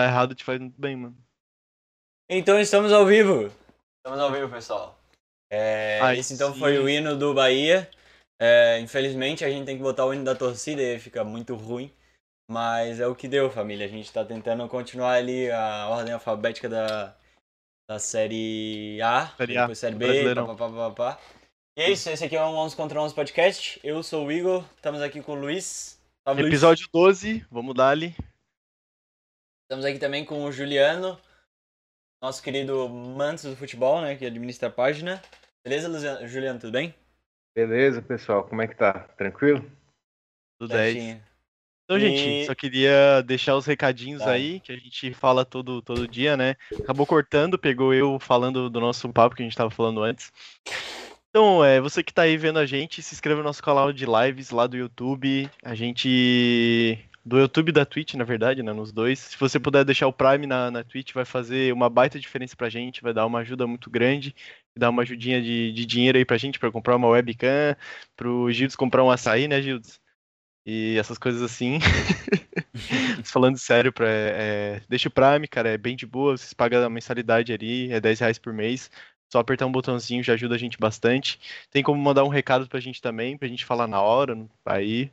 Dar errado te faz muito bem, mano. Então estamos ao vivo. Estamos ao vivo, pessoal. É, Ai, esse então sim. foi o hino do Bahia. É, infelizmente a gente tem que botar o hino da torcida e fica muito ruim. Mas é o que deu, família. A gente tá tentando continuar ali a ordem alfabética da, da série A, Série A, depois série B, Brasileirão. pá, pá, pá, pá, pá. E é isso, esse aqui é um 11 contra 11 podcast. Eu sou o Igor, estamos aqui com o Luiz. Salve, Luiz. Episódio 12, vamos dar ali. Estamos aqui também com o Juliano, nosso querido Mantos do Futebol, né, que administra a página. Beleza, Luziano- Juliano, tudo bem? Beleza, pessoal, como é que tá? Tranquilo? Do 10. Certinho. Então, E- gente, só queria deixar os recadinhos Tá. aí, que a gente fala todo, todo dia, né? Acabou cortando, pegou eu falando do nosso papo que a gente tava falando antes. Então, é, você que tá aí vendo a gente, se inscreva no nosso canal de lives lá do YouTube. A gente. Do YouTube e da Twitch, na verdade, né? Nos dois. Se você puder deixar o Prime na, na Twitch, vai fazer uma baita diferença pra gente, vai dar uma ajuda muito grande, dar uma ajudinha de, de dinheiro aí pra gente, pra comprar uma webcam, pro Gildes comprar um açaí, né, Gildes? E essas coisas assim. Falando sério, pra, é, deixa o Prime, cara, é bem de boa, vocês pagam a mensalidade ali, é 10 reais por mês. Só apertar um botãozinho já ajuda a gente bastante. Tem como mandar um recado pra gente também, pra gente falar na hora, aí.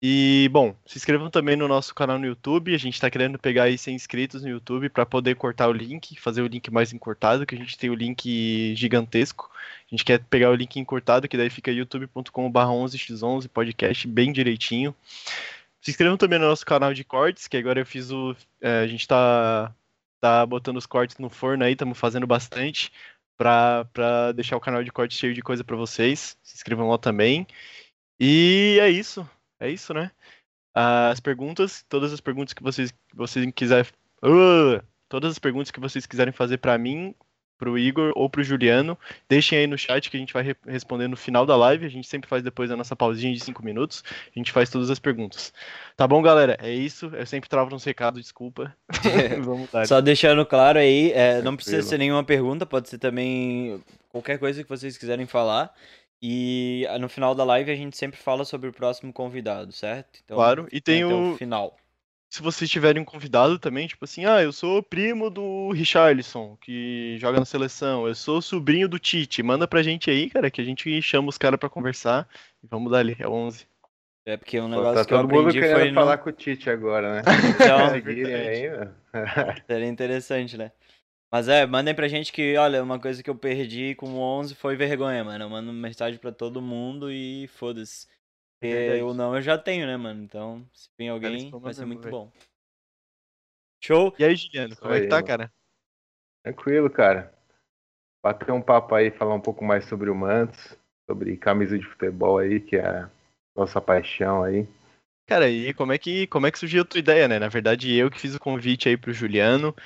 E, bom, se inscrevam também no nosso canal no YouTube. A gente tá querendo pegar aí 100 inscritos no YouTube pra poder cortar o link, fazer o link mais encurtado, que a gente tem o link gigantesco. A gente quer pegar o link encurtado, que daí fica youtube.com.br 11x11 podcast bem direitinho. Se inscrevam também no nosso canal de cortes, que agora eu fiz o. é, a gente tá, tá botando os cortes no forno aí, estamos fazendo bastante pra deixar o canal de cortes cheio de coisa pra vocês. Se inscrevam lá também. E é isso. É isso, né? As perguntas, todas as perguntas que vocês, que vocês quiserem. Uh! todas as perguntas que vocês quiserem fazer pra mim, pro Igor ou pro Juliano, deixem aí no chat que a gente vai re- responder no final da live. A gente sempre faz depois da nossa pausinha de 5 minutos. A gente faz todas as perguntas. Tá bom, galera? É isso. Eu sempre travo nos recados, desculpa. Vamos lá. Só deixando claro aí, é, não precisa ser nenhuma pergunta, pode ser também qualquer coisa que vocês quiserem falar. E ah, no final da live a gente sempre fala sobre o próximo convidado, certo? Então, Claro, e tem até o- final. Se vocês tiverem um convidado também, tipo assim, ah, eu sou primo do Richarlison, que joga na seleção, eu sou sobrinho do Tite, manda pra gente aí, cara, que a gente chama os caras pra conversar e vamos dar ali, é 11. É porque um Pô, negócio tá que eu todo mundo aprendi querendo foi falar não... com o Tite agora, né? Então, Seguirem aí, seria interessante, né? Mas é, mandem pra gente que, olha, uma coisa que eu perdi com o 11 foi vergonha, mano. Eu mando mensagem pra todo mundo e foda-se. Porque Verdade. eu não, eu já tenho, né, mano? Então, se vem alguém, vai ser muito bom. Show? E aí, Juliano, como é que aí, tá, mano. cara? Tranquilo, cara. Bater um papo aí, falar um pouco mais sobre o Mantos, sobre camisa de futebol aí, que é a nossa paixão aí. Cara, e como é que como é que surgiu a tua ideia, né? Na verdade, eu que fiz o convite aí pro Juliano.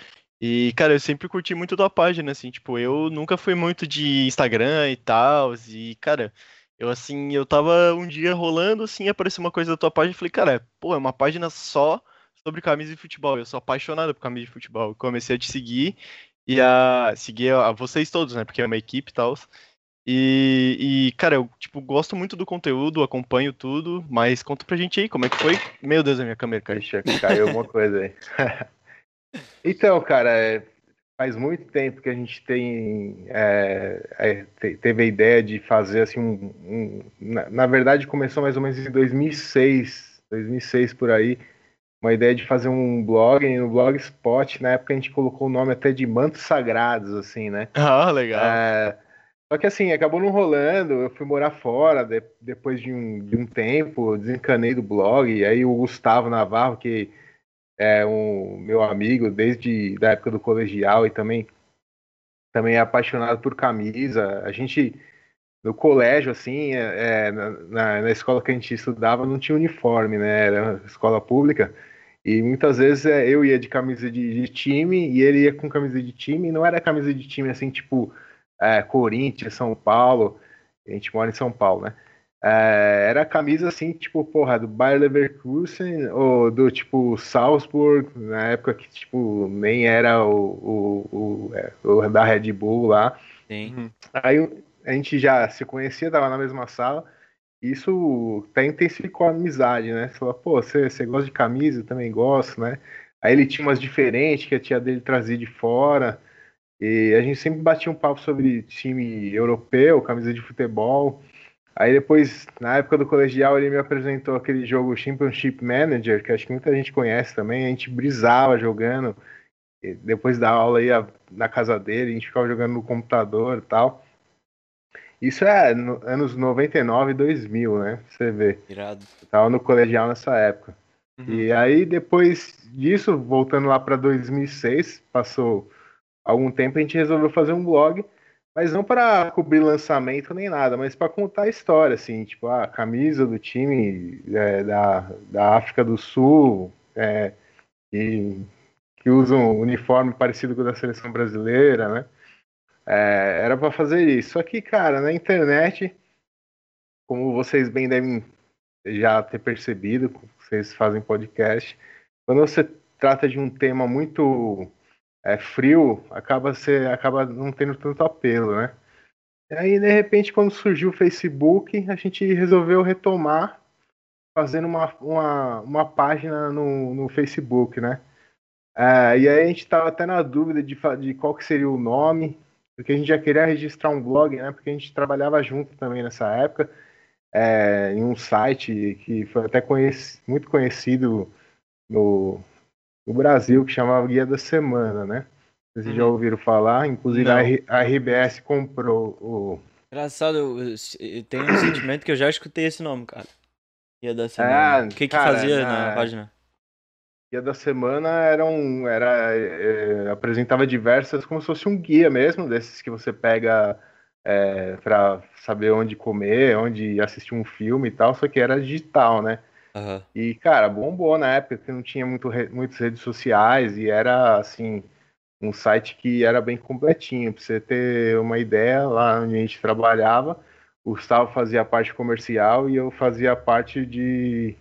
E, cara, eu sempre curti muito tua página, assim, tipo, eu nunca fui muito de Instagram e tal, e, cara, eu, assim, eu tava um dia rolando, assim, apareceu uma coisa da tua página e falei, cara, pô, é uma página só sobre camisa de futebol, eu sou apaixonado por camisa de futebol, comecei a te seguir e a seguir a, vocês todos, né, porque é uma equipe e tal, e, e, cara, eu, tipo, gosto muito do conteúdo, acompanho tudo, mas conta pra gente aí, como é que foi? Meu Deus, a minha câmera caiu. Caiu alguma coisa aí. então, cara, é, faz muito tempo que a gente tem é, é, te- teve a ideia de fazer assim um, um- na, na verdade começou mais ou menos em 2006, 2006 por aí, uma ideia de fazer um blog no Blogspot. Na época a gente colocou o nome até de Mantos Sagrados, assim, né? Ah, legal. É, só que assim, acabou não rolando, eu fui morar fora de- depois de um, de um tempo, desencanei do blog, e aí o Gustavo Navarro, que é um meu amigo desde da época do colegial e também, também é apaixonado por camisa, a gente no colégio, assim, é, é, na, na- escola que a gente estudava não tinha uniforme, né, era escola pública, e muitas vezes é, eu ia de camisa de, de time e ele ia com camisa de time, e não era camisa de time assim, tipo é, Corinthians, São Paulo, a gente mora em São Paulo, né? É, era camisa assim, tipo, porra, do Bayer Leverkusen ou do tipo Salzburg, na época que tipo nem era o, o, o, é, o da Red Bull lá. Sim. Uhum. Aí a gente já se conhecia, tava na mesma sala. Isso até intensificou a amizade, né? Você fala, pô, você, você gosta de camisa? Eu também gosto, né? Aí ele tinha umas diferentes que a tia dele trazia de fora. E a gente sempre batia um papo sobre time europeu, camisa de futebol. Aí depois, na época do colegial, ele me apresentou aquele jogo Championship Manager, que acho que muita gente conhece também. A gente brisava jogando. E depois da aula ia na casa dele, a gente ficava jogando no computador e tal. Isso é no, anos 99 e 2000, né? Você vê. Irado. Eu tava no colegial nessa época. Uhum. E aí, depois disso, voltando lá para 2006, passou algum tempo, a gente resolveu fazer um blog, mas não para cobrir lançamento nem nada, mas para contar a história, assim, tipo, a camisa do time é, da, da África do Sul, é, que, que usa um uniforme parecido com o da seleção brasileira, né? É, era para fazer isso. Só que, cara, na internet, como vocês bem devem já ter percebido, vocês fazem podcast, quando você trata de um tema muito é, frio, acaba, ser, acaba não tendo tanto apelo, né? E aí, de repente, quando surgiu o Facebook, a gente resolveu retomar fazendo uma, uma, uma página no, no Facebook, né? É, e aí a gente estava até na dúvida de, de qual que seria o nome, porque a gente já queria registrar um blog, né? Porque a gente trabalhava junto também nessa época, é, em um site que foi até conheci, muito conhecido no, no Brasil, que chamava Guia da Semana, né? Vocês Uhum. já ouviram falar? Inclusive Não. a, RBS comprou o. Engraçado, eu, tenho um sentimento que eu já escutei esse nome, cara. Ia da semana. É, o que que cara, fazia na- na página? Guia da Semana era um. Era, é, apresentava diversas, como se fosse um guia mesmo, desses que você pega é, para saber onde comer, onde assistir um filme e tal, só que era digital, né? Aham. E, cara, bombou na época, que não tinha muito muitas redes sociais e era, assim, um site que era bem completinho. Pra você ter uma ideia, lá onde a gente trabalhava, o Gustavo fazia a parte comercial e eu fazia a parte de.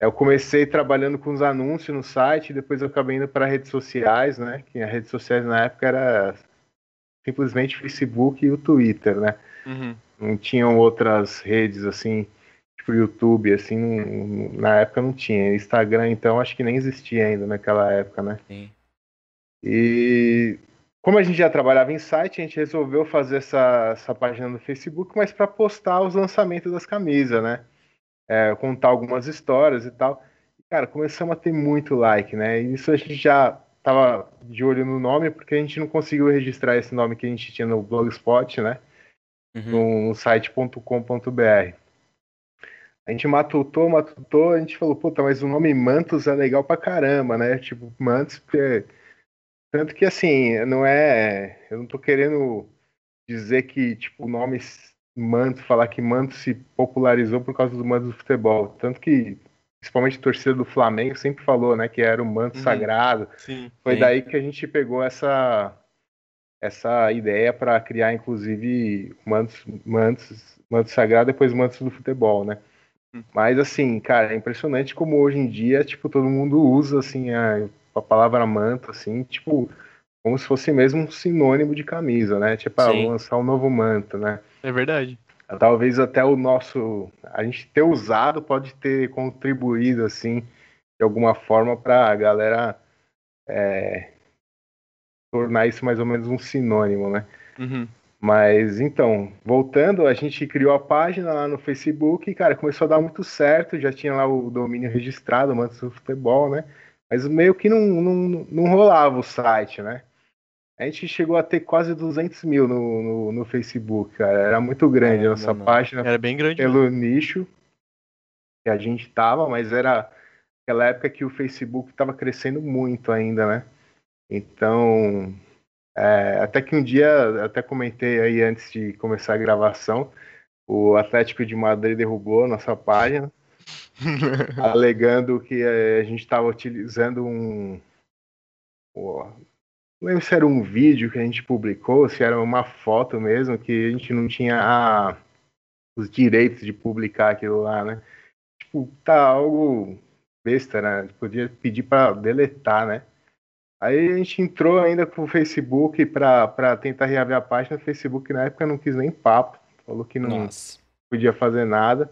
Eu comecei trabalhando com os anúncios no site, depois eu acabei indo para redes sociais, né? Que as redes sociais na época era simplesmente o Facebook e o Twitter, né? Uhum. não tinham outras redes assim, tipo YouTube, assim, não- na época não tinha. Instagram, então, acho que nem existia ainda naquela época, né? Sim. E como a gente já trabalhava em site, a gente resolveu fazer essa, essa página no Facebook, mas para postar os lançamentos das camisas, né? É, contar algumas histórias e tal. Cara, começamos a ter muito like, né? E isso a gente já tava de olho no nome, porque a gente não conseguiu registrar esse nome que a gente tinha no Blogspot, né? Uhum. no site.com.br. A gente matutou, matutou, a gente falou, puta, mas o nome Mantos é legal pra caramba, né? Tipo, Mantos, porque... Tanto que, assim, não é... Eu não tô querendo dizer que, tipo, o nome Mantos, falar que Mantos se popularizou por causa do Mantos do futebol. Tanto que, principalmente a torcida do Flamengo sempre falou, né, que era o manto Uhum. sagrado. Sim. Foi Sim. daí que a gente pegou essa essa ideia para criar, inclusive, mantos, mantos, mantos sagrado depois mantos do futebol, né? Hum. Mas assim, cara, é impressionante como hoje em dia, tipo, todo mundo usa assim a, a palavra manto, assim, tipo, como se fosse mesmo um sinônimo de camisa, né? Tipo, ah, vou lançar um novo manto, né? É verdade. Talvez até o nosso, a gente ter usado pode ter contribuído assim de alguma forma para a galera é, tornar isso mais ou menos um sinônimo, né? Uhum. Mas então, voltando, a gente criou a página lá no Facebook e, cara, começou a dar muito certo. Já tinha lá o domínio registrado, Mantos do Futebol, né? Mas meio que não, não, não rolava o site, né? A gente chegou a ter quase 200 mil no, no, no Facebook, cara. Era muito grande a Caramba, nossa mano. página Era bem grande. pelo nicho que a gente tava, mas era aquela época que o Facebook estava crescendo muito ainda, né? Então, é, até que um dia, até comentei aí antes de começar a gravação, o Atlético de Madrid derrubou a nossa página, alegando que eh, a gente estava utilizando um. Não lembro se era um vídeo que a gente publicou, se era uma foto mesmo, que a gente não tinha a- os direitos de publicar aquilo lá, né? Tipo, tá algo besta, né? Podia pedir para deletar, né? Aí a gente entrou ainda com o Facebook para tentar reaver a página. O Facebook na época não quis nem papo, falou que não Nossa. podia fazer nada.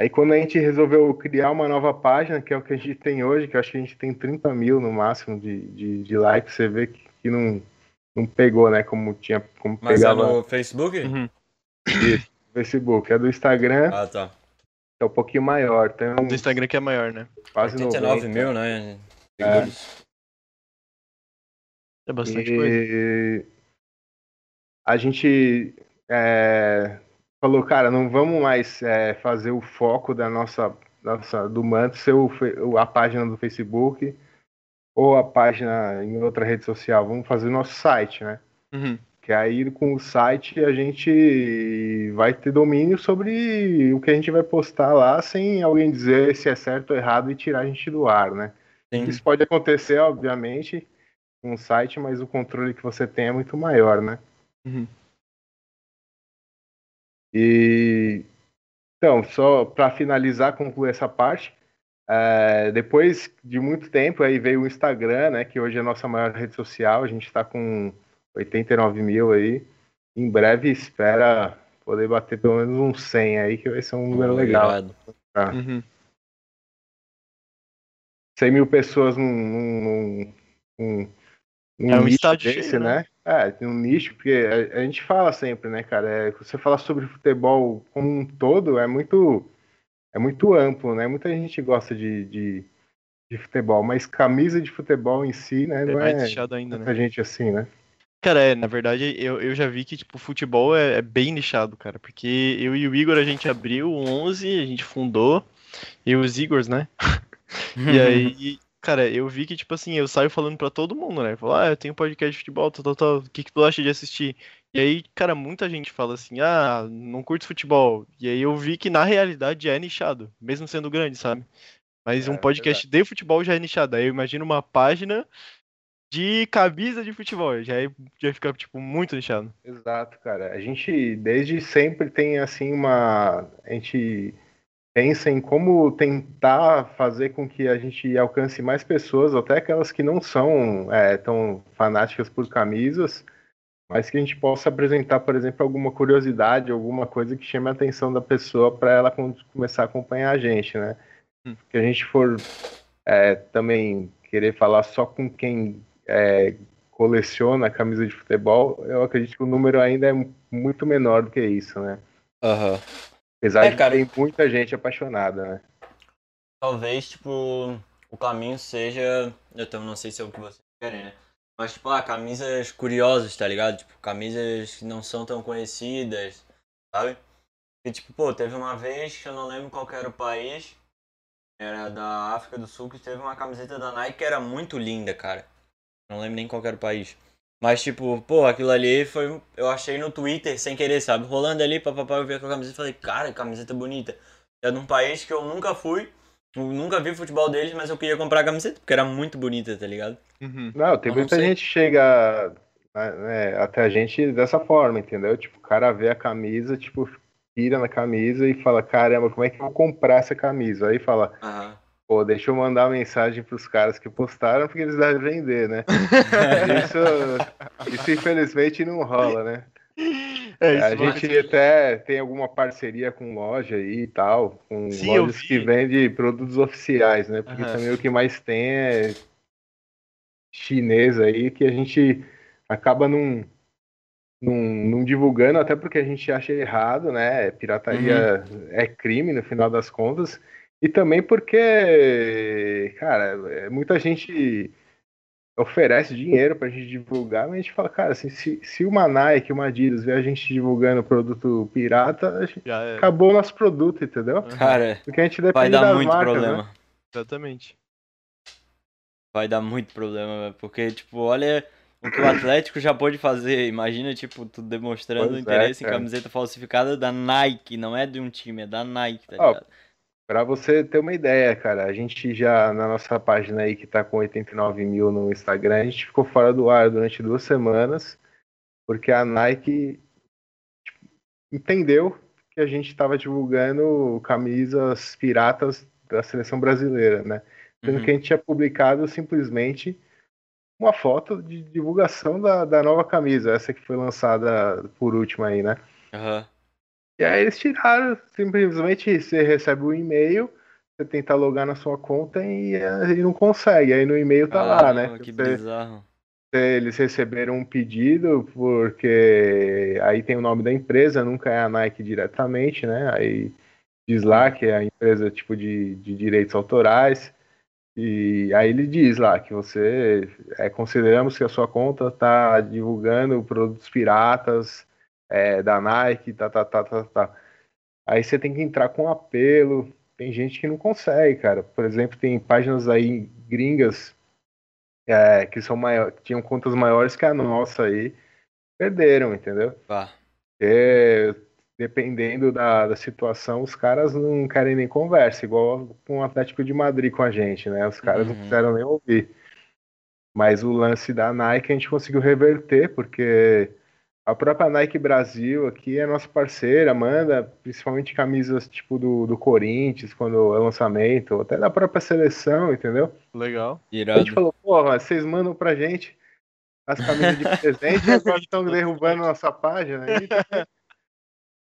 Aí quando a gente resolveu criar uma nova página, que é o que a gente tem hoje, que eu acho que a gente tem 30 mil no máximo de, de, de likes, você vê que, que não, não pegou, né? Como tinha. Como Mas pegava é no Facebook? Uhum. isso, Facebook. É do Instagram, Ah, tá. que é um pouquinho maior. Tem um, Do Instagram que é maior, né? quase 89 90. mil, né? Seguidores. É bastante coisa. E a gente é, falou, cara, não vamos mais é, fazer o foco da nossa, nossa do manto ser o- a página do Facebook ou a página em outra rede social. Vamos fazer o nosso site, né? Uhum. Que aí com o site a gente vai ter domínio sobre o que a gente vai postar lá sem alguém dizer se é certo ou errado e tirar a gente do ar, né? Sim. Isso pode acontecer, obviamente, o site, mas o controle que você tem é muito maior, né? Uhum. E então, só para finalizar, concluir essa parte, é, depois de muito tempo aí veio o Instagram, né? Que hoje é a nossa maior rede social. A gente está com 89 mil aí. Em breve espera poder bater pelo menos uns 100 aí, que vai ser um número legal. Irado. Uhum. 100 mil pessoas num, num, num, num É um nicho estádio desse, cheio, né? né? É, tem um nicho, porque a, a gente fala sempre, né, cara? É, você falar sobre futebol como um todo é muito, é muito amplo, né? Muita gente gosta de, de, de futebol, mas camisa de futebol em si, né? É Não mais é nichado ainda, né? gente assim, né? Cara, é, na verdade, eu, eu já vi que, tipo, futebol é, é bem nichado, cara. Porque eu e o Igor, a gente abriu o 11, a gente fundou, e os Igors, né? E aí, cara, eu vi que, tipo assim, eu saio falando pra todo mundo, né? Falo, ah, eu tenho podcast de futebol, tal, tal, tal, o que que tu acha de assistir? E aí, cara, muita gente fala assim, ah, não curto futebol. E aí eu vi que, na realidade, é nichado, mesmo sendo grande, sabe? Mas É, um podcast de futebol já é nichado. Aí eu imagino uma página de camisa de futebol, já, é, já fica, tipo, muito nichado. Exato, cara. A gente desde sempre tem assim uma. A gente pensa em como tentar fazer com que a gente alcance mais pessoas, até aquelas que não são é, tão fanáticas por camisas, mas que a gente possa apresentar, por exemplo, alguma curiosidade, alguma coisa que chame a atenção da pessoa para ela com- começar a acompanhar a gente, né? Hum. Se a gente for é, também querer falar só com quem é, coleciona camisa de futebol, eu acredito que o número ainda é muito menor do que isso, né? Aham. Apesar É, de cara. tem muita gente apaixonada, né? Talvez, tipo, o caminho seja. Eu também não sei se é o que vocês querem, né? Mas, tipo, ah, camisas curiosas, tá ligado? Tipo, camisas que não são tão conhecidas, sabe? E, tipo, pô, teve uma vez que eu não lembro qual que era o país, era da África do Sul, que teve uma camiseta da Nike que era muito linda, cara. Não lembro nem qual que era o país. Mas, tipo, pô, aquilo ali foi. Eu achei no Twitter sem querer, sabe? Rolando ali, papapá, eu vi aquela camiseta e falei, cara, que camiseta bonita. É de um país que eu nunca fui, eu nunca vi futebol deles, mas eu queria comprar a camiseta, porque era muito bonita, tá ligado? Uhum. Não, tem Eu não muita sei. gente que chega né, até a gente dessa forma, entendeu? Tipo, o cara vê a camisa, tipo, pira na camisa e fala, caramba, como é que eu vou comprar essa camisa? Aí fala, Aham. Pô, deixa eu mandar mensagem pros caras que postaram, porque eles devem vender, né? Isso, isso infelizmente não rola, né? É, isso a gente até tem alguma parceria com loja aí e tal, com Sim, lojas que vendem produtos oficiais, né? Porque Aham. também o que mais tem é chinês aí que a gente acaba não, não, não divulgando, até porque a gente acha errado, né? Pirataria é crime no final das contas. E também porque, cara, é, muita gente oferece dinheiro pra gente divulgar, mas a gente fala, cara, assim, se, se uma Nike, uma Adidas vê a gente divulgando produto pirata, a gente- Já é. acabou o nosso produto, entendeu? Cara, Porque a gente depende vai dar muito marcas, problema. né? Exatamente. Vai dar muito problema. Porque, tipo, olha o que o Atlético já pôde fazer. Imagina, tipo, tu demonstrando Pois é, interesse em cara. camiseta falsificada da Nike. Não é de um time, é da Nike, tá ligado? Pra você ter uma ideia, cara, a gente já, na nossa página aí que tá com 89 mil no Instagram, a gente ficou fora do ar durante duas semanas, porque a Nike tipo, entendeu que a gente estava divulgando camisas piratas da seleção brasileira, né? Sendo Uhum. que a gente tinha publicado simplesmente uma foto de divulgação da, da nova camisa, essa que foi lançada por último aí, né? Aham. E aí eles tiraram, simplesmente você recebe um e-mail, você tenta logar na sua conta e, e não consegue. Aí no e-mail tá Ah, lá, né? Que Você- bizarro. eles receberam um pedido, porque aí tem o nome da empresa, nunca é a Nike diretamente, né? Aí diz lá que é a empresa tipo de, de direitos autorais. E aí ele diz lá que você é, consideramos que a sua conta está divulgando produtos piratas é, da Nike, tá, tá, tá, tá, tá. Aí você tem que entrar com apelo. Tem gente que não consegue, cara. Por exemplo, tem páginas aí gringas é, que são maior, que tinham contas maiores que a nossa aí, perderam, entendeu? Pá. Porque, dependendo da, da situação, os caras não querem nem conversa, igual com o Atlético de Madrid com a gente, né? Os caras não Uhum. quiseram nem ouvir. Mas o lance da Nike a gente conseguiu reverter, porque a própria Nike Brasil aqui é nossa parceira, manda principalmente camisas tipo do, do Corinthians, quando é lançamento, até da própria seleção, entendeu? Legal. A Irado. gente falou, porra, vocês mandam pra gente as camisas de presente e agora estão derrubando nossa página. Aí,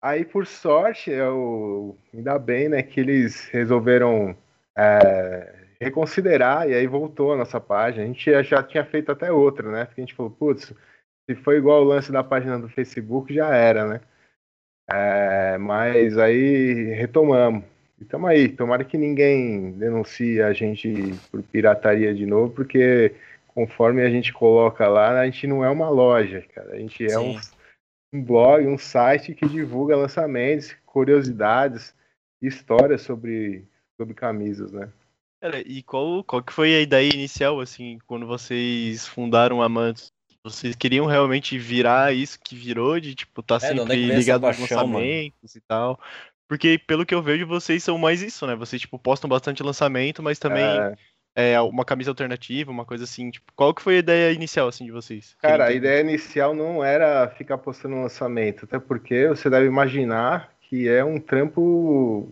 aí, por sorte, eu, ainda bem, né, que eles resolveram é, reconsiderar e aí voltou a nossa página. A gente já- já tinha feito até outra, né? Porque a gente falou, putz, se foi igual o lance da página do Facebook, já era, né? É, mas aí retomamos. E estamos aí. Tomara que ninguém denuncie a gente por pirataria de novo, porque conforme a gente coloca lá, a gente não é uma loja, cara. A gente é um, um blog, um site que divulga lançamentos, curiosidades, histórias sobre, sobre camisas, né? Cara, e qual, qual que foi a ideia inicial, assim, quando vocês fundaram a Mantos? Vocês queriam realmente virar isso que virou, de, tipo, tá É, é sempre essa ligado aos paixão, mano? lançamentos e tal? Porque, pelo que eu vejo, vocês são mais isso, né? Vocês, tipo, postam bastante lançamento, mas também É, é uma camisa alternativa, uma coisa assim. Tipo, qual que foi a ideia inicial, assim, de vocês? Cara, a ideia inicial não era ficar postando lançamento, até porque você deve imaginar que é um trampo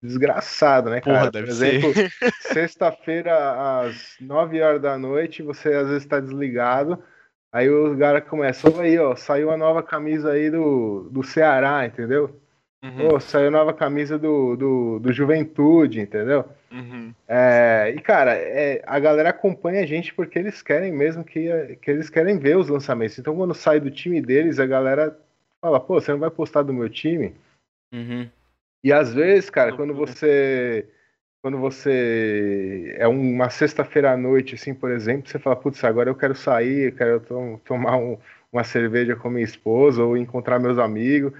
desgraçado, né, cara? Porra, Por exemplo, sexta-feira às 9 horas da noite, você às vezes está desligado, aí o cara começa, olha aí, ó, saiu a nova camisa aí do, do Ceará, entendeu? Uhum, Pô, saiu a nova camisa do, do, do Juventude, entendeu? uhum. É, e cara, é, a galera acompanha a gente porque eles querem mesmo que, que eles querem ver os lançamentos. Então, quando sai do time deles, a galera fala, pô, você não vai postar do meu time? Uhum. E às vezes, cara, quando você quando você é uma sexta-feira à noite, assim, por exemplo, você fala, putz, agora eu quero sair, eu quero to- tomar um- uma cerveja com minha esposa ou encontrar meus amigos.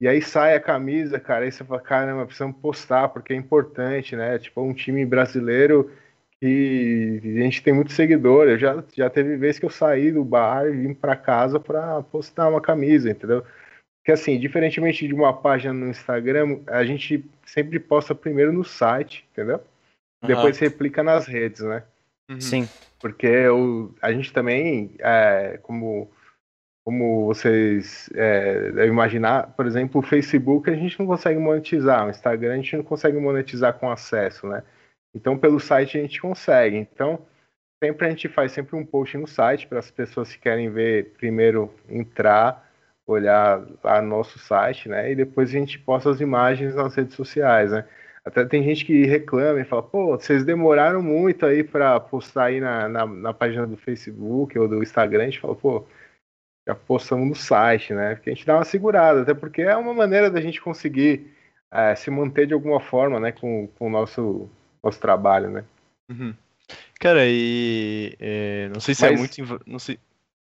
E aí sai a camisa, cara, aí você fala, caramba, precisamos postar, porque é importante, né? Tipo, um time brasileiro que a gente tem muito seguidor. Eu já, já teve vez que eu saí do bar e vim pra casa pra postar uma camisa, entendeu? Porque assim, diferentemente de uma página no Instagram, a gente sempre posta primeiro no site, entendeu? Depois replica nas redes, né? uhum. Sim. Porque o, a gente também, é, como, como vocês é, devem imaginar, por exemplo, o Facebook a gente não consegue monetizar, o Instagram a gente não consegue monetizar com acesso, né? Então, pelo site a gente consegue. Então, sempre a gente faz sempre um post no site para as pessoas que querem ver primeiro entrar, olhar lá no nosso site, né? E depois a gente posta as imagens nas redes sociais, né? Até tem gente que reclama e fala, pô, vocês demoraram muito aí para postar aí na, na, na página do Facebook ou do Instagram. A gente fala, pô, já postamos no site, né? Porque a gente dá uma segurada, até porque é uma maneira da gente conseguir é, se manter de alguma forma, né, com, com o nosso, nosso trabalho, né? Uhum. Cara, e é, não sei se é Mas- muito. inv- Não sei.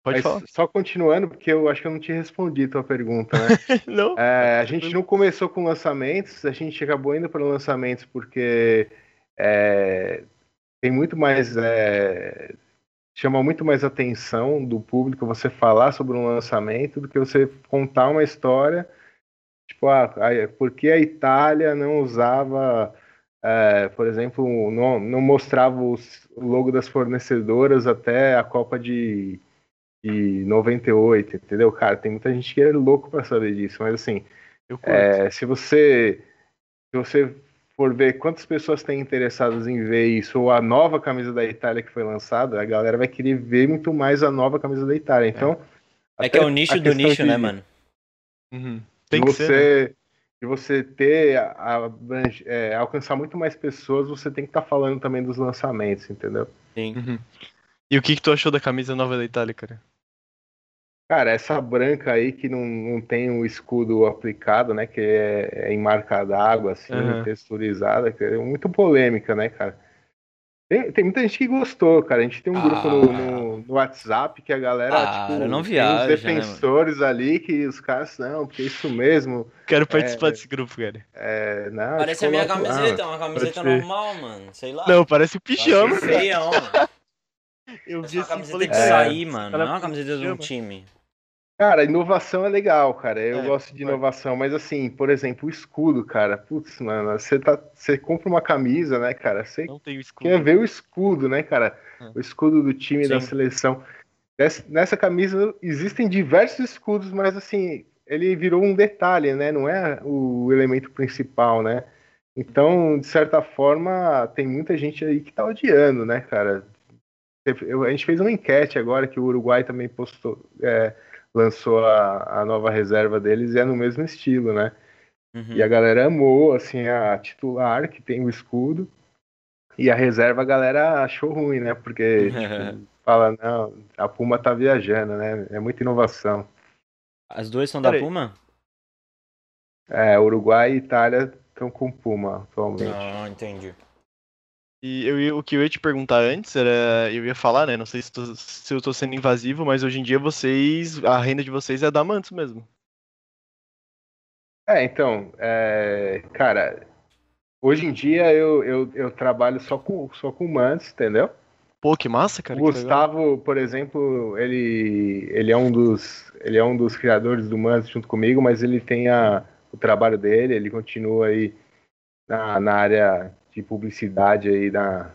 Pode Mas falar? só continuando, porque eu acho que eu não te respondi a tua pergunta, né? não? É, a gente não começou com lançamentos, a gente acabou indo para lançamentos porque é, tem muito mais. é, chama muito mais atenção do público você falar sobre um lançamento do que você contar uma história. Tipo, ah, a- por que a Itália não usava, é, por exemplo, não, não mostrava os- o logo das fornecedoras até a Copa de, de 98, entendeu? Cara, tem muita gente que é louco para saber disso, mas assim. Eu curto. É, se você se você for ver quantas pessoas têm interessadas em ver isso ou a nova camisa da Itália que foi lançada, a galera vai querer ver muito mais a nova camisa da Itália. Então, É até que é o nicho do nicho, de- né, mano? Uhum. Tem que você, ser, né? de você ter, a- a- é, alcançar muito mais pessoas, você tem que estar falando também dos lançamentos, entendeu? Sim. Uhum. E o que, que tu achou da camisa nova da Itália, cara? Cara, essa branca aí que não, não tem o escudo aplicado, né? Que é, é em marca d'água, assim, Aham. texturizada, que é muito polêmica, né, cara? Tem, tem muita gente que gostou, cara. A gente tem um grupo no, Ah. no- no WhatsApp que a galera, Ah, tipo, não tem viaja, uns né, defensores ali que os caras, não, porque é isso mesmo. Quero participar desse grupo, cara. É, não, Parece a minha não- camiseta, uma camiseta pode ser. normal, mano. Sei lá. Não, parece o pijama, cara. feião, mano. Eu Essa vi assim, camiseta falei, tem que É. sair, mano. Não é uma camiseta de um time. Cara, inovação é legal, cara. Eu É, gosto de inovação, mas assim, por exemplo, o escudo, cara. Putz, mano, você tá, você compra uma camisa, né, cara? Você Não tem o escudo. quer ver o escudo, né, cara? É. O escudo do time da Sim. seleção. Nessa, nessa camisa existem diversos escudos, mas assim, ele virou um detalhe, né? Não é o elemento principal, né? Então, de certa forma, tem muita gente aí que tá odiando, né, cara? Eu- a gente fez uma enquete agora que o Uruguai também postou, é, lançou a, a nova reserva deles e é no mesmo estilo, né? Uhum. E a galera amou, assim, a titular, que tem o escudo, e a reserva a galera achou ruim, né? Porque tipo, fala, não, a Puma tá viajando, né? É muita inovação. As duas são da Peraí. Puma? É, Uruguai e Itália estão com Puma atualmente. Não, entendi. E eu, o que eu ia te perguntar antes era. Eu ia falar, né? Não sei se, tô- se eu tô sendo invasivo, mas hoje em dia vocês. A renda de vocês é da Mantos mesmo. É, então, é, cara, hoje em dia eu, eu, eu trabalho só com, só com Mantis, entendeu? Pô, que massa, cara. O. Gustavo, por exemplo, ele, ele é um dos ele é um dos criadores do Mans junto comigo, mas ele tem a, o trabalho dele, ele continua aí na, na área de publicidade aí da,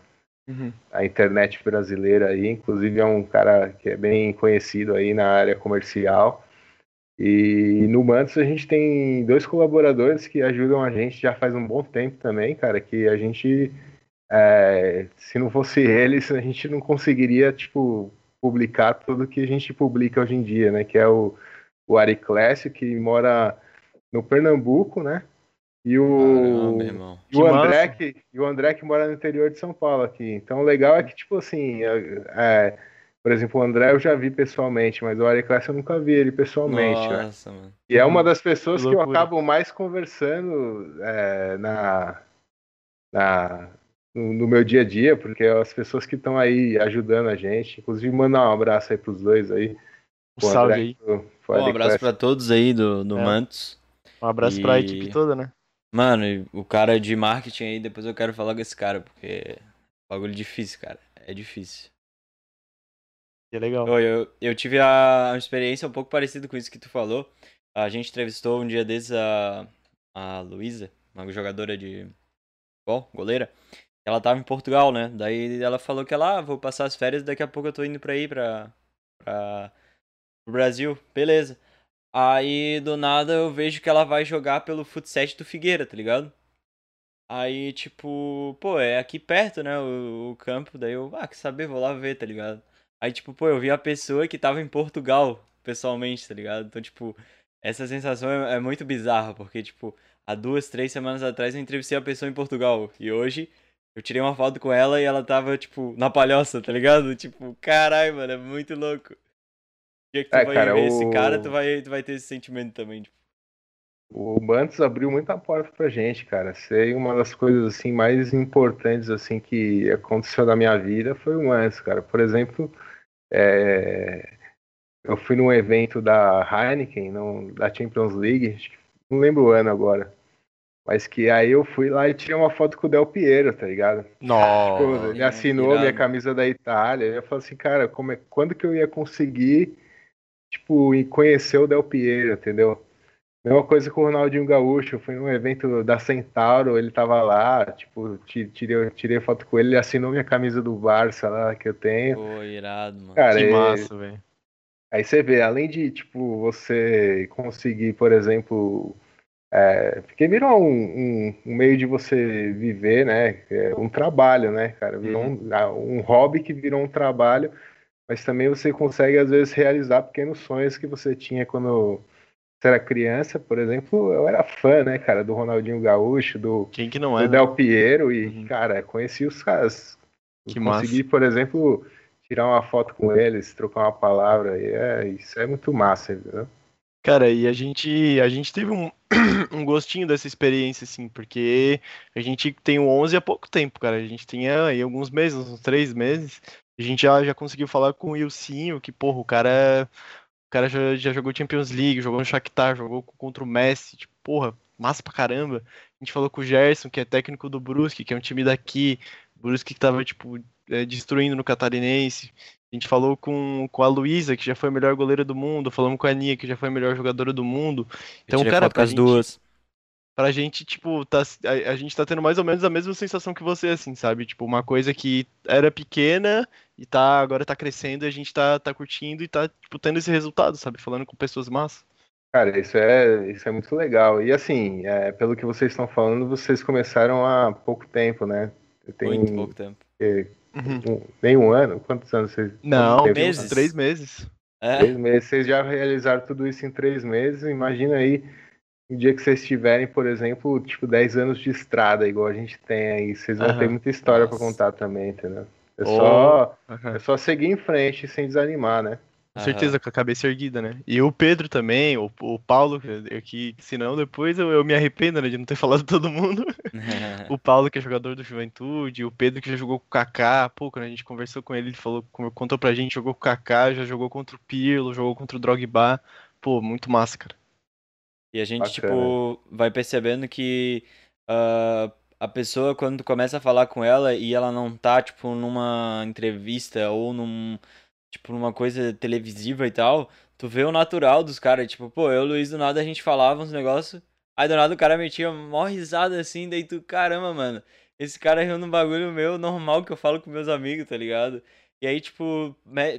Uhum. da internet brasileira aí, inclusive é um cara que é bem conhecido aí na área comercial. E no Mantos a gente tem dois colaboradores que ajudam a gente já faz um bom tempo também, cara, que a gente é, se não fosse eles, a gente não conseguiria, tipo, publicar tudo que a gente publica hoje em dia, né? Que é o, o Ari Clécio, que mora no Pernambuco, né? E o, Caramba, irmão. e o André, que, e o André que mora no interior de São Paulo aqui. Então o legal é que, tipo assim, é, é, por exemplo, o André eu já vi pessoalmente, mas o Ari Clécio eu nunca vi ele pessoalmente, né? Nossa, mano. E é uma das pessoas Que que eu acabo mais conversando é, na, na, no, no meu dia a dia, porque é as pessoas que estão aí ajudando a gente. Inclusive, mandar um abraço aí pros dois aí. Um salve André aí. pro- pro Um abraço pra todos aí do, do É. Mantos. Um abraço pra E- equipe toda, né? Mano, o cara de marketing aí, depois eu quero falar com esse cara, porque é bagulho difícil, cara. É difícil. Que é legal. Oi, eu, eu tive a, uma experiência um pouco parecida com isso que tu falou. A gente entrevistou um dia desses a, a Luísa, uma jogadora de futebol, goleira. Ela tava em Portugal, né? Daí ela falou que ela, ah, vou passar as férias, daqui a pouco eu tô indo pra ir pra, pra pro Brasil. Beleza. Aí, do nada, eu vejo que ela vai jogar pelo futset do Figueira, tá ligado? Aí, tipo, pô, é aqui perto, né, o, o campo. Daí eu, ah, quer saber, vou lá ver, tá ligado? Aí, tipo, pô, eu vi a pessoa que tava em Portugal, pessoalmente, tá ligado? Então, tipo, essa sensação é, é muito bizarra, porque, tipo, há duas, três semanas atrás eu entrevistei a pessoa em Portugal. E hoje eu tirei uma foto com ela e ela tava, tipo, na palhoça, tá ligado? Tipo, caralho, mano, é muito louco. Dia que tu É, vai cara, ver esse o- cara, tu vai, tu vai ter esse sentimento também, tipo. O Mantos abriu muita porta pra gente, cara. Sei uma das coisas assim mais importantes assim que aconteceu na minha vida foi o Mantos, cara. Por exemplo, é, eu fui num evento da Heineken, não, da Champions League, não lembro o ano agora, mas que aí eu fui lá e tirei uma foto com o Del Piero, tá ligado? Nossa. ele assinou irado. minha camisa da Itália. Eu falei assim, cara, como é, quando que eu ia conseguir, tipo, ir conhecer o Del Piero, entendeu? Mesma coisa com o Ronaldinho Gaúcho. Eu fui num evento da Centauro, ele tava lá, tipo, ti- tirei, tirei foto com ele, ele assinou minha camisa do Barça lá que eu tenho. Pô, irado, mano. Cara, Que massa, velho. Aí você vê, além de, tipo, você conseguir, por exemplo, é, porque virou um, um- um meio de você viver, né? É um trabalho, né, cara? Virou um, ah, um hobby que virou um trabalho, mas também você consegue, às vezes, realizar pequenos sonhos que você tinha quando era criança, por exemplo, eu era fã, né, cara, do Ronaldinho Gaúcho, do, Quem que não do é? né? Del Piero e, Uhum. cara, conheci os caras. Que Consegui, por exemplo, tirar uma foto com eles, trocar uma palavra, e é, isso é muito massa, entendeu? Cara, e a gente, a gente teve um, um gostinho dessa experiência, assim, porque a gente tem o 11 há pouco tempo, cara. A gente tinha aí alguns meses, uns três meses. A gente já, já conseguiu falar com o Ilcinho, que, porra, o cara, o cara já, já jogou Champions League, jogou no Shakhtar, jogou contra o Messi, tipo, porra, massa pra caramba. A gente falou com o Gerson, que é técnico do Brusque, que é um time daqui. Brusque que tava, tipo, é, destruindo no Catarinense. A gente falou com, com a Luísa, que já foi a melhor goleira do mundo. Falamos com a Aninha, que já foi a melhor jogadora do mundo. Então, cara, pra as gente, duas. Pra gente, tipo, tá, a, a gente tá tendo mais ou menos a mesma sensação que você, assim, sabe? Tipo, uma coisa que era pequena e tá, agora tá crescendo e a gente tá, tá curtindo e tá, tipo, tendo esse resultado, sabe? Falando com pessoas massas. Cara, isso é, isso é muito legal. E assim, é, pelo que vocês estão falando, vocês começaram há pouco tempo, né? Tem Muito pouco tempo. um, nem um ano? Quantos anos vocês Não, teve? Meses. três meses. É, Três meses. Vocês já realizaram tudo isso em três meses. Imagina aí um dia que vocês tiverem, por exemplo, tipo 10 anos de estrada, igual a gente tem aí. Vocês vão Aham. ter muita história pra Nossa. contar também, entendeu? É Oh. só, Aham. é só seguir em frente sem desanimar, né? Com certeza, com a cabeça erguida, né? E o Pedro também, o, o Paulo, que, que senão depois eu, eu me arrependo, né, de não ter falado todo mundo. O Paulo, que é jogador do Juventude, o Pedro, que já jogou com o Kaká. Pô, quando a gente conversou com ele, ele falou, contou pra gente, jogou com o Kaká, já jogou contra o Pirlo, jogou contra o Drogba. Pô, muito massa, cara. E a gente, Bacana. tipo, vai percebendo que ah, a pessoa, quando tu começa a falar com ela e ela não tá, tipo, numa entrevista ou num, tipo, numa coisa televisiva e tal, tu vê o natural dos caras. Tipo, pô, eu e o Luiz, do nada a gente falava uns negócios, aí do nada o cara metia mó risada assim, daí tu, caramba, mano, esse cara riu num bagulho meu normal que eu falo com meus amigos, tá ligado? E aí, tipo,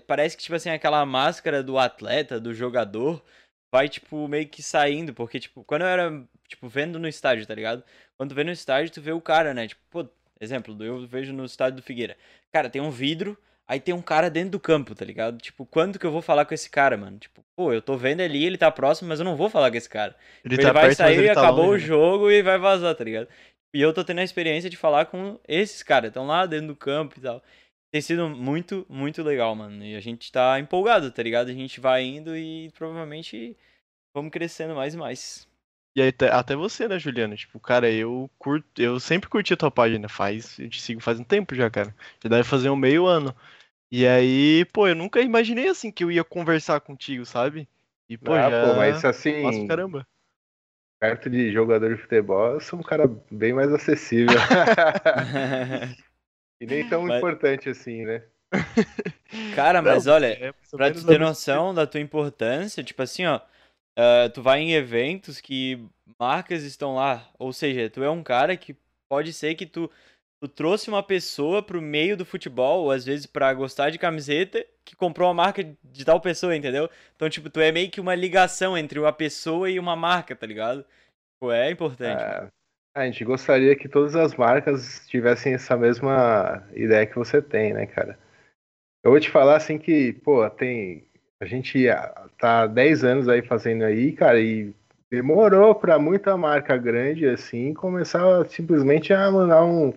parece que, tipo assim, aquela máscara do atleta, do jogador, vai, tipo, meio que saindo, porque, tipo, quando eu era, tipo, vendo no estádio, tá ligado? Quando tu vê no estádio, tu vê o cara, né? Tipo, pô, exemplo, eu vejo no estádio do Figueira. Cara, tem um vidro, aí tem um cara dentro do campo, tá ligado? Tipo, quando que eu vou falar com esse cara, mano? Tipo, pô, eu tô vendo ele, ele tá próximo, mas eu não vou falar com esse cara. Ele, Ele, tá vai perto, sair, ele tá acabou longe, o né? jogo e vai vazar, tá ligado? E eu tô tendo a experiência de falar com esses caras, estão lá dentro do campo e tal. Tem sido muito, muito legal, mano. E a gente tá empolgado, tá ligado? A gente vai indo e provavelmente vamos crescendo mais e mais. E aí, até, até você, né, Juliano? Tipo, cara, eu curto, eu sempre curti a tua página, faz, eu te sigo faz um tempo já, cara. Já deve fazer um meio ano. E aí, pô, eu nunca imaginei assim que eu ia conversar contigo, sabe? E, pô, ah, já. pô, mas assim, pra caramba. perto de jogador de futebol, eu sou um cara bem mais acessível. e nem tão Mas- importante assim, né? Cara, mas Não, olha, é Pra tu ter noção da tua importância, tipo assim, ó, ah, tu vai em eventos que marcas estão lá, ou seja, tu é um cara que pode ser que tu, tu trouxe uma pessoa pro meio do futebol, ou às vezes pra gostar de camiseta, que comprou uma marca de tal pessoa, entendeu? Então, tipo, tu é meio que uma ligação entre uma pessoa e uma marca, tá ligado? Tipo, é importante. É, a gente gostaria que todas as marcas tivessem essa mesma ideia que você tem, né, cara? Eu vou te falar assim que, pô, tem. A gente tá há 10 anos aí fazendo aí, cara, e demorou pra muita marca grande assim começar simplesmente a mandar um,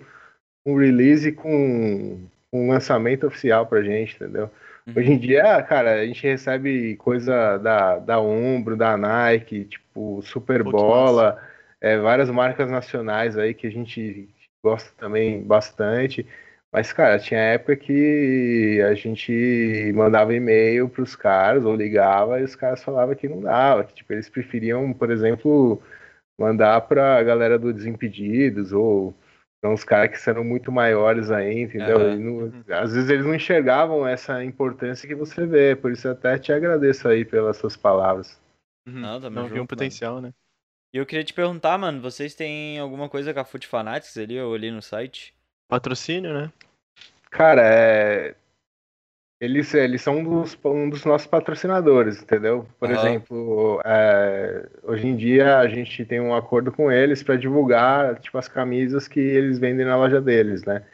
um release com um lançamento oficial pra gente, entendeu? Uhum. Hoje em dia, cara, a gente recebe coisa da, da Umbro, da Nike, tipo Super Bola, é, várias marcas nacionais aí que a gente gosta também bastante. Mas, cara, tinha época que a gente mandava e-mail pros caras ou ligava e os caras falavam que não dava, que tipo, eles preferiam, por exemplo, mandar pra galera do Desimpedidos ou para uns caras que eram muito maiores aí, entendeu? E não- às vezes eles não enxergavam essa importância que você vê, por isso eu até te agradeço aí pelas suas palavras. Uhum. Não, Não viu um potencial, né? E eu queria te perguntar, mano, vocês têm alguma coisa com a Foot Fanatics ali, eu ali no site? Patrocínio, né? Cara, é, eles, eles são um dos, um dos nossos patrocinadores, entendeu? Por Aham. exemplo, é, hoje em dia a gente tem um acordo com eles para divulgar tipo, as camisas que eles vendem na loja deles, né?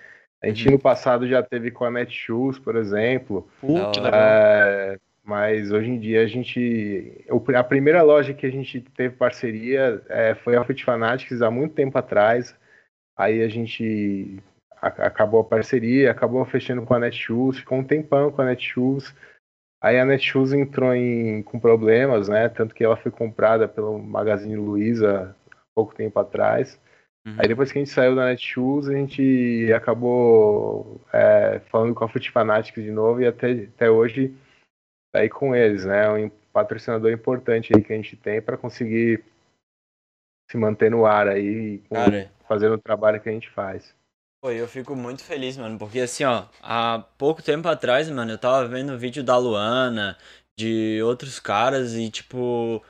A gente Uhum. no passado já teve com a Netshoes, por exemplo. Legal. É, Mas hoje em dia a gente. A primeira loja que a gente teve parceria é, foi a Foot Fanatics há muito tempo atrás. Aí a gente acabou a parceria, acabou fechando com a Netshoes, ficou um tempão com a Netshoes. Aí a Netshoes entrou em, com problemas, né? Tanto que ela foi comprada pelo Magazine Luiza há pouco tempo atrás. Uhum. Aí depois que a gente saiu da Netshoes, a gente acabou é, falando com a Foot Fanatics de novo e até, até hoje tá aí com eles, né? Um patrocinador importante aí que a gente tem para conseguir se manter no ar aí, com, Cara, fazendo o trabalho que a gente faz. Pô, eu fico muito feliz, mano, porque assim, ó, há pouco tempo atrás, mano, eu tava vendo vídeo da Luana, de outros caras e, tipo,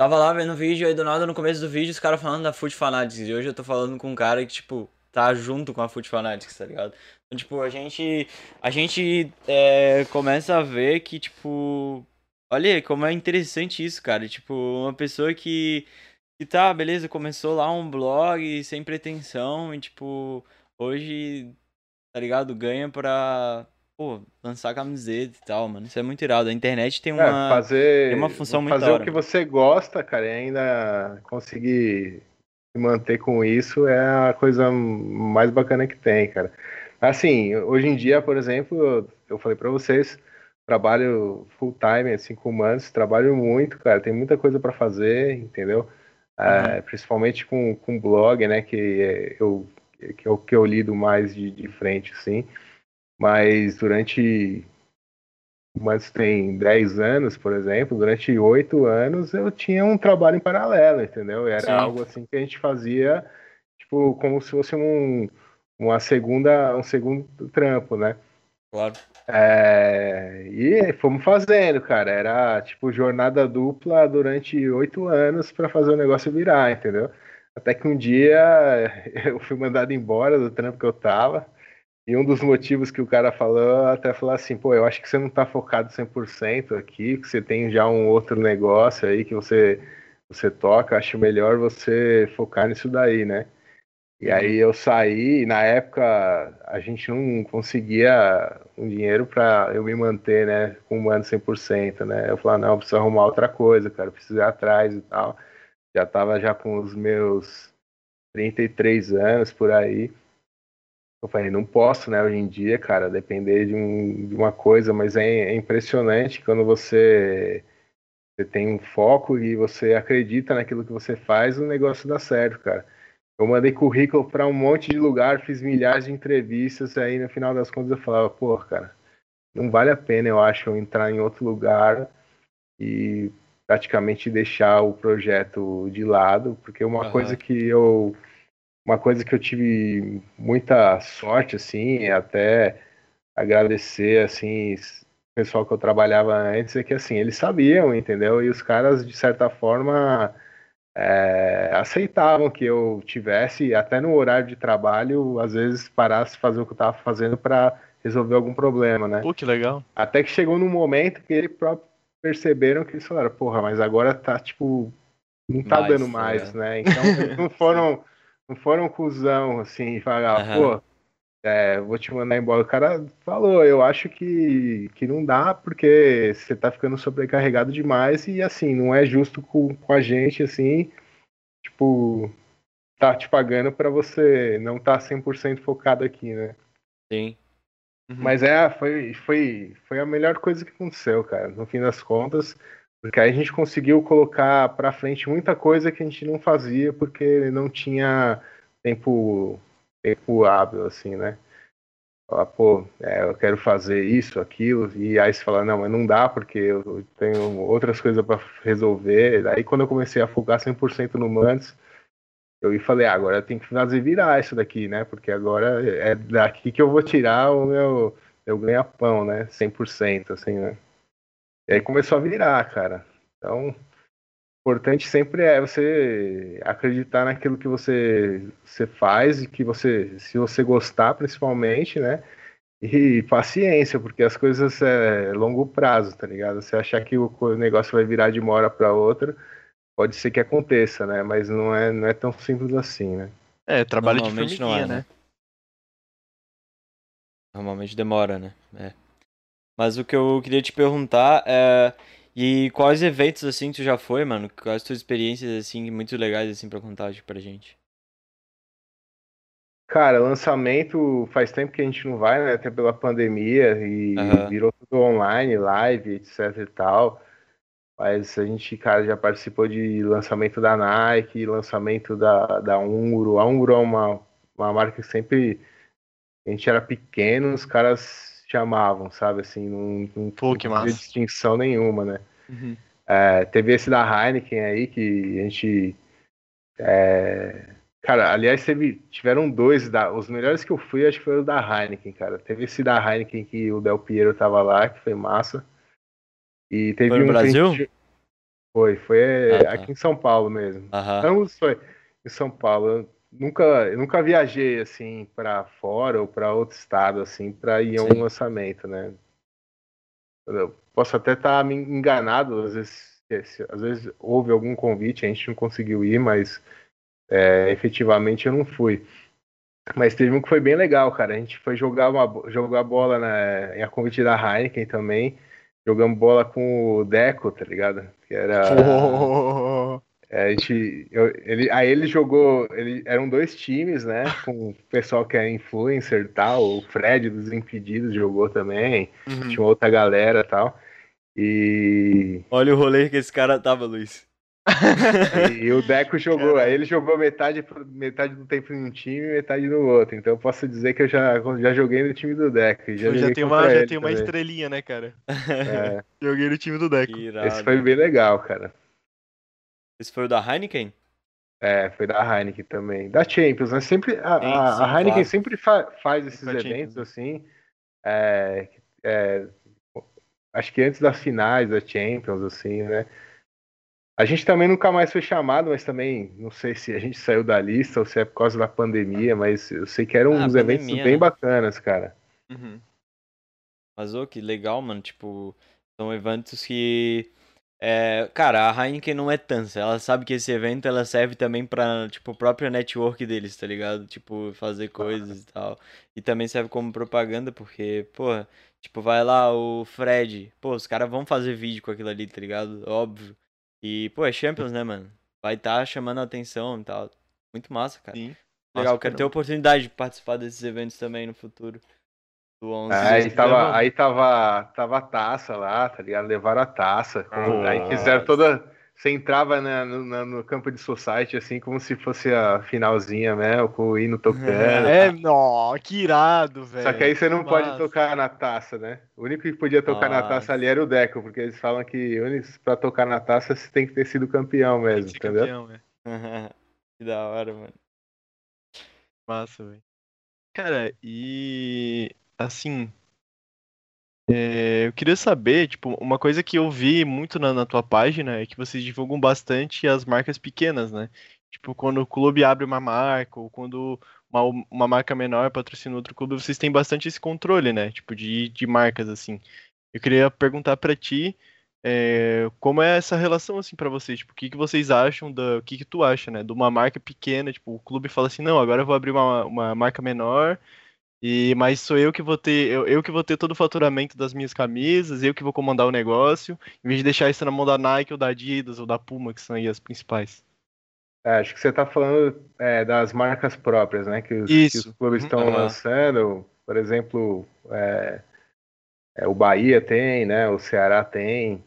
tava lá vendo vídeo aí do nada no começo do vídeo os caras falando da Foot Fanatics e hoje eu tô falando com um cara que, tipo, tá junto com a Foot Fanatics, tá ligado? Então, tipo, a gente, a gente é, começa a ver que, tipo, olha como é interessante isso, cara, tipo, uma pessoa que, que tá, beleza, começou lá um blog sem pretensão e, tipo hoje, tá ligado? Ganha pra, pô, lançar camiseta e tal, mano. Isso é muito irado. A internet tem é, uma, é, fazer, tem uma função muito Fazer o que você gosta, cara, e ainda conseguir se manter com isso é a coisa mais bacana que tem, cara. Assim, hoje em dia, por exemplo, eu falei para vocês, trabalho full time, cinco months, trabalho muito, cara, tem muita coisa para fazer, entendeu? É, uhum. É, principalmente com, com blog, né, que eu que é o que eu lido mais de, de frente, assim. Mas durante mas tem 10 anos, por exemplo, durante 8 anos eu tinha um trabalho em paralelo, entendeu? Era Sim. algo assim que a gente fazia, tipo, como se fosse um, uma segunda, um segundo trampo, né? Claro. É, e fomos fazendo, cara. Era tipo jornada dupla durante oito anos para fazer o negócio virar, entendeu? Até que um dia eu fui mandado embora do trampo que eu tava. E um dos motivos que o cara falou, até falar assim, pô, eu acho que você não tá focado 100% aqui, que você tem já um outro negócio aí que você você toca, acho melhor você focar nisso daí, né? E aí eu saí, e na época a gente não conseguia um dinheiro para eu me manter, né, com um ano 100%, né? Eu falei, não, eu preciso arrumar outra coisa, cara, preciso ir atrás e tal já estava já com os meus 33 anos por aí. Eu falei, não posso, né, hoje em dia, cara, depender de, um, de uma coisa, mas é, é impressionante quando você, você tem um foco e você acredita naquilo que você faz, o negócio dá certo, cara. Eu mandei currículo para um monte de lugar, fiz milhares de entrevistas, aí no final das contas eu falava, pô, cara, não vale a pena, eu acho, eu entrar em outro lugar e praticamente deixar o projeto de lado, porque uma uhum. coisa que eu uma coisa que eu tive muita sorte assim, até agradecer assim o pessoal que eu trabalhava antes é que assim eles sabiam, entendeu? E os caras de certa forma é, aceitavam que eu tivesse até no horário de trabalho às vezes parasse fazer o que eu estava fazendo para resolver algum problema, né? Pô, que legal. Até que chegou num momento que ele próprio perceberam que eles falaram, porra, mas agora tá tipo. Não tá mais, dando mais, é. né? Então não foram. Não foram cuzão, assim, falar, uhum. pô, é, vou te mandar embora. O cara falou, eu acho que, que não dá porque você tá ficando sobrecarregado demais e assim, não é justo com, com a gente, assim, tipo, tá te pagando para você não tá 100% focado aqui, né? Sim. Uhum. Mas é, foi, foi, foi a melhor coisa que aconteceu, cara, no fim das contas, porque aí a gente conseguiu colocar para frente muita coisa que a gente não fazia porque não tinha tempo, tempo hábil, assim, né? Falar, pô, é, eu quero fazer isso, aquilo, e aí você fala, não, mas não dá porque eu tenho outras coisas para resolver. Aí quando eu comecei a focar 100% no Mantis, eu falei, ah, agora tenho que fazer virar isso daqui, né? Porque agora é daqui que eu vou tirar o meu, meu ganha-pão, né? 100%, assim, né? E aí começou a virar, cara. Então, importante sempre é você acreditar naquilo que você, você faz e que você, se você gostar, principalmente, né? E paciência, porque as coisas é longo prazo, tá ligado? Você achar que o negócio vai virar de uma hora para outra, pode ser que aconteça, né? Mas não é, não é tão simples assim, né? É, trabalho de formiguinha, é, né? né? Normalmente demora, né? É. Mas o que eu queria te perguntar é. E quais eventos assim tu já foi, mano? Quais tuas experiências assim muito legais assim para contar pra gente? Cara, lançamento faz tempo que a gente não vai, né? Até pela pandemia e Aham. virou tudo online, live, etc e tal. Mas a gente, cara, já participou de lançamento da Nike, lançamento da, da Ungro. A Ungro é uma, uma marca que sempre a gente era pequeno, os caras chamavam, sabe? Assim, não, não, Pô, não que massa. distinção nenhuma, né? Uhum. É, teve esse da Heineken aí que a gente. é, cara, aliás, teve, tiveram dois. Da, os melhores que eu fui, acho que foi o da Heineken, cara. Teve esse da Heineken que o Del Piero tava lá, que foi massa. E teve Foi no um Brasil? gente- Foi, foi Ah, tá. aqui em São Paulo mesmo. Aham. Ambos foi em São Paulo. Nunca, eu nunca viajei assim para fora ou para outro estado assim para ir a um lançamento, né? Eu posso até estar me enganado, às vezes, às vezes houve algum convite, a gente não conseguiu ir, mas é, efetivamente eu não fui. Mas teve um que foi bem legal, cara. A gente foi jogar uma jogar bola na, em a convite da Heineken também. Jogamos bola com o Deco, tá ligado? Que era Pô. é, a gente, eu- ele, aí ele jogou, ele, eram dois times, né? Com o pessoal que é influencer e tal, o Fred dos Impedidos jogou também, Uhum. tinha outra galera e tal. E, Olha o rolê que esse cara tava, Luiz. e o Deco jogou, aí ele jogou metade, metade do tempo em um time e metade no outro. Então eu posso dizer que eu já, já joguei no time do Deco. Já, Já, joguei tem uma, já tem uma estrelinha, né, cara? É, Joguei no time do Deco. Irado. esse foi bem legal, cara. Esse foi o da Heineken? É, foi da Heineken também. Da Champions, né? Sempre, a, Sim, a- Heineken claro. sempre fa- faz esses Champions, eventos né? assim. é, é, acho que antes das finais da Champions, assim, né? A gente também nunca mais foi chamado, mas também não sei se a gente saiu da lista ou se é por causa da pandemia, mas eu sei que eram Ah, uns eventos pandemia, bem né? bacanas, cara. Uhum. Mas, ô, que legal, mano. Tipo, são eventos que. É, cara, a Heineken não é tansa. Ela sabe que esse evento ela serve também pra, tipo, o próprio network deles, tá ligado? Tipo, fazer coisas e tal. E também serve como propaganda, porque, porra, tipo, vai lá o Fred. Pô, os caras vão fazer vídeo com aquilo ali, tá ligado? Óbvio. E, pô, é Champions, né, mano? Vai tá chamando a atenção e tal. Muito massa, cara. Sim. Legal, Massa quero ter a oportunidade de participar desses eventos também no futuro. Do 11. Aí tava, aí tava, tava a taça lá, tá ligado? Levaram a taça. como- aí fizeram toda. Você entrava na- no, no campo de society, assim, como se fosse a finalzinha mesmo, com o hino tocando. É, nó, que irado, velho. Só que aí você não Que pode massa. tocar na taça, né? O único que podia tocar na taça ali era o Deco, porque eles falam que pra tocar na taça você tem que ter sido campeão mesmo, entendeu? campeão, velho. que da hora, mano. Massa, velho. Cara, e assim, é, eu queria saber, tipo, uma coisa que eu vi muito na, na tua página é que vocês divulgam bastante as marcas pequenas, né? Tipo, quando o clube abre uma marca, ou quando uma, uma marca menor patrocina outro clube, vocês têm bastante esse controle, né? Tipo, de, de marcas, assim. Eu queria perguntar pra ti, é, como é essa relação, assim, pra vocês? Tipo, o que que vocês acham da... O que que tu acha, né? De uma marca pequena, tipo, o clube fala assim, não, agora eu vou abrir uma, uma marca menor, e mas sou eu que vou ter, eu, eu que vou ter todo o faturamento das minhas camisas, eu que vou comandar o negócio, em vez de deixar isso na mão da Nike ou da Adidas ou da Puma, que são aí as principais. É, acho que você tá falando é, das marcas próprias, né? Que os, que os clubes Uhum. estão Aham. lançando. Por exemplo, é, é, o Bahia tem, né? O Ceará tem.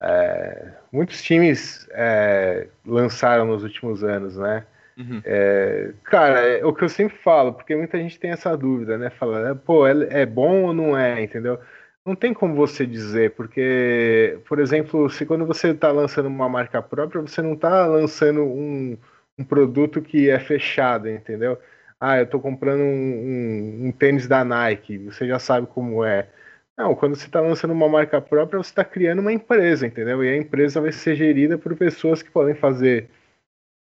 É, muitos times é, lançaram nos últimos anos, né? Uhum. É, cara, é o que eu sempre falo, porque muita gente tem essa dúvida, né? Fala, é, pô, é, é bom ou não é, entendeu? Não tem como você dizer, porque, por exemplo, se quando você está lançando uma marca própria, você não está lançando um, um produto que é fechado, entendeu? Ah, eu estou comprando um, um- um tênis da Nike, você já sabe como é. Não, quando você está lançando uma marca própria, você está criando uma empresa, entendeu? E a empresa vai ser gerida por pessoas que podem fazer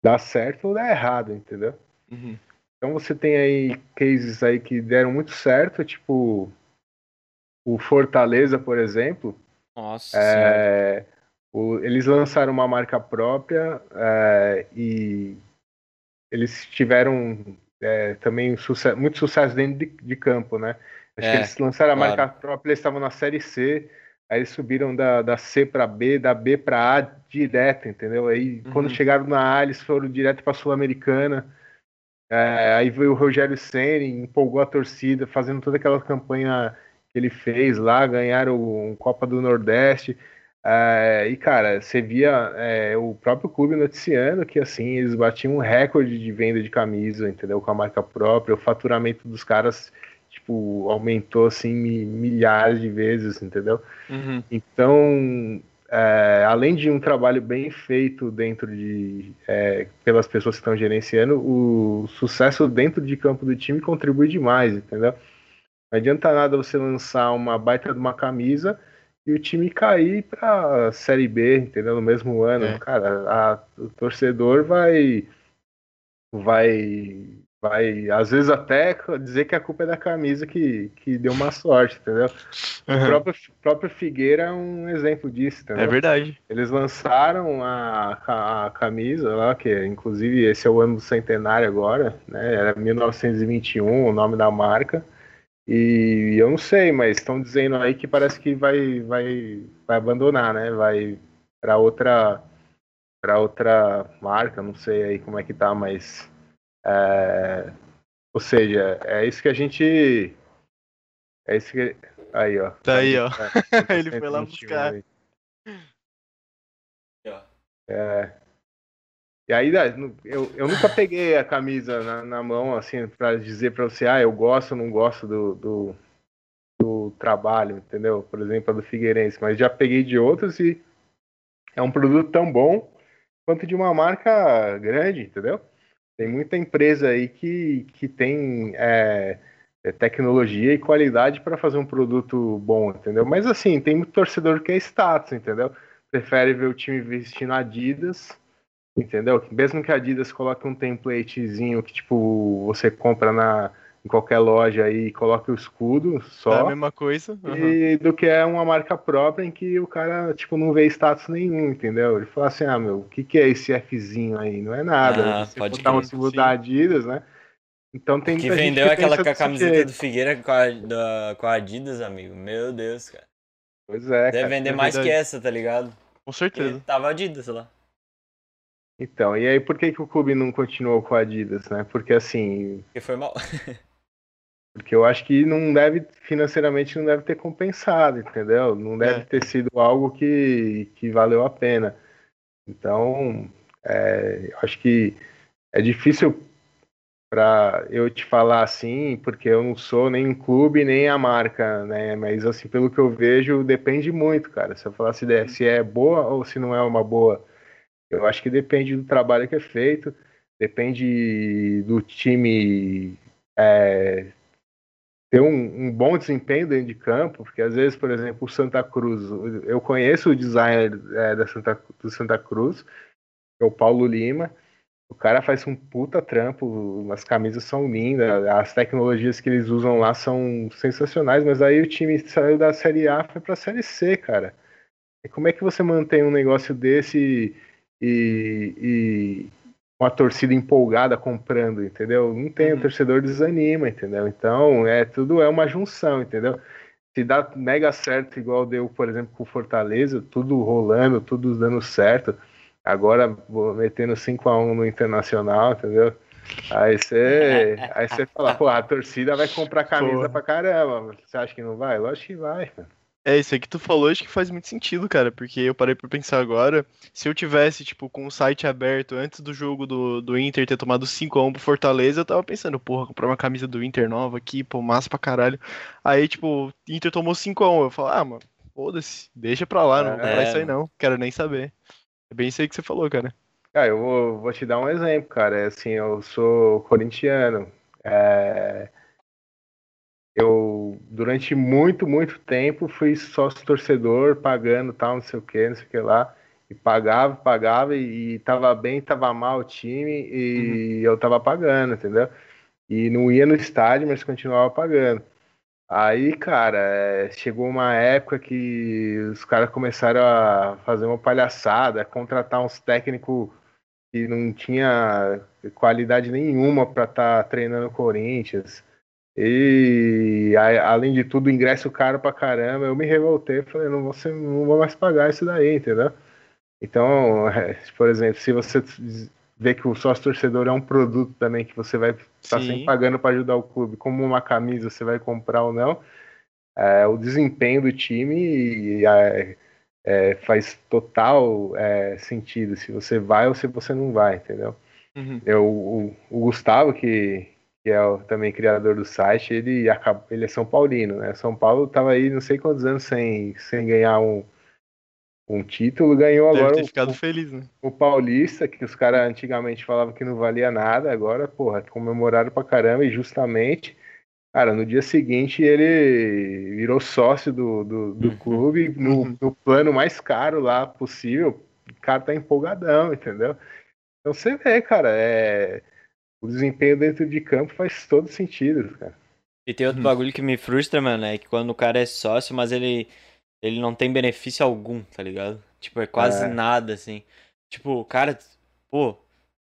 dar certo ou dar errado, entendeu? Uhum. Então você tem aí cases aí que deram muito certo, tipo o Fortaleza, por exemplo. Nossa. É, o- eles lançaram uma marca própria é, e eles tiveram é, também suce- muito sucesso dentro de, de campo, né? Acho É, que eles lançaram a claro. marca própria, eles estavam na série C, aí eles subiram da, da C para B, da B para A direto, entendeu? Aí quando Uhum. chegaram na A, eles foram direto para Sul-Americana. É, aí veio o Rogério Ceni, empolgou a torcida, fazendo toda aquela campanha que ele fez lá, ganharam um Copa do Nordeste. É, e cara, você via é, o próprio clube noticiando que assim eles batiam um recorde de venda de camisa, entendeu? Com a marca própria, o faturamento dos caras tipo aumentou assim mi- milhares de vezes, entendeu? Uhum. Então, é, além de um trabalho bem feito dentro de é, pelas pessoas que estão gerenciando, o sucesso dentro de campo do time contribui demais, entendeu? Não adianta nada você lançar uma baita de uma camisa e o time cair para Série B, entendeu? No mesmo ano, É. cara, a- o torcedor vai vai vai às vezes até dizer que a culpa é da camisa que, que deu uma sorte, entendeu? O Uhum. próprio, próprio Figueira é um exemplo disso, entendeu? É verdade. Eles lançaram a, a camisa lá, que inclusive esse é o ano do centenário agora, né? Era 1921 o nome da marca. E eu não sei, mas estão dizendo aí que parece que vai, vai, vai abandonar, né? Vai para outra para outra marca, não sei aí como é que tá, mas é, ou seja, é isso que a gente é isso que aí, ó. Tá aí, ó. Tá, Ele foi lá 121 buscar. aí. É. E aí, eu, eu nunca peguei a camisa na, na mão, assim, pra dizer pra você, ah, eu gosto ou não gosto do, do, do trabalho, entendeu? Por exemplo, a do Figueirense, mas já peguei de outros e é um produto tão bom quanto de uma marca grande, entendeu? Tem muita empresa aí que, que tem é, é, tecnologia e qualidade para fazer um produto bom, entendeu? Mas assim, tem muito torcedor que é status, entendeu? Prefere ver o time vestindo Adidas, entendeu? Mesmo que a Adidas coloque um templatezinho que tipo você compra na em qualquer loja aí e coloque o escudo É a só, mesma coisa. Uhum. e do que é uma marca própria em que o cara tipo não vê status nenhum, entendeu? Ele fala assim, ah meu, o que que é esse Fzinho aí? Não é nada. Ah, você pode botar um símbolo da Adidas, né? Então tem Que vendeu aquela pensa com a desse camiseta jeito. do Figueira com a, da, com a Adidas, amigo. Meu Deus, cara. Pois é, Deve cara. vender é mais que essa, tá ligado? Com Porque certeza. tava Adidas lá. Então, e aí por que, que o clube não continuou com a Adidas, né? Porque assim, Porque foi mal. porque eu acho que não deve, financeiramente não deve ter compensado, entendeu? Não deve É. ter sido algo que, que valeu a pena. Então, é, eu acho que é difícil para eu te falar assim, porque eu não sou nem um clube nem a marca, né? Mas assim, pelo que eu vejo, depende muito, cara. Se eu falar se é, se é boa ou se não é uma boa, eu acho que depende do trabalho que é feito, depende do time é, ter um, um bom desempenho dentro de campo, porque às vezes, por exemplo, o Santa Cruz, eu conheço o designer é, da Santa, do Santa Cruz, que é o Paulo Lima. O cara faz um puta trampo, as camisas são lindas, as tecnologias que eles usam lá são sensacionais, mas aí o time saiu da Série A foi pra Série C, cara. E como é que você mantém um negócio desse e, e uma torcida empolgada comprando, entendeu? Não tem, Uhum. o torcedor desanima, entendeu? Então, é tudo é uma junção, entendeu? Se dá mega certo, igual deu, por exemplo, com o Fortaleza, tudo rolando, tudo dando certo. Agora vou metendo 5x1 no Internacional, entendeu? Aí você, aí você fala, pô, a torcida vai comprar camisa Porra. pra caramba. Você acha que não vai? Lógico que vai, cara. É, isso aí que tu falou, acho que faz muito sentido, cara, porque eu parei pra pensar agora, se eu tivesse, tipo, com o site aberto antes do jogo do, do Inter ter tomado 5x1 pro Fortaleza, eu tava pensando, porra, comprar uma camisa do Inter nova aqui, pô, massa pra caralho. Aí, tipo, Inter tomou 5x1, eu falo, ah, mano, foda-se, deixa pra lá, não vou comprar É, isso aí mano. não, quero nem saber. É bem isso aí que você falou, cara. Cara, eu vou, vou te dar um exemplo, cara. É assim, eu sou corintiano. É, Eu, durante muito, muito tempo, fui sócio torcedor, pagando tal, não sei o que, não sei o que lá. E pagava, pagava, e, e tava bem, tava mal o time, e eu tava pagando, entendeu? E não ia no estádio, mas continuava pagando. Aí, cara, é, chegou uma época que os caras começaram a fazer uma palhaçada, a contratar uns técnicos que não tinha qualidade nenhuma para estar treinando o Corinthians. E a- além de tudo, ingresso caro pra caramba. Eu me revoltei, falei, não vou, ser- não vou mais pagar isso daí, entendeu? Então, é, por exemplo, se você vê que o sócio torcedor é um produto também que você vai estar Sim. sempre pagando para ajudar o clube, como uma camisa você vai comprar ou não, é, o desempenho do time é, é, faz total é, sentido se você vai ou se você não vai, entendeu? Uhum. Eu, o, o Gustavo, que, que é o, também criador do site, ele, acaba, ele é São Paulino, né? São Paulo estava aí não sei quantos anos sem, sem ganhar um, um título, ganhou Deve agora ter o, ficado o, feliz, né? o Paulista, que os caras antigamente falavam que não valia nada, agora, porra, comemoraram pra caramba e justamente, cara, no dia seguinte ele virou sócio do, do, do Uhum. clube no, Uhum. no plano mais caro lá possível. O cara tá empolgadão, entendeu? Então você vê, cara, é... o desempenho dentro de campo faz todo sentido, cara. E tem outro Uhum. bagulho que me frustra, mano, é que quando o cara é sócio, mas ele, ele não tem benefício algum, tá ligado? Tipo, é quase É. nada, assim. Tipo, cara, pô,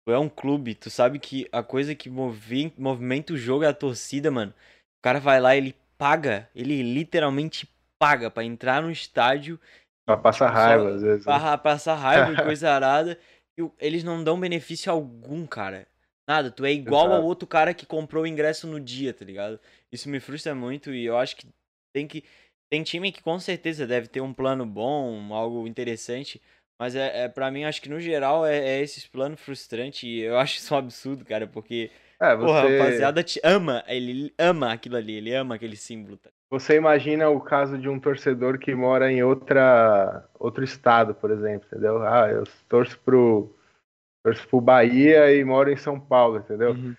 tu é um clube, tu sabe que a coisa que movi, movimenta o jogo é a torcida, mano. O cara vai lá, ele paga, ele literalmente paga pra entrar no estádio Pra passar Tipo, só- raiva, às vezes. né? Pra passar raiva e coisa arada. E eles não dão benefício algum, cara. Nada, tu é igual ao Exato. outro cara que comprou o ingresso no dia, tá ligado? Isso me frustra muito e eu acho que tem que. Tem time que com certeza deve ter um plano bom, algo interessante. Mas é, é para mim, acho que no geral é, é esses planos frustrantes e eu acho isso um absurdo, cara, porque, É, porra, a você, rapaziada te ama, ele ama aquilo ali, ele ama aquele símbolo, tá? você imagina o caso de um torcedor que mora em outra, outro estado, por exemplo, entendeu? Ah, eu torço pro, torço pro Bahia e moro em São Paulo, entendeu? Uhum.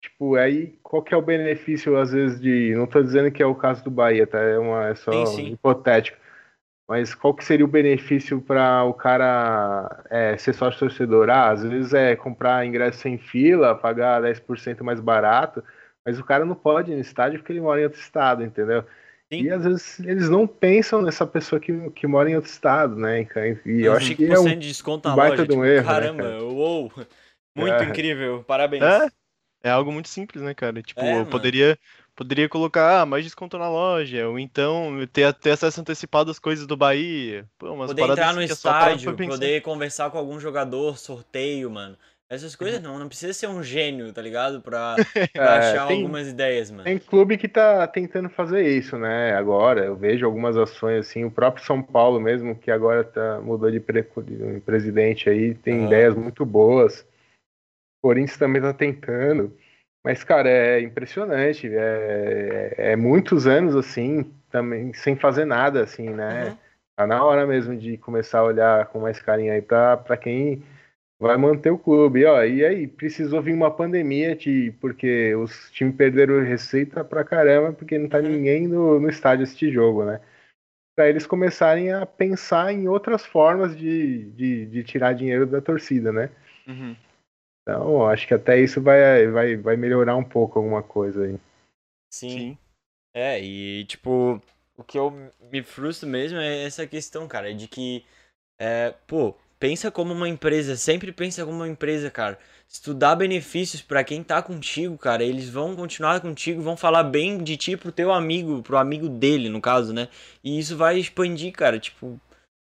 Tipo, aí qual que é o benefício, às vezes, de. Não tô dizendo que é o caso do Bahia, tá? É, uma, é só Sim, sim. hipotético. Mas qual que seria o benefício para o cara é, ser sócio torcedor? Ah, às vezes é comprar ingresso sem fila, pagar 10% mais barato, mas o cara não pode ir no estádio porque ele mora em outro estado, entendeu? Sim. E às vezes eles não pensam nessa pessoa que, que mora em outro estado, né? E eu acho que é 5% um, de desconto na baita loja, de um tipo, erro, né, caramba, cara? uou, muito É. incrível, parabéns. É, é algo muito simples, né, cara? Tipo, É, eu mano. poderia, poderia colocar ah, mais desconto na loja, ou então ter, ter acesso antecipado às coisas do Bahia. Pô, umas poder entrar no assim que é estádio, poder conversar com algum jogador, sorteio, mano. Essas coisas não, não precisa ser um gênio, tá ligado? Pra, pra É, achar tem- algumas ideias, mano. Tem clube que tá tentando fazer isso, né? Agora, eu vejo algumas ações assim, o próprio São Paulo mesmo, que agora tá, mudou de, pre- de presidente aí, tem ideias muito boas. O Corinthians também tá tentando. Mas, cara, é impressionante. É, é muitos anos assim, também sem fazer nada, assim, né? Uhum. Tá na hora mesmo de começar a olhar com mais carinho aí pra, pra quem vai manter o clube. E, ó, e aí, precisou vir uma pandemia, de, porque os times perderam receita pra caramba, porque não tá Uhum. ninguém no, no estádio assistir jogo, né? Pra eles começarem a pensar em outras formas de, de, de tirar dinheiro da torcida, né? Uhum. Então, acho que até isso vai, vai, vai melhorar um pouco alguma coisa aí. Sim. Sim. É, e tipo, o que eu me frustro mesmo é essa questão, cara, de que, é, pô, pensa como uma empresa, sempre pensa como uma empresa, cara. Se tu dá benefícios pra quem tá contigo, cara, eles vão continuar contigo, vão falar bem de ti pro teu amigo, pro amigo dele, no caso, né? E isso vai expandir, cara, tipo,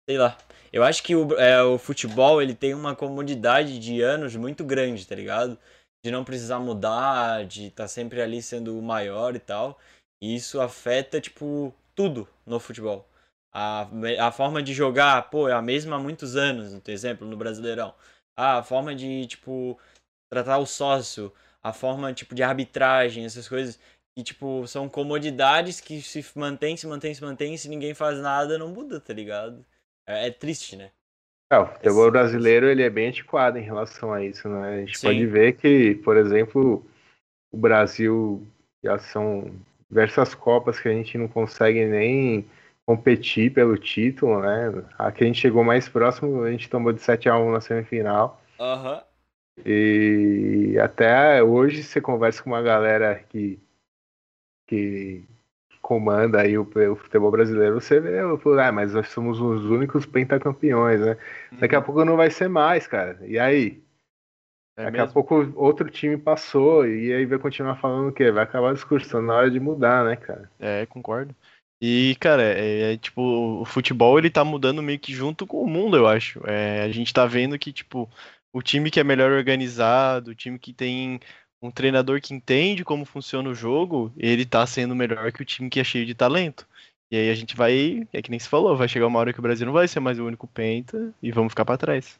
sei lá. Eu acho que o, é, o futebol, ele tem uma comodidade de anos muito grande, tá ligado? De não precisar mudar, de estar sempre ali sendo o maior e tal. E isso afeta, tipo, tudo no futebol. A, a forma de jogar, pô, é a mesma há muitos anos, por exemplo, no Brasileirão. Ah, a forma de, tipo, tratar o sócio, a forma, tipo, de arbitragem, essas coisas. Que, tipo, são comodidades que se mantém, se mantém, se mantém, se ninguém faz nada, não muda, tá ligado? É, é triste, né? É, o futebol Esse- brasileiro ele é bem antiquado em relação a isso, né? A gente Sim. pode ver que, por exemplo, o Brasil já são diversas copas que a gente não consegue nem competir pelo título, né? A que a gente chegou mais próximo, a gente tomou de 7 a 1 na semifinal. Aham. E até hoje você conversa com uma galera que, que comanda aí o, o futebol brasileiro, você vê, eu falo, ah, mas nós somos os únicos pentacampeões, né? Daqui a pouco não vai ser mais, cara. E aí? É Daqui a mesmo? pouco outro time passou e aí vai continuar falando o quê? Vai acabar o discurso, tá na hora de mudar, né, cara? É, concordo. E, cara, é, é, tipo, o futebol ele tá mudando meio que junto com o mundo, eu acho. É, a gente tá vendo que, tipo, o time que é melhor organizado, o time que tem um treinador que entende como funciona o jogo, ele tá sendo melhor que o time que é cheio de talento. E aí a gente vai, é que nem se falou, vai chegar uma hora que o Brasil não vai ser mais o único penta e vamos ficar pra trás.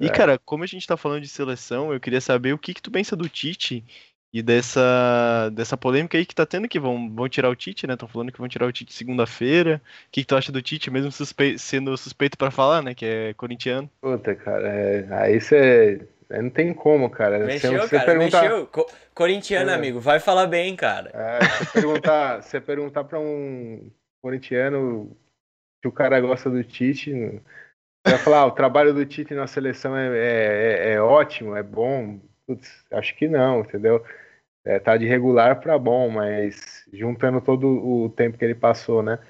E, É. cara, como a gente tá falando de seleção, eu queria saber o que que tu pensa do Tite e dessa, dessa polêmica aí que tá tendo que vão, vão tirar o Tite, né? Estão falando que vão tirar o Tite segunda-feira. O que que tu acha do Tite, mesmo suspe- sendo suspeito pra falar, né? Que é corintiano. Puta, cara, é... aí você. Não tem como, cara. Mexeu, se você cara, perguntar, mexeu. Co- corintiano, É. amigo, vai falar bem, cara. É, você perguntar, você perguntar pra um corintiano se o cara gosta do Tite, você vai falar, ah, o trabalho do Tite na seleção é, é, é- é ótimo, é bom. Putz, acho que não, entendeu? É, tá de regular pra bom, mas juntando todo o tempo que ele passou, né?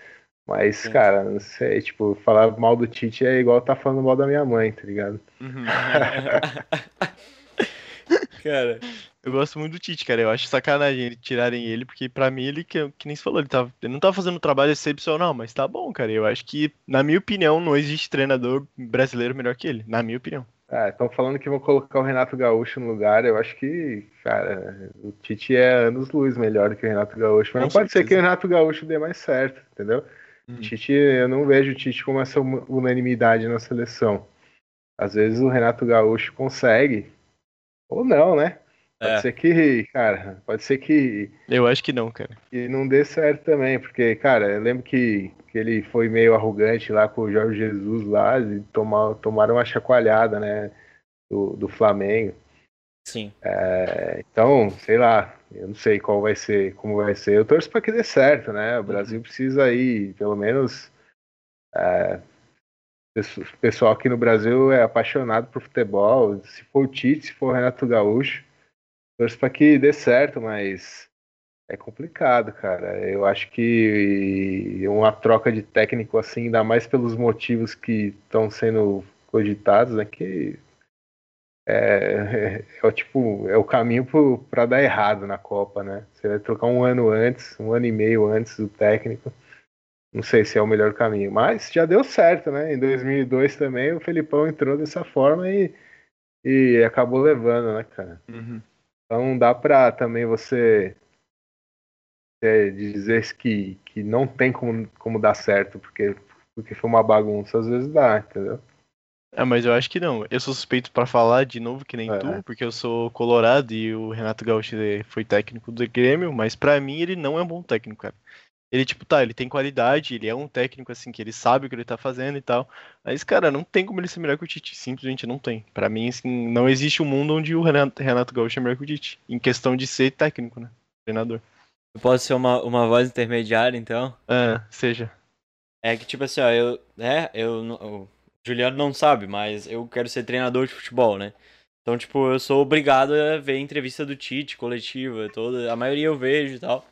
Mas, Sim. cara, não sei, tipo, falar mal do Tite é igual tá falando mal da minha mãe, tá ligado? cara, Eu gosto muito do Tite, cara. Eu acho sacanagem ele tirarem ele, porque pra mim ele, que, que nem se falou, ele, tá, ele não tá fazendo um trabalho excepcional, mas tá bom, cara. Eu acho que, na minha opinião, não existe treinador brasileiro melhor que ele. Na minha opinião. Ah, estão falando que vão colocar o Renato Gaúcho no lugar. Eu acho que, cara, o Tite é anos luz melhor que o Renato Gaúcho. Mas não pode ser que o Renato Gaúcho dê mais certo, entendeu? O Uhum. Tite, eu não vejo o Tite como essa unanimidade na seleção. Às vezes o Renato Gaúcho consegue, ou não, né? Pode É. ser que, cara, pode ser que, Eu acho que não, cara. que não dê certo também, porque, cara, eu lembro que, que ele foi meio arrogante lá com o Jorge Jesus lá, e tomar, tomaram uma chacoalhada, né, do, do Flamengo. sim. É, então, sei lá, eu não sei qual vai ser, como vai ser. Eu torço para que dê certo, né? O Brasil precisa aí, pelo menos. é, o pessoal aqui no Brasil é apaixonado por futebol. Se for o Tite, se for o Renato Gaúcho, torço para que dê certo, mas é complicado, cara. Eu acho que uma troca de técnico assim, ainda mais pelos motivos que estão sendo cogitados, né? Que é, é, o tipo, é o caminho para dar errado na Copa, né? Você vai trocar um ano antes, um ano e meio antes do técnico. Não sei se é o melhor caminho, mas já deu certo, né? Em 2002 também o Felipão entrou dessa forma e, e acabou levando, né, cara? Então dá pra também você é, dizer que, que não tem como, como dar certo, porque, porque foi uma bagunça. Às vezes dá, entendeu? É, mas eu acho que não. Eu sou suspeito pra falar de novo, que nem É. tu, porque eu sou colorado e o Renato Gaúcho foi técnico do Grêmio, mas pra mim ele não é um bom técnico, cara. Ele, tipo, tá, ele tem qualidade, ele é um técnico, assim, que ele sabe o que ele tá fazendo e tal. Mas, cara, não tem como ele ser melhor que o Tite. Simplesmente não tem. Pra mim, assim, não existe um mundo onde o Renato, Renato Gaúcho é melhor que o Tite. Em questão de ser técnico, né? Treinador. Eu posso ser uma, uma voz intermediária, então? Ah, seja. É que, tipo assim, ó, eu. É, eu. não- O Juliano não sabe, mas eu quero ser treinador de futebol, né? Então, tipo, eu sou obrigado a ver entrevista do Tite, coletiva, toda. A maioria eu vejo e tal.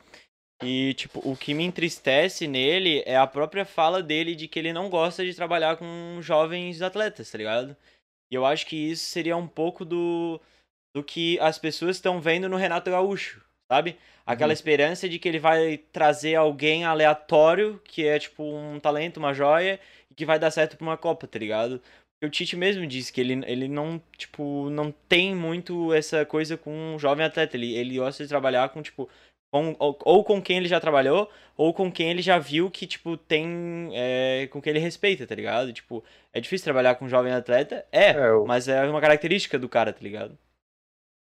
E, tipo, o que me entristece nele é a própria fala dele de que ele não gosta de trabalhar com jovens atletas, tá ligado? E eu acho que isso seria um pouco do, do que as pessoas estão vendo no Renato Gaúcho, sabe? Aquela Uhum. esperança de que ele vai trazer alguém aleatório, que é tipo um talento, uma joia, e que vai dar certo pra uma Copa, tá ligado? Porque o Tite mesmo disse que ele, ele não, tipo, não tem muito essa coisa com um jovem atleta. Ele, ele gosta de trabalhar com, tipo, com, ou, ou com quem ele já trabalhou, ou com quem ele já viu que, tipo, tem. É, com quem ele respeita, tá ligado? Tipo, é difícil trabalhar com um jovem atleta? É, É, eu- mas é uma característica do cara, tá ligado?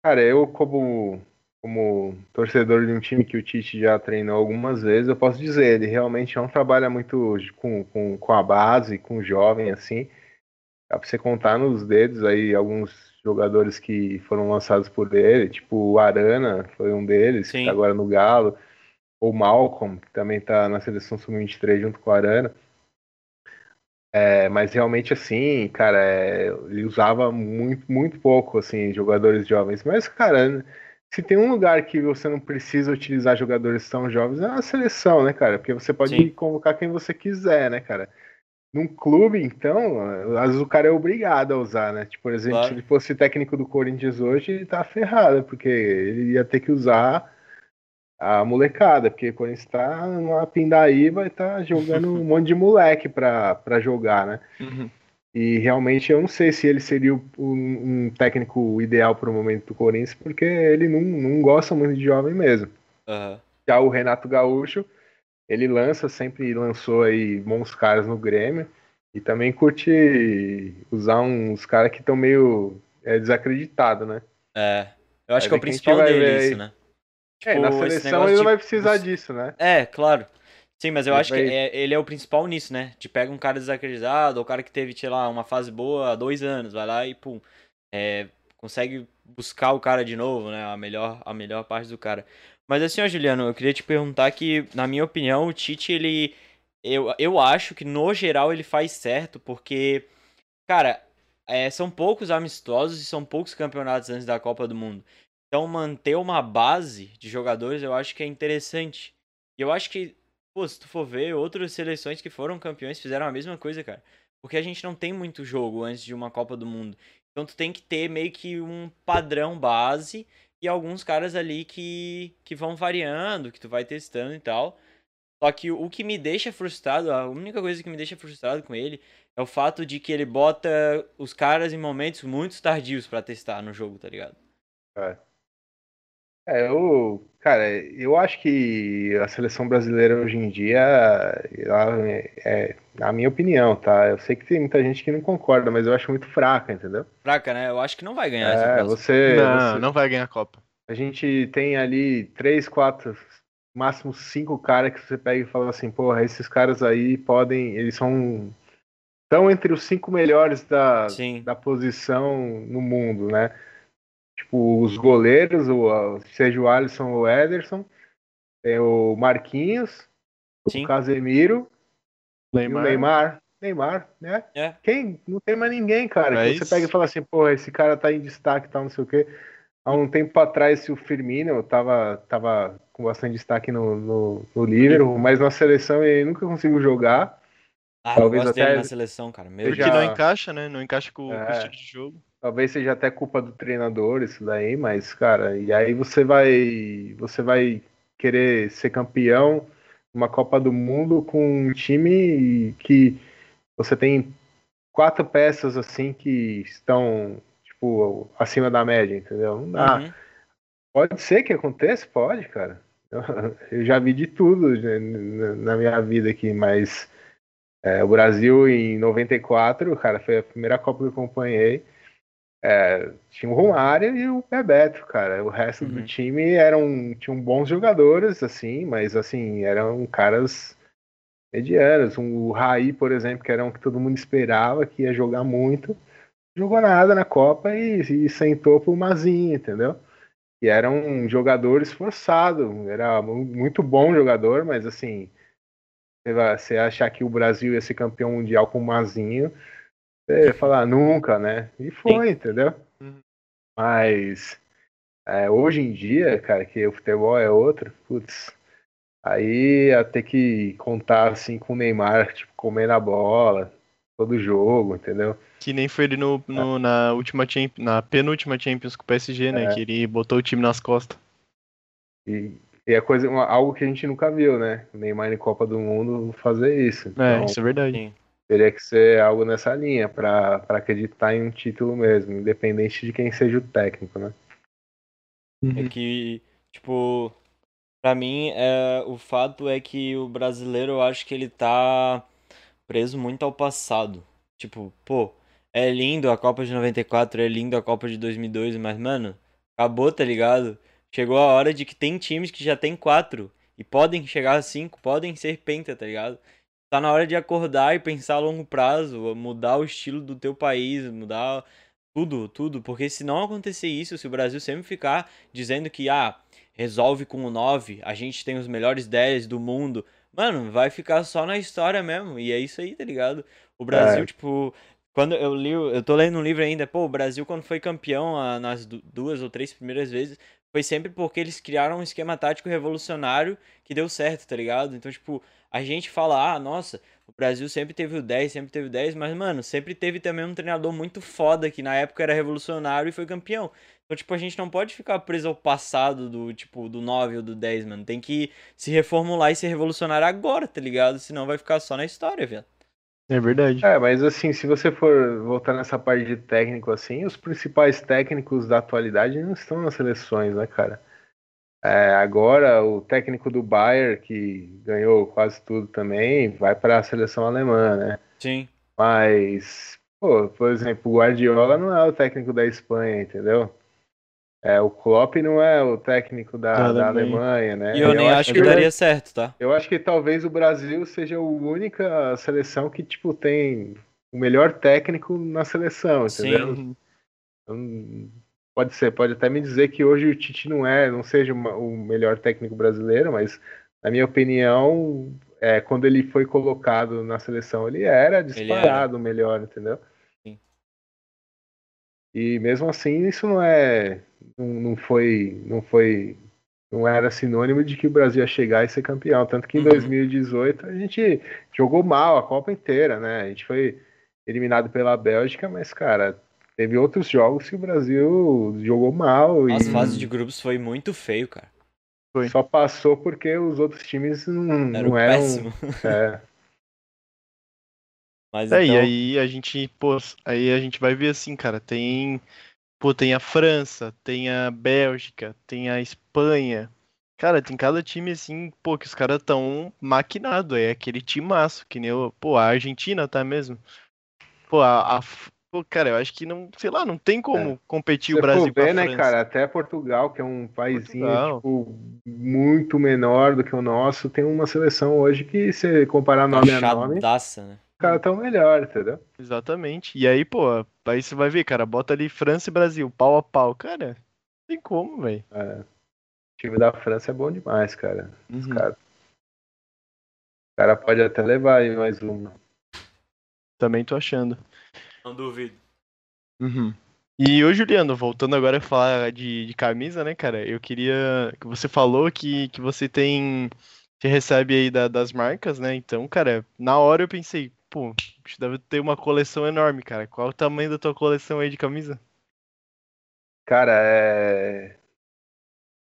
Cara, eu como, como torcedor de um time que o Tite já treinou algumas vezes, eu posso dizer, ele realmente não trabalha muito com, com, com a base, com o jovem, assim. Dá pra você contar nos dedos aí alguns jogadores que foram lançados por ele, tipo o Arana foi um deles, que Sim. tá agora no Galo, ou Malcolm, que também tá na seleção sub-23 junto com o Arana. É, mas realmente assim, cara, é, ele usava muito, muito pouco assim jogadores jovens. Mas, cara, se tem um lugar que você não precisa utilizar jogadores tão jovens, é a seleção, né, cara? Porque você pode Sim. convocar quem você quiser, né, cara? Num clube, então, às vezes o cara é obrigado a usar, né? Tipo, por exemplo, Claro. se ele fosse técnico do Corinthians hoje, ele tá ferrado, porque ele ia ter que usar a molecada, porque o Corinthians tá numa pindaí, vai estar jogando um monte de moleque pra, pra jogar, né? Uhum. E realmente eu não sei se ele seria um, um técnico ideal para o momento do Corinthians, porque ele não, não gosta muito de jovem mesmo. Aham. Já o Renato Gaúcho, ele lança, sempre lançou aí bons caras no Grêmio e também curte usar uns caras que estão meio é, desacreditados, né? É. Eu acho Vai que é o principal dele ver isso, aí. né? É, na Tipo, seleção ele de vai precisar disso, né? É, claro. Sim, mas eu Ele acho que vai- é- ele é o principal nisso, né? De pega um cara desacreditado, ou o cara que teve, sei lá, uma fase boa há dois anos, vai lá e, pum, é, consegue buscar o cara de novo, né? A melhor, a melhor parte do cara. Mas assim, ó, Juliano, eu queria te perguntar que, na minha opinião, o Tite, ele. Eu, eu acho que, no geral, ele faz certo, porque, cara, é, são poucos amistosos e são poucos campeonatos antes da Copa do Mundo. Então, manter uma base de jogadores eu acho que é interessante. E eu acho que, pô, se tu for ver, outras seleções que foram campeões fizeram a mesma coisa, cara. Porque a gente não tem muito jogo antes de uma Copa do Mundo. Então tu tem que ter meio que um padrão base e alguns caras ali que, que vão variando, que tu vai testando e tal. Só que o que me deixa frustrado, a única coisa que me deixa frustrado com ele é o fato de que ele bota os caras em momentos muito tardios pra testar no jogo, tá ligado? É, eu, cara, eu acho que a seleção brasileira hoje em dia, ela é, é, na minha opinião, tá? Eu sei que tem muita gente que não concorda, mas eu acho muito fraca, entendeu? Fraca, né? Eu acho que não vai ganhar essa É, você, Não, você- não vai ganhar a Copa. a gente tem ali três, quatro, máximo cinco caras que você pega e fala assim, porra, esses caras aí podem, eles são estão entre os cinco melhores da, Sim. da posição no mundo, né? Tipo, os goleiros, o, seja o Alisson ou o Ederson, tem o Marquinhos, Sim. o Casemiro e o Neymar. Neymar. Neymar, né? É. Quem? Não tem mais ninguém, cara. É você pega e fala assim, porra, esse cara tá em destaque e tal, não sei o quê. Há um tempo atrás, o Firmino tava, tava com bastante destaque no, no, no Liverpool, mas na seleção ele nunca conseguiu jogar. Ah, Talvez eu gosto até- dele na seleção, cara. Meu Porque já- não encaixa, né? Não encaixa com, com É. o estilo de jogo. Talvez seja até culpa do treinador isso daí, mas, cara, e aí você vai. Você vai querer ser campeão numa Copa do Mundo com um time que você tem quatro peças assim que estão, tipo, acima da média, entendeu? Não dá. Uhum. Pode ser que aconteça, pode, cara. Eu, já vi de tudo né, na na minha vida aqui, mas é, o Brasil em 94, cara, foi a primeira Copa que eu acompanhei. É, tinha o Romário e o Bebeto, cara. O resto do Uhum. time eram tinham bons jogadores, assim, mas assim eram caras medianos. Um, o Raí, por exemplo, que era um que todo mundo esperava que ia jogar muito, jogou nada na Copa e, e sentou pro Mazinho, entendeu? E era um jogador esforçado, era mu- muito bom jogador, mas assim, você achar que o Brasil ia ser campeão mundial com o Mazinho, você falar nunca, né? E foi, entendeu? Uhum. Mas é, hoje em dia, cara, que o futebol é outro, putz, aí ia ter que contar assim com o Neymar, tipo, comendo a bola, todo jogo, entendeu? Que nem foi ele no, no- na última Champions, na penúltima Champions com o PSG, né? É. Que ele botou o time nas costas. E, e é coisa, uma- algo que a gente nunca viu, né? O Neymar em Copa do Mundo fazer isso. É, Então, isso é verdade. Teria que ser algo nessa linha para acreditar em um título mesmo, independente de quem seja o técnico, né? É que, tipo, pra mim, é, o fato é que o brasileiro, eu acho que ele tá preso muito ao passado. Tipo, pô, é lindo a Copa de 94, é lindo a Copa de 2002, mas, mano, acabou, tá ligado? Chegou a hora de que tem times que já tem quatro e podem chegar a cinco, podem ser penta, tá ligado? Tá na hora de acordar e pensar a longo prazo, mudar o estilo do teu país, mudar tudo, tudo, porque se não acontecer isso, se o Brasil sempre ficar dizendo que, ah, resolve com o 9, a gente tem os melhores 10 do mundo, mano, vai ficar só na história mesmo, e é isso aí, tá ligado? O Brasil, É. tipo, quando eu li, eu tô lendo um livro ainda, pô, o Brasil quando foi campeão ah, nas du- duas ou três primeiras vezes, foi sempre porque eles criaram um esquema tático revolucionário que deu certo, tá ligado? Então, tipo, a gente fala, ah, nossa, O Brasil sempre teve o 10, sempre teve o 10, mas, mano, sempre teve também um treinador muito foda que na época era revolucionário e foi campeão. Então, tipo, a gente não pode ficar preso ao passado do, tipo, do 9 ou do 10, mano. Tem que se reformular e se revolucionar agora, tá ligado? Senão vai ficar só na história, velho. É verdade. É, mas assim, se você for voltar nessa parte de técnico assim, os principais técnicos da atualidade não estão nas seleções, né, cara? É, agora o técnico do Bayern, que ganhou quase tudo também, vai para a seleção alemã, né? Sim. Mas, pô, por exemplo, o Guardiola não é o técnico da Espanha, entendeu? É, o Klopp não é o técnico da, Da da Alemanha. Alemanha, né? E eu, nem acho que que- daria certo, tá? Eu acho que talvez o Brasil seja a única seleção que, tipo, tem o melhor técnico na seleção, entendeu? Sim. Então, Pode ser, pode até me dizer que hoje o Tite não é, não seja o melhor técnico brasileiro, mas na minha opinião, é, quando ele foi colocado na seleção, ele era disparado o melhor, entendeu? Sim. E mesmo assim, isso não é, não, não foi, não foi, não era sinônimo de que o Brasil ia chegar e ser campeão. Tanto que em Uhum. 2018 a gente jogou mal a Copa inteira, né? A gente foi eliminado pela Bélgica, mas cara, teve outros jogos que o Brasil jogou mal As e fases de grupos foi muito feio, cara. Foi. só passou porque os outros times não, Era não eram. péssimo. é, Mas É, então, e aí a gente, pô, aí a gente vai ver assim, cara, tem, pô, tem a França, tem a Bélgica, tem a Espanha. Cara, tem cada time assim, pô, que os caras tão maquinado, é aquele timaço, que nem o, pô, a Argentina tá mesmo. Pô, a, a- pô, cara, eu acho que não, sei lá, não tem como competir É. se o Brasil for com a ver, né, cara, até Portugal, que é um paísinho tipo, muito menor do que o nosso, tem uma seleção hoje que, se comparar nome a nome, os chadaça, né? caras tão melhor, entendeu? Exatamente. E aí, pô, aí você vai ver, cara, bota ali França e Brasil, pau a pau. Cara, não tem como, velho. É. O time da França é bom demais, cara. Os Uhum. cara. O cara pode até levar aí mais uma. Também tô achando. Não duvido. Uhum. E ô Juliano, voltando agora a falar de, de camisa, né, cara? Eu queria que você falou que, que você tem. Você recebe aí da- das marcas, né? Então, cara, na hora eu pensei, pô, você deve ter uma coleção enorme, cara. Qual o tamanho da tua coleção aí de camisa? Cara, é.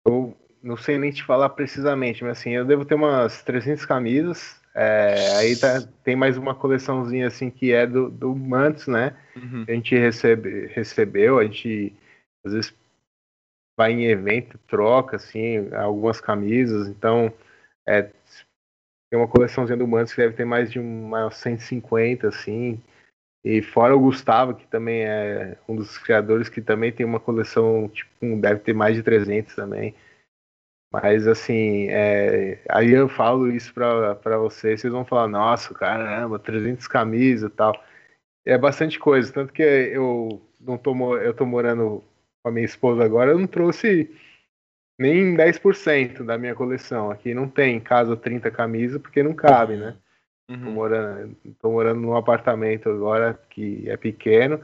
Eu não sei nem te falar precisamente, mas assim, eu devo ter umas 300 camisas. É, aí tá, tem mais uma coleçãozinha assim que é do, do Mantos, né? Uhum. a gente recebe, recebeu, a gente às vezes vai em evento, troca assim, algumas camisas, então é, tem uma coleçãozinha do Mantos que deve ter mais de umas 150, assim, e fora o Gustavo, que também é um dos criadores, que também tem uma coleção, tipo, deve ter mais de 300 também. Mas assim, é, aí eu falo isso pra, pra vocês, vocês vão falar, nossa, caramba, 300 camisas e tal. É bastante coisa, tanto que eu não tô, eu tô morando com a minha esposa agora, eu não trouxe nem 10% da minha coleção. Aqui não tem em casa 30 camisas porque não cabe, né? Tô Uhum. morando, tô morando num apartamento agora que é pequeno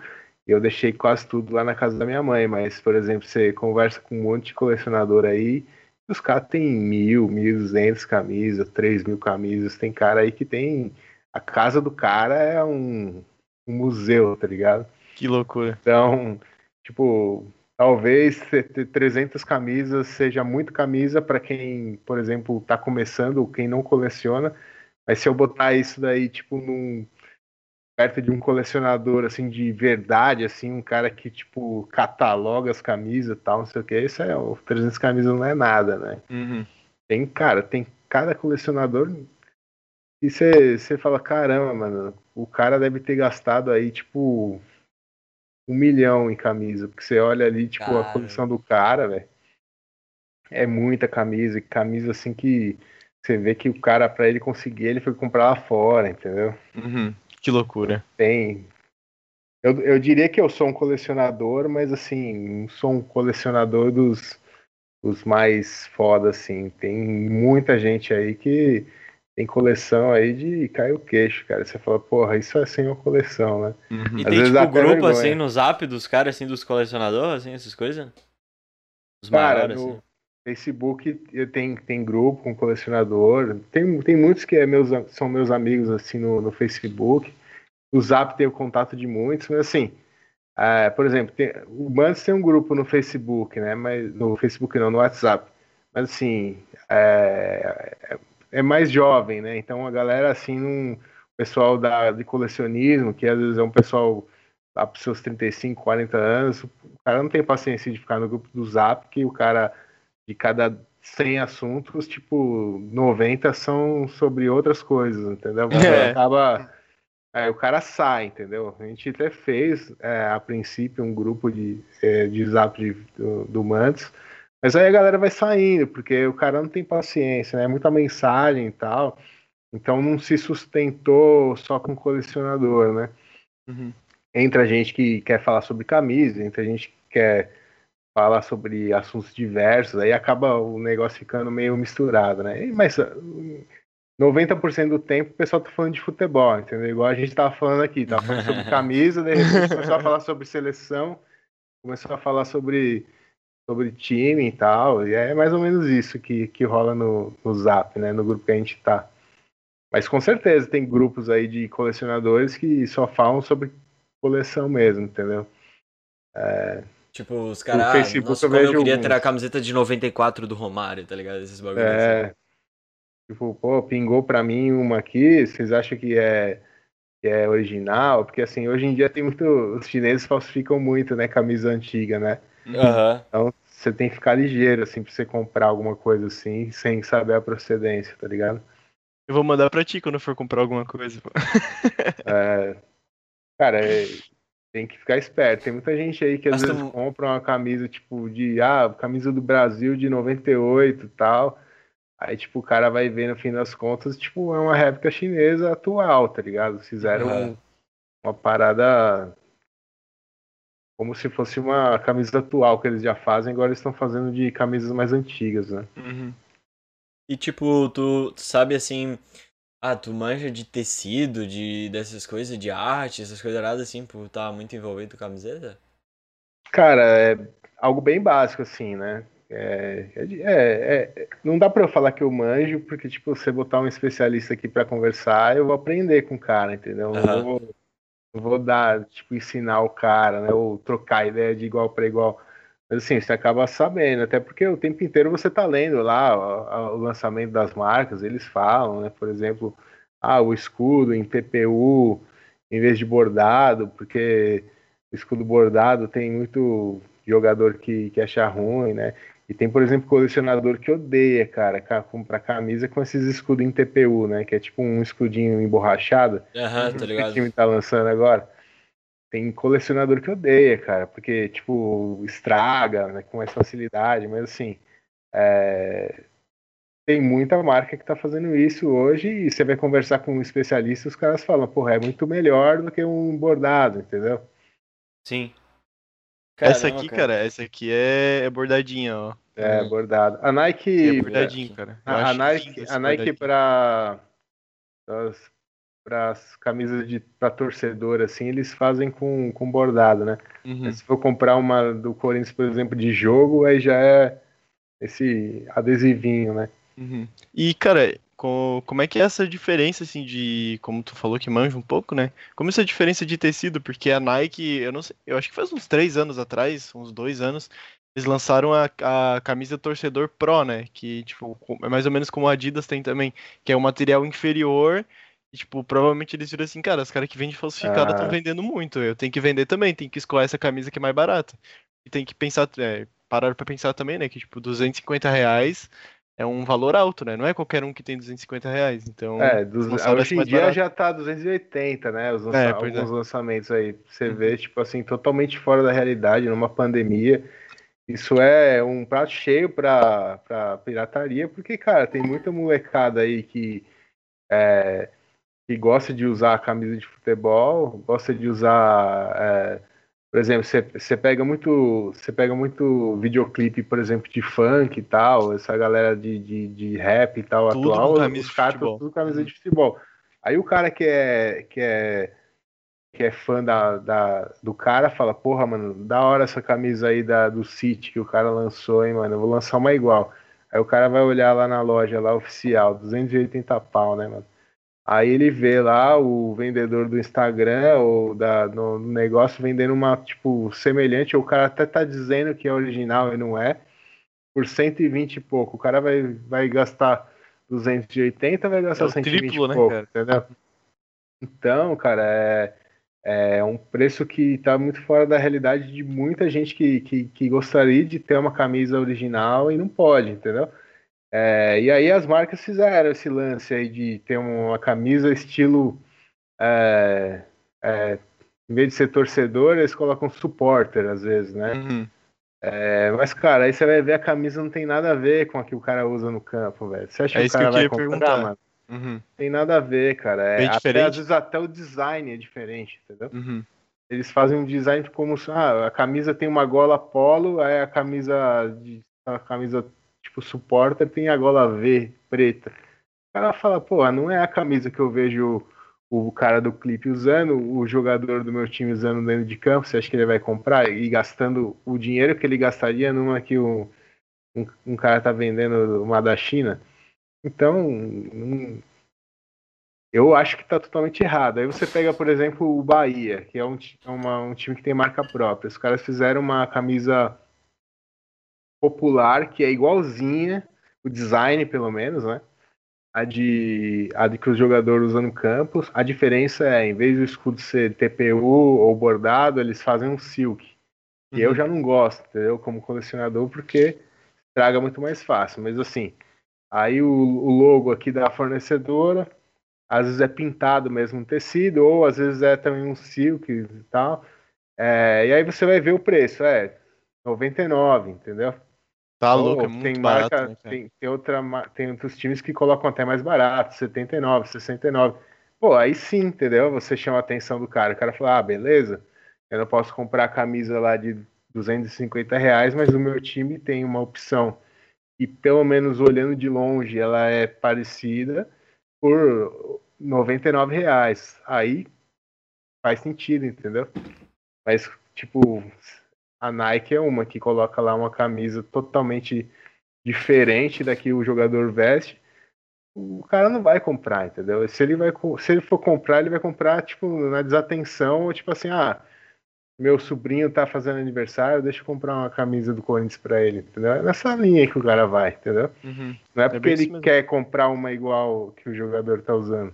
e eu deixei quase tudo lá na casa da minha mãe. Mas, por exemplo, você conversa com um monte de colecionador aí, os caras têm mil, mil duzentos camisas, três mil camisas. Tem cara aí que tem. A casa do cara é um, um museu, tá ligado? Que loucura. Então, tipo, talvez ter ter 300 camisas seja muito camisa para quem, por exemplo, tá começando ou quem não coleciona. Mas se eu botar isso daí, tipo, num perto de um colecionador assim de verdade, assim, um cara que tipo cataloga as camisas e tal, não sei o que, isso é, o 300 camisas não é nada, né? Uhum. Tem, cara, tem cada colecionador e você fala, caramba, mano, o cara deve ter gastado aí, tipo, um milhão em camisa. Porque você olha ali, tipo, a Cara. coleção do cara, velho. É muita camisa, e camisa assim que você vê que o cara, pra ele conseguir, ele foi comprar lá fora, entendeu? Uhum. Que loucura. Tem. Eu, eu diria que eu sou um colecionador, mas assim, não sou um colecionador dos, dos mais foda, assim. Tem muita gente aí que tem coleção aí de cair o queixo, cara. Você fala, porra, isso é sem uma coleção, né? Uhum. E Às tem tipo grupo vergonha. assim no zap dos caras, assim, dos colecionadores, assim, essas coisas? Os Cara, maiores, no, assim. Facebook tem, tem grupo com colecionador. Tem, tem muitos que é meus, são meus amigos assim no, no Facebook. O Zap tem o contato de muitos, mas assim, é, por exemplo, tem, o Mantis tem um grupo no Facebook, né? Mas no Facebook não, no WhatsApp. Mas assim, é, é, é mais jovem, né? Então a galera assim, um pessoal da, de colecionismo, que às vezes é um pessoal lá para seus 35, 40 anos, o cara não tem paciência de ficar no grupo do Zap, que o cara de cada 100 assuntos, tipo, 90 são sobre outras coisas, entendeu? É. Acaba. Aí o cara sai, entendeu? A gente até fez, é, a princípio, um grupo de, é, de zap de, do, do Mantis, mas aí a galera vai saindo, porque o cara não tem paciência, né? Muita mensagem e tal. Então não se sustentou só com colecionador, né? Uhum. Entra gente que quer falar sobre camisa, entra gente que quer fala sobre assuntos diversos, aí acaba o negócio ficando meio misturado, né? Mas 90% do tempo o pessoal tá falando de futebol, entendeu? Igual a gente tava falando aqui, tava falando sobre camisa, de repente começou a falar sobre seleção, começou a falar sobre, sobre time e tal, e é mais ou menos isso que, que rola no, no Zap, né? No grupo que a gente tá. Mas com certeza tem grupos aí de colecionadores que só falam sobre coleção mesmo, entendeu? É, Tipo, os caras, ah, nossa, como eu queria alguns. ter a camiseta de 94 do Romário, tá ligado? Esses bagulhos. É. Assim. Tipo, pô, pingou pra mim uma aqui, vocês acham que é, que é original? Porque assim, hoje em dia tem muito. Os chineses falsificam muito, né? Camisa antiga, né? Uhum. Então você tem que ficar ligeiro, assim, pra você comprar alguma coisa assim, sem saber a procedência, tá ligado? Eu vou mandar pra ti quando for comprar alguma coisa. é. Cara, é, tem que ficar esperto. Tem muita gente aí que às Mas vezes tu... compra uma camisa, tipo, de, ah, camisa do Brasil de 98 e tal. Aí, tipo, o cara vai ver no fim das contas, tipo, é uma réplica chinesa atual, tá ligado? Fizeram uhum. uma parada como se fosse uma camisa atual que eles já fazem, agora eles estão fazendo de camisas mais antigas, né? Uhum. E, tipo, tu sabe, assim, ah, tu manja de tecido, de dessas coisas, de arte, essas coisas nada assim, por estar tá muito envolvido com a camiseta? Cara, é algo bem básico, assim, né? É, é, é, é não dá para eu falar que eu manjo, porque, tipo, você botar um especialista aqui para conversar, eu vou aprender com o cara, entendeu? Uhum. Eu vou, eu vou dar, tipo, ensinar o cara, né? Ou trocar ideia de igual para igual. Mas assim, você acaba sabendo, até porque o tempo inteiro você está lendo lá o, o, lançamento das marcas, eles falam, né? Por exemplo, ah, o escudo em PPU em vez de bordado, porque o escudo bordado tem muito jogador que, que acha ruim, né? E tem, por exemplo, colecionador que odeia, cara, comprar camisa com esses escudos em TPU, né? Que é tipo um escudinho emborrachado. Aham, uhum, tá ligado? Que o time tá lançando agora. Tem colecionador que odeia, cara, porque, tipo, estraga né, com mais facilidade, mas assim. É... Tem muita marca que tá fazendo isso hoje e você vai conversar com um especialista, os caras falam, porra, é muito melhor do que um bordado, entendeu? Sim. Caramba, essa aqui, cara. cara, essa aqui é, é bordadinha, ó. É, bordado. A Nike. É bordadinho, cara. A, a, Nike, a Nike pra para as camisas de para torcedor assim, eles fazem com, com bordado, né? Uhum. Se for comprar uma do Corinthians, por exemplo, de jogo, aí já é esse adesivinho, né? Uhum. E cara, com, como é que é essa diferença assim de, como tu falou que manja um pouco, né? Como essa diferença de tecido, porque a Nike, eu não sei, eu acho que faz uns três anos atrás, uns dois anos, eles lançaram a, a camisa torcedor Pro, né? Que tipo é mais ou menos como a Adidas tem também, que é um material inferior e, tipo, provavelmente eles viram assim, cara, os caras que vendem falsificada estão ah. vendendo muito. Eu tenho que vender também, tenho que escolher essa camisa que é mais barata. E tem que pensar, é, parar pra pensar também, né? Que, tipo, 250 reais é um valor alto, né? Não é qualquer um que tem 250 reais. Então, é, dos, hoje em dia barato. já tá 280, né? Os lança é, alguns é. lançamentos aí. Você uhum. vê, tipo assim, totalmente fora da realidade, numa pandemia. Isso é um prato cheio pra, pra pirataria, porque, cara, tem muita molecada aí que. É, que gosta de usar a camisa de futebol, gosta de usar, é, por exemplo, você pega muito, você pega muito videoclipe, por exemplo, de funk e tal, essa galera de, de, de rap e tal tudo atual, os caras tudo camisa de futebol. Aí o cara que é, que é que é fã da, da, do cara fala, porra, mano, da hora essa camisa aí da, do City que o cara lançou, hein, mano, eu vou lançar uma igual. Aí o cara vai olhar lá na loja, lá oficial, 280 pau, né, mano? Aí ele vê lá o vendedor do Instagram ou da, no negócio vendendo uma, tipo, semelhante, ou o cara até tá dizendo que é original e não é, por 120 e pouco. O cara vai, vai gastar 280, vai gastar é 120 triplo, e né, pouco, né, entendeu? Então, cara, é, é um preço que está muito fora da realidade de muita gente que, que, que, gostaria de ter uma camisa original e não pode, entendeu? É, e aí as marcas fizeram esse lance aí de ter uma camisa estilo. É, é, em vez de ser torcedor, eles colocam supporter às vezes, né? Uhum. É, mas, cara, aí você vai ver a camisa não tem nada a ver com a que o cara usa no campo, velho. Você acha é que o cara que vai comprar, perguntar. mano? Uhum. Tem nada a ver, cara. É, até, às vezes até o design é diferente, entendeu? Uhum. Eles fazem um design como ah, a camisa tem uma gola polo, aí a camisa de a camisa tipo supporter tem a gola V preta. O cara fala, pô, não é a camisa que eu vejo o cara do clipe usando, o jogador do meu time usando dentro de campo, você acha que ele vai comprar e gastando o dinheiro que ele gastaria numa que um, um, um cara tá vendendo uma da China? Então, um, eu acho que tá totalmente errado. Aí você pega, por exemplo, o Bahia, que é um, é uma, um time que tem marca própria. Os caras fizeram uma camisa popular que é igualzinha, o design pelo menos, né? a de, a de que os jogadores usam no campo. A diferença é, em vez do escudo ser TPU ou bordado, eles fazem um silk. E eu uhum. já não gosto, entendeu? Como colecionador, porque estraga muito mais fácil. Mas assim, aí o, o logo aqui da fornecedora, às vezes é pintado mesmo um tecido, ou às vezes é também um silk e tal. É, e aí você vai ver o preço, é 99, entendeu? Tá louco, é muito tem barato, marca, né, tem, tem, outra, tem outros times que colocam até mais barato, 79, 69. Pô, aí sim, entendeu? Você chama a atenção do cara. O cara fala, ah, beleza, eu não posso comprar a camisa lá de 250 reais, mas o meu time tem uma opção e pelo menos olhando de longe ela é parecida por 99 reais. Aí faz sentido, entendeu? Mas, tipo, a Nike é uma que coloca lá uma camisa totalmente diferente da que o jogador veste. O cara não vai comprar, entendeu? Se ele, vai, se ele for comprar, ele vai comprar, tipo, na desatenção, tipo assim, ah, meu sobrinho tá fazendo aniversário, deixa eu comprar uma camisa do Corinthians pra ele, entendeu? É nessa linha que o cara vai, entendeu? Uhum. Não é, é porque ele quer comprar uma igual que o jogador tá usando.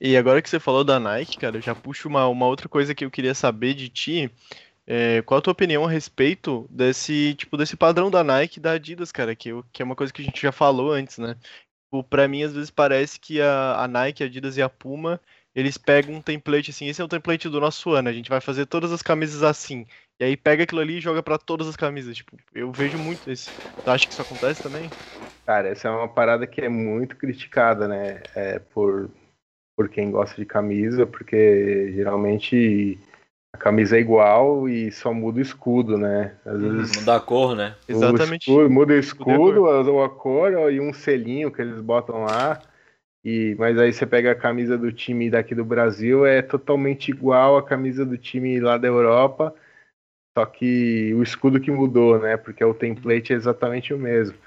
E agora que você falou da Nike, cara, eu já puxo uma, uma outra coisa que eu queria saber de ti. É, qual a tua opinião a respeito desse tipo desse padrão da Nike e da Adidas, cara? Que, que é uma coisa que a gente já falou antes, né? Tipo, pra mim, às vezes parece que a, a Nike, a Adidas e a Puma eles pegam um template assim, esse é o template do nosso ano, a gente vai fazer todas as camisas assim. E aí pega aquilo ali e joga para todas as camisas. Tipo, eu vejo muito isso. Tu acha que isso acontece também? Cara, essa é uma parada que é muito criticada, né? É, por, por quem gosta de camisa, porque geralmente a camisa é igual e só muda o escudo, né? Às uhum. vezes muda a cor, né? Exatamente. Escudo, muda o escudo, ou a cor, e um selinho que eles botam lá. E, mas aí você pega a camisa do time daqui do Brasil, é totalmente igual a camisa do time lá da Europa, só que o escudo que mudou, né? Porque o template é exatamente o mesmo.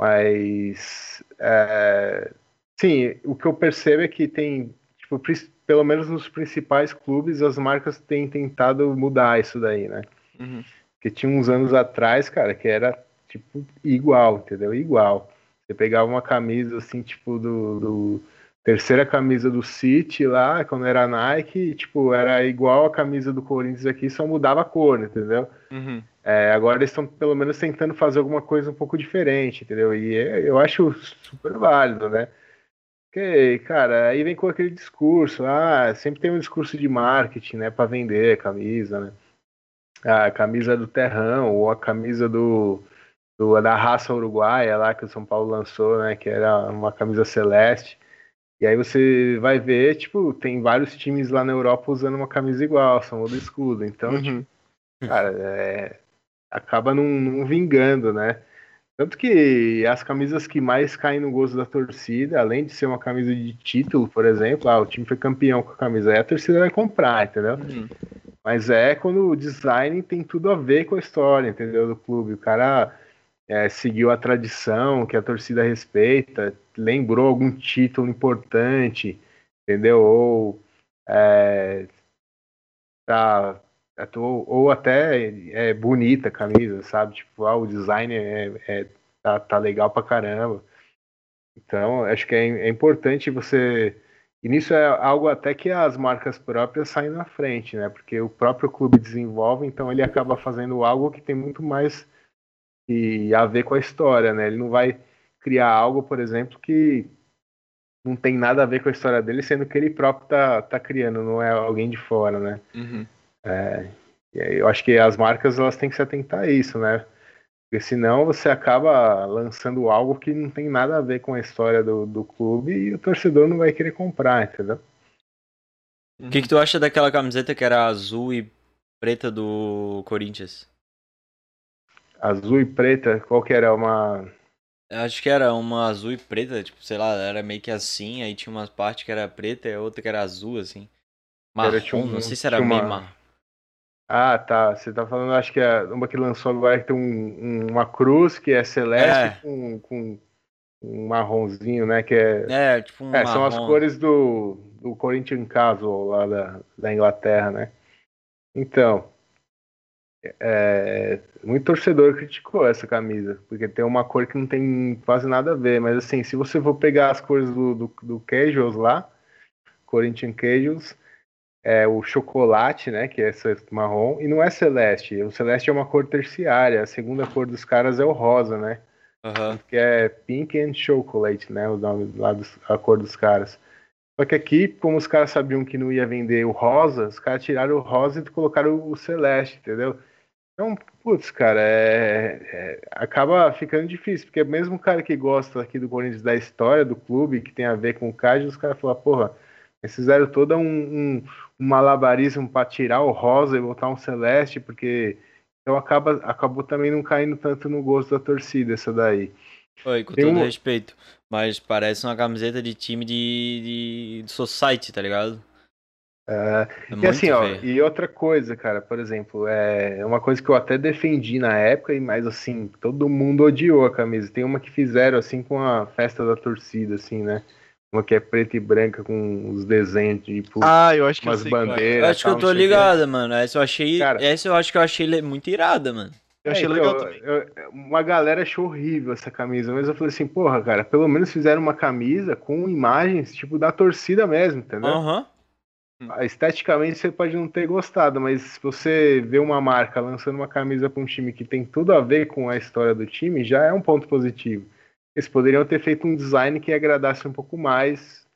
Mas é, Sim, o que eu percebo é que tem, tipo, pelo menos nos principais clubes, as marcas têm tentado mudar isso daí, né? Uhum. Porque tinha uns anos atrás, cara, que era, tipo, igual, entendeu? Igual. Você pegava uma camisa, assim, tipo, do, do terceira camisa do City lá, quando era Nike, e, tipo, era igual a camisa do Corinthians aqui, só mudava a cor, entendeu? Uhum. É, agora eles estão pelo menos tentando fazer alguma coisa um pouco diferente, entendeu? E é, eu acho super válido, né? Porque, cara, aí vem com aquele discurso, ah, sempre tem um discurso de marketing, né, para vender camisa, né? A camisa do Terrão, ou a camisa do, do, da raça uruguaia lá que o São Paulo lançou, né, que era uma camisa celeste. E aí você vai ver, tipo, tem vários times lá na Europa usando uma camisa igual, são do escudo. Então, uhum. tipo, cara, é, acaba não, não vingando, né? Tanto que as camisas que mais caem no gosto da torcida, além de ser uma camisa de título, por exemplo, ah, o time foi campeão com a camisa, aí a torcida vai comprar, entendeu? Uhum. Mas é quando o design tem tudo a ver com a história, entendeu? Do clube. O cara é, seguiu a tradição que a torcida respeita, lembrou algum título importante, entendeu? Ou é, tá, ou, ou até é bonita a camisa, sabe? Tipo, ah, o design é, é, tá, tá legal pra caramba. Então, acho que é, é importante você. E nisso é algo até que as marcas próprias saem na frente, né? Porque o próprio clube desenvolve, então ele acaba fazendo algo que tem muito mais e a ver com a história, né? Ele não vai criar algo, por exemplo, que não tem nada a ver com a história dele, sendo que ele próprio tá, tá criando, não é alguém de fora, né? Uhum. É, eu acho que as marcas elas têm que se atentar a isso, né? Porque senão você acaba lançando algo que não tem nada a ver com a história do, do clube e o torcedor não vai querer comprar, entendeu? O que, que tu acha daquela camiseta que era azul e preta do Corinthians? azul e preta, qual que era? Uma. Acho que era uma azul e preta, tipo, sei lá, era meio que assim, aí tinha uma parte que era preta e outra que era azul, assim. Marrom, era, um, não sei se era uma... meio marrom. Ah, tá. Você tá falando, acho que é uma que lançou agora que tem um, uma cruz que é celeste é. Com, com um marronzinho, né? Que é. É, tipo um. É, são as cores do, do Corinthians Casual lá da, da Inglaterra, né? Então, é, muito torcedor criticou essa camisa, porque tem uma cor que não tem quase nada a ver, mas assim, se você for pegar as cores do, do, do Casuals lá, Corinthians Casuals, é o chocolate, né, que é esse marrom, e não é celeste, o celeste é uma cor terciária, a segunda cor dos caras é o rosa, né, uhum. que é pink and chocolate, né, o nome lá, dos, a cor dos caras. Só que aqui, como os caras sabiam que não ia vender o rosa, os caras tiraram o rosa e colocaram o celeste, entendeu? Então, putz, cara, é, é, acaba ficando difícil, porque mesmo o cara que gosta aqui do Corinthians da história do clube, que tem a ver com o Cádio, os caras falam, porra, eles fizeram todo um, um, um malabarismo para tirar o rosa e botar um celeste, porque então acaba, acabou também não caindo tanto no gosto da torcida essa daí. Oi, com tem todo um... respeito, mas parece uma camiseta de time de, de society, tá ligado? É, é e assim, ó, e outra coisa, cara, por exemplo, é uma coisa que eu até defendi na época, mas assim, todo mundo odiou a camisa. Tem uma que fizeram assim com a festa da torcida, assim, né? Uma que é preta e branca com os desenhos, tipo, ah, eu acho que umas eu bandeiras. Eu acho que eu tô ligada, mano. Essa eu achei. Cara, essa eu acho que eu achei muito irada, mano. Eu achei é, então, legal também. Eu, uma galera achou horrível essa camisa, mas eu falei assim, porra, cara, pelo menos fizeram uma camisa com imagens, tipo, da torcida mesmo, entendeu? Aham. Uhum. Hum. Esteticamente você pode não ter gostado, mas se você vê uma marca lançando uma camisa para um time que tem tudo a ver com a história do time, já é um ponto positivo. Eles poderiam ter feito um design que agradasse um pouco mais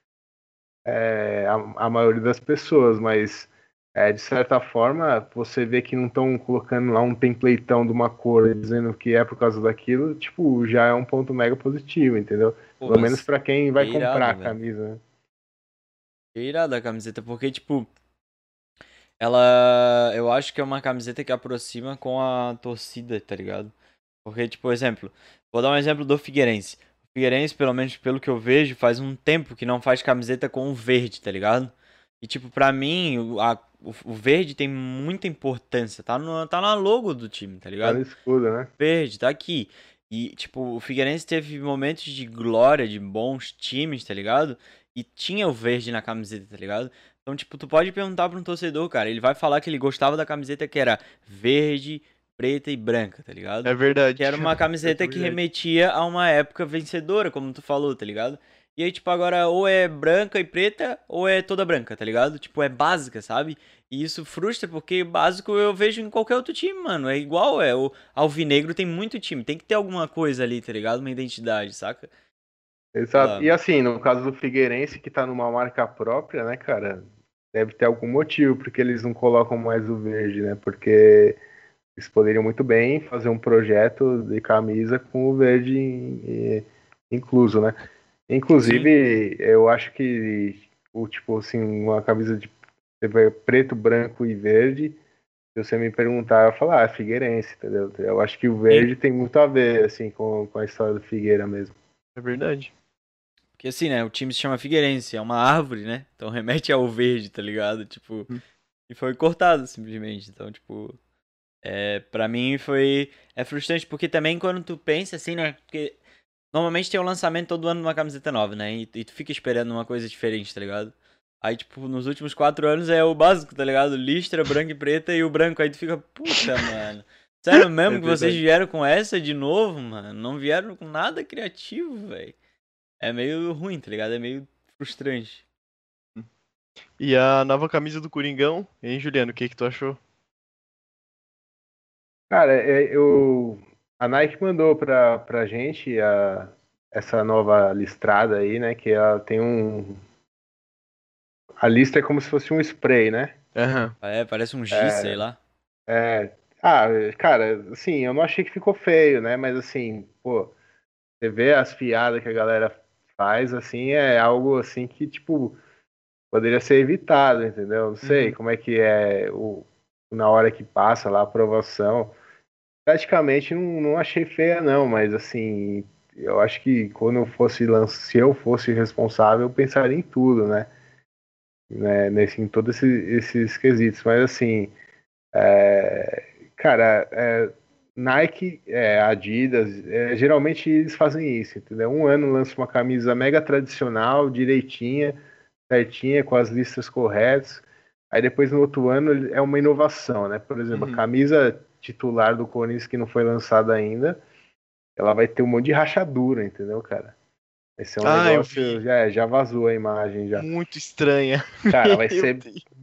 é, a, a, maioria das pessoas, mas é, de certa forma você vê que não estão colocando lá um templateão de uma cor dizendo que é por causa daquilo, tipo, já é um ponto mega positivo, entendeu? Pô, Pelo menos para quem vai comprar a camisa. Né? irada a camiseta, porque, tipo, ela. Eu acho que é uma camiseta que aproxima com a torcida, tá ligado? Porque, tipo, exemplo, vou dar um exemplo do Figueirense. O Figueirense, pelo menos pelo que eu vejo, faz um tempo que não faz camiseta com o verde, tá ligado? E, tipo, pra mim, a, o, o, verde tem muita importância. Tá, no, tá na logo do time, tá ligado? Tá no escudo, né? Verde, tá aqui. E, tipo, o Figueirense teve momentos de glória, de bons times, tá ligado? e tinha o verde na camiseta, tá ligado? Então, tipo, tu pode perguntar pra um torcedor, cara, ele vai falar que ele gostava da camiseta que era verde, preta e branca, tá ligado? É verdade. Que era uma camiseta é que remetia a uma época vencedora, como tu falou, tá ligado? E aí, tipo, agora ou é branca e preta, ou é toda branca, tá ligado? Tipo, é básica, sabe? E isso frustra, porque básico eu vejo em qualquer outro time, mano. É igual, é. O Alvinegro tem muito time. Tem que ter alguma coisa ali, tá ligado? Uma identidade, saca? Exato. Claro. E assim, no caso do Figueirense, que tá numa marca própria, né, cara, deve ter algum motivo porque eles não colocam mais o verde, né? Porque eles poderiam muito bem fazer um projeto de camisa com o verde incluso, né? Inclusive, eu acho que o tipo assim, uma camisa de preto, branco e verde, se você me perguntar, eu falar, ah, Figueirense, entendeu? Eu acho que o verde Sim. tem muito a ver, assim, com, com a história do Figueira mesmo. É verdade. Porque assim, né, o time se chama Figueirense, é uma árvore, né? Então remete ao verde, tá ligado? Tipo, hum. e foi cortado simplesmente. Então, tipo, é, para mim foi é frustrante porque também quando tu pensa assim, né, porque normalmente tem um lançamento todo ano de uma camiseta nova, né? E, e tu fica esperando uma coisa diferente, tá ligado? Aí, tipo, nos últimos quatro anos é o básico, tá ligado? Listra, branca e preta e o branco. Aí tu fica, puta, mano. Sério mesmo é que vocês vieram com essa de novo, mano? Não vieram com nada criativo, velho. É meio ruim, tá ligado? É meio frustrante. E a nova camisa do Coringão, hein, Juliano? O que que tu achou? Cara, é, eu... a Nike mandou pra, pra gente a... essa nova listrada aí, né? Que ela tem um, a lista é como se fosse um spray, né? Uhum. É, parece um giz, é, sei lá. É. Ah, cara, assim, eu não achei que ficou feio, né? Mas assim, pô, você vê as piadas que a galera faz, assim, é algo assim que, tipo, poderia ser evitado, entendeu? Não sei uhum. como é que é o, na hora que passa lá a aprovação. Praticamente não, não achei feia, não, mas assim, eu acho que quando eu fosse se eu fosse responsável, eu pensaria em tudo, né? né, nesse, em todos esses, esses quesitos. Mas assim, é, cara, é, Nike, é, Adidas, é, geralmente eles fazem isso, entendeu? Um ano lança uma camisa mega tradicional, direitinha, certinha, com as listas corretas. Aí depois no outro ano é uma inovação, né? Por exemplo, uhum. a camisa titular do Corinthians que não foi lançada ainda, ela vai ter um monte de rachadura, entendeu, cara? Esse é um ah, negócio. Já, já vazou a imagem já. Muito estranha. Cara, vai ser.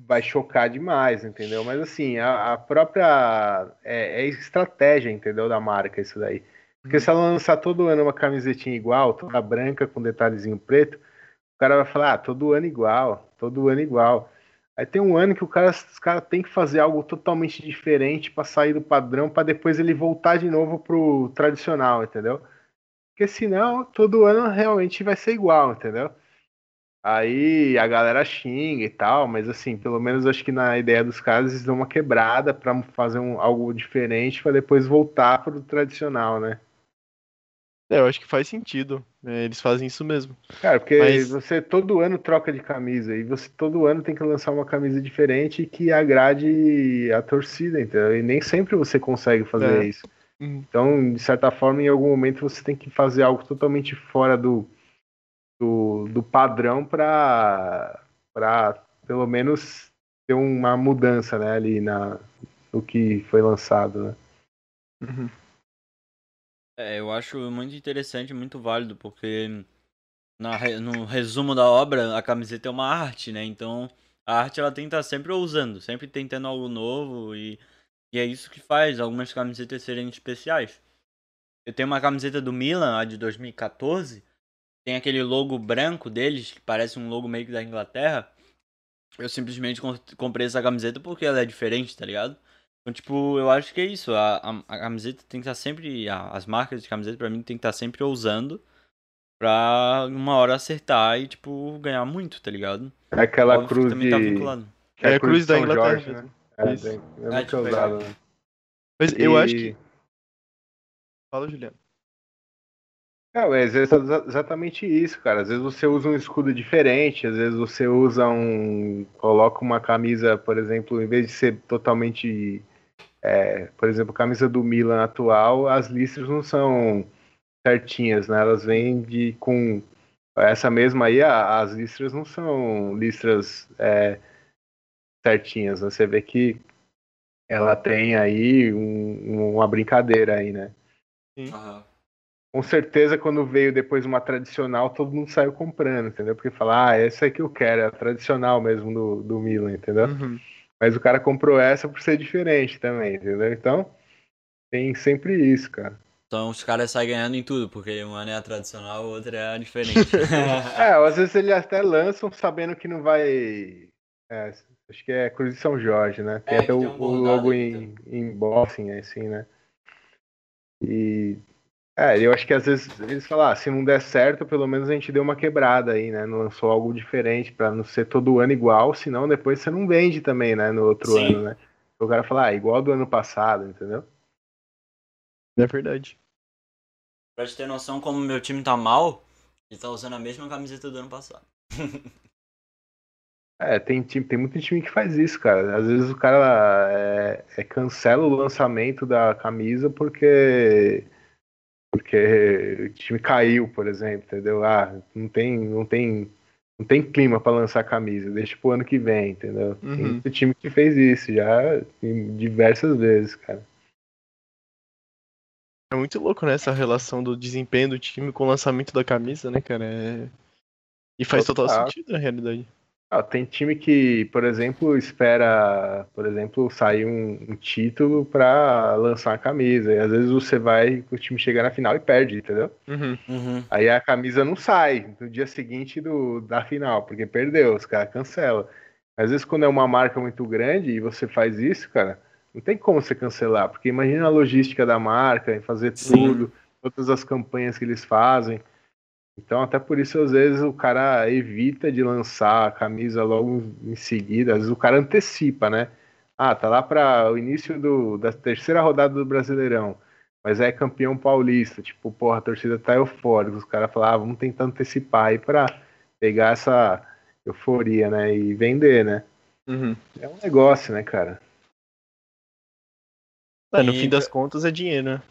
Vai chocar demais, entendeu? Mas assim, a, a própria. É, é, estratégia, entendeu? Da marca, isso daí. Porque se ela lançar todo ano uma camisetinha igual, toda branca com detalhezinho preto, o cara vai falar, ah, todo ano igual, todo ano igual. Aí tem um ano que o cara, os caras tem que fazer algo totalmente diferente para sair do padrão, para depois ele voltar de novo pro tradicional, entendeu? Porque senão todo ano realmente vai ser igual, entendeu? Aí a galera xinga e tal, mas assim, pelo menos acho que na ideia dos caras eles dão uma quebrada para fazer um, algo diferente para depois voltar pro tradicional, né? É, eu acho que faz sentido. É, eles fazem isso mesmo. Cara, porque Mas... você todo ano troca de camisa e você todo ano tem que lançar uma camisa diferente que agrade a torcida, entendeu? E nem sempre você consegue fazer é. isso. Uhum. Então, de certa forma, em algum momento você tem que fazer algo totalmente fora do, do, do padrão para, pelo menos, ter uma mudança né, ali na, no que foi lançado. Né? Uhum. É, eu acho muito interessante, muito válido, porque na, no resumo da obra, a camiseta é uma arte, né? Então, a arte ela tem que estar sempre ousando, sempre tentando algo novo e e é isso que faz algumas camisetas serem especiais. Eu tenho uma camiseta do Milan, a de 2014. Tem aquele logo branco deles, que parece um logo meio que da Inglaterra. Eu simplesmente comprei essa camiseta porque ela é diferente, tá ligado? Então, tipo, eu acho que é isso. A, a, a camiseta tem que estar sempre. A, as marcas de camiseta, pra mim, tem que estar sempre ousando pra uma hora acertar e, tipo, ganhar muito, tá ligado? É aquela Óbvio cruz de... Tá vinculado. É, é a cruz da Inglaterra. Jorge, né? É, Isso. Bem, eu ah, nunca usava. Né? Mas e... eu acho que. Fala, Juliano. É, às vezes é exatamente isso, cara. Às vezes você usa um escudo diferente, às vezes você usa um. coloca uma camisa, por exemplo, em vez de ser totalmente. É, por exemplo, a camisa do Milan atual, as listras não são certinhas, né? Elas vêm de com. Essa mesma aí, as listras não são listras. É, certinhas. Né? Você vê que ela tem aí um, uma brincadeira aí, né? Sim. Uhum. Com certeza, quando veio depois uma tradicional, todo mundo saiu comprando, entendeu? Porque fala, ah, essa é que eu quero, é a tradicional mesmo do, do Milan, entendeu? Uhum. Mas o cara comprou essa por ser diferente também, entendeu? Então, tem sempre isso, cara. Então os caras saem ganhando em tudo, porque uma é a tradicional, a outra é a diferente. é, às vezes eles até lançam sabendo que não vai. É, Acho que é Cruz de São Jorge, né? Tem é, até o, um o, logo em, em Bossing, assim, né? E. É, eu acho que às vezes eles falam, ah, se não der certo, pelo menos a gente deu uma quebrada aí, né? Não lançou algo diferente para não ser todo ano igual, senão depois você não vende também, né? No outro Sim. ano, né? O cara fala, ah, igual do ano passado, entendeu? É verdade. Pra te ter noção como meu time tá mal, ele tá usando a mesma camiseta do ano passado. É, tem, time, tem muito time que faz isso, cara. Às vezes o cara é, é, cancela o lançamento da camisa porque porque o time caiu, por exemplo, entendeu? Ah, não tem, não tem, não tem clima para lançar camisa, deixa pro ano que vem, entendeu? Uhum. Tem time que fez isso já diversas vezes, cara. É muito louco, né, essa relação do desempenho do time com o lançamento da camisa, né, cara? É... E faz total, total sentido na realidade. Ah, tem time que, por exemplo, espera, por exemplo, sair um, um título para lançar a camisa. E às vezes você vai, o time chega na final e perde, entendeu? Uhum. Uhum. Aí a camisa não sai no dia seguinte do, da final, porque perdeu, os caras cancelam. Às vezes quando é uma marca muito grande e você faz isso, cara, não tem como você cancelar, porque imagina a logística da marca, fazer tudo, Sim. todas as campanhas que eles fazem. Então, até por isso, às vezes, o cara evita de lançar a camisa logo em seguida. Às vezes, o cara antecipa, né? Ah, tá lá para o início do, da terceira rodada do Brasileirão, mas é campeão paulista. Tipo, porra, a torcida tá eufórica. Os caras falam, ah, vamos tentar antecipar aí para pegar essa euforia, né? E vender, né? Uhum. É um negócio, né, cara? É, no e... fim das contas é dinheiro, né?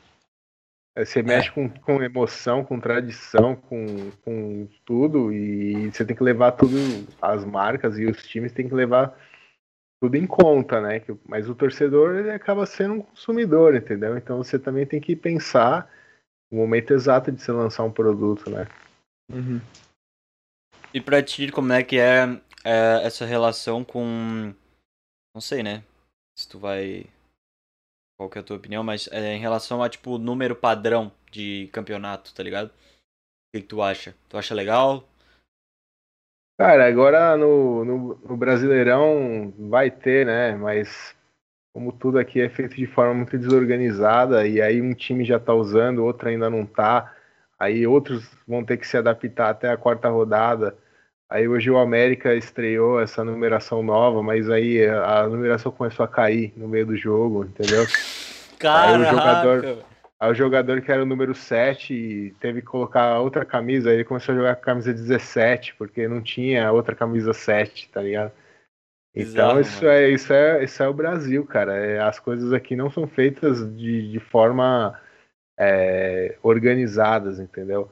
É, você mexe é. com, com emoção, com tradição, com, com tudo, e você tem que levar tudo, as marcas e os times tem que levar tudo em conta, né? Mas o torcedor ele acaba sendo um consumidor, entendeu? Então você também tem que pensar o momento exato de você lançar um produto, né? Uhum. E pra ti, como é que é, é essa relação com. Não sei, né? Se tu vai qual que é a tua opinião, mas é, em relação a, tipo, número padrão de campeonato, tá ligado? O que, que tu acha? Tu acha legal? Cara, agora no, no, no, Brasileirão vai ter, né? Mas como tudo aqui é feito de forma muito desorganizada, e aí um time já tá usando, outro ainda não tá, aí outros vão ter que se adaptar até a quarta rodada. Aí hoje o América estreou essa numeração nova, mas aí a numeração começou a cair no meio do jogo, entendeu? Caraca. Aí o jogador, aí o jogador que era o número 7 teve que colocar outra camisa, aí ele começou a jogar com a camisa 17, porque não tinha outra camisa 7, tá ligado? Então isso é, isso é isso é o Brasil, cara. É, as coisas aqui não são feitas de, de forma é, organizadas, entendeu?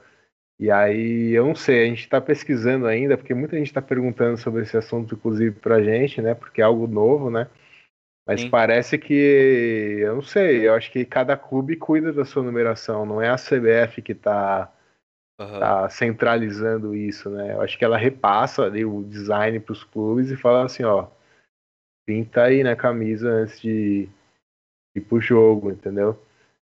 E aí, eu não sei, a gente está pesquisando ainda, porque muita gente está perguntando sobre esse assunto, inclusive, para a gente, né? Porque é algo novo, né? Mas Sim. parece que, eu não sei, eu acho que cada clube cuida da sua numeração, não é a CBF que está uhum. tá centralizando isso, né? Eu acho que ela repassa ali o design para os clubes e fala assim, ó, pinta aí na camisa antes de ir pro jogo, entendeu?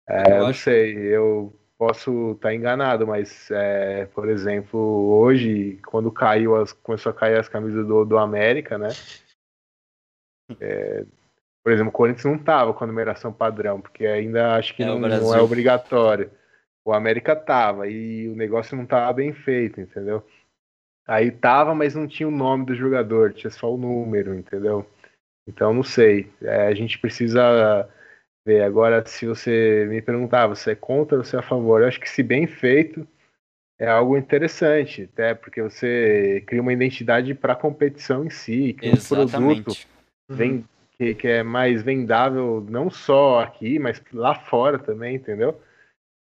É, eu, eu não sei, eu posso estar tá enganado, mas, é, por exemplo, hoje, quando caiu as, começou a cair as camisas do, do América, né? É, por exemplo, o Corinthians não estava com a numeração padrão, porque ainda acho que é não, não, é obrigatório. O América tava e o negócio não estava bem feito, entendeu? Aí tava, mas não tinha o nome do jogador, tinha só o número, entendeu? Então não sei. É, a gente precisa ver. Agora, se você me perguntar, você é contra ou você é a favor? Eu acho que se bem feito é algo interessante, até porque você cria uma identidade para a competição em si, cria Exatamente. um produto uhum. vem, que, que, é mais vendável não só aqui, mas lá fora também, entendeu?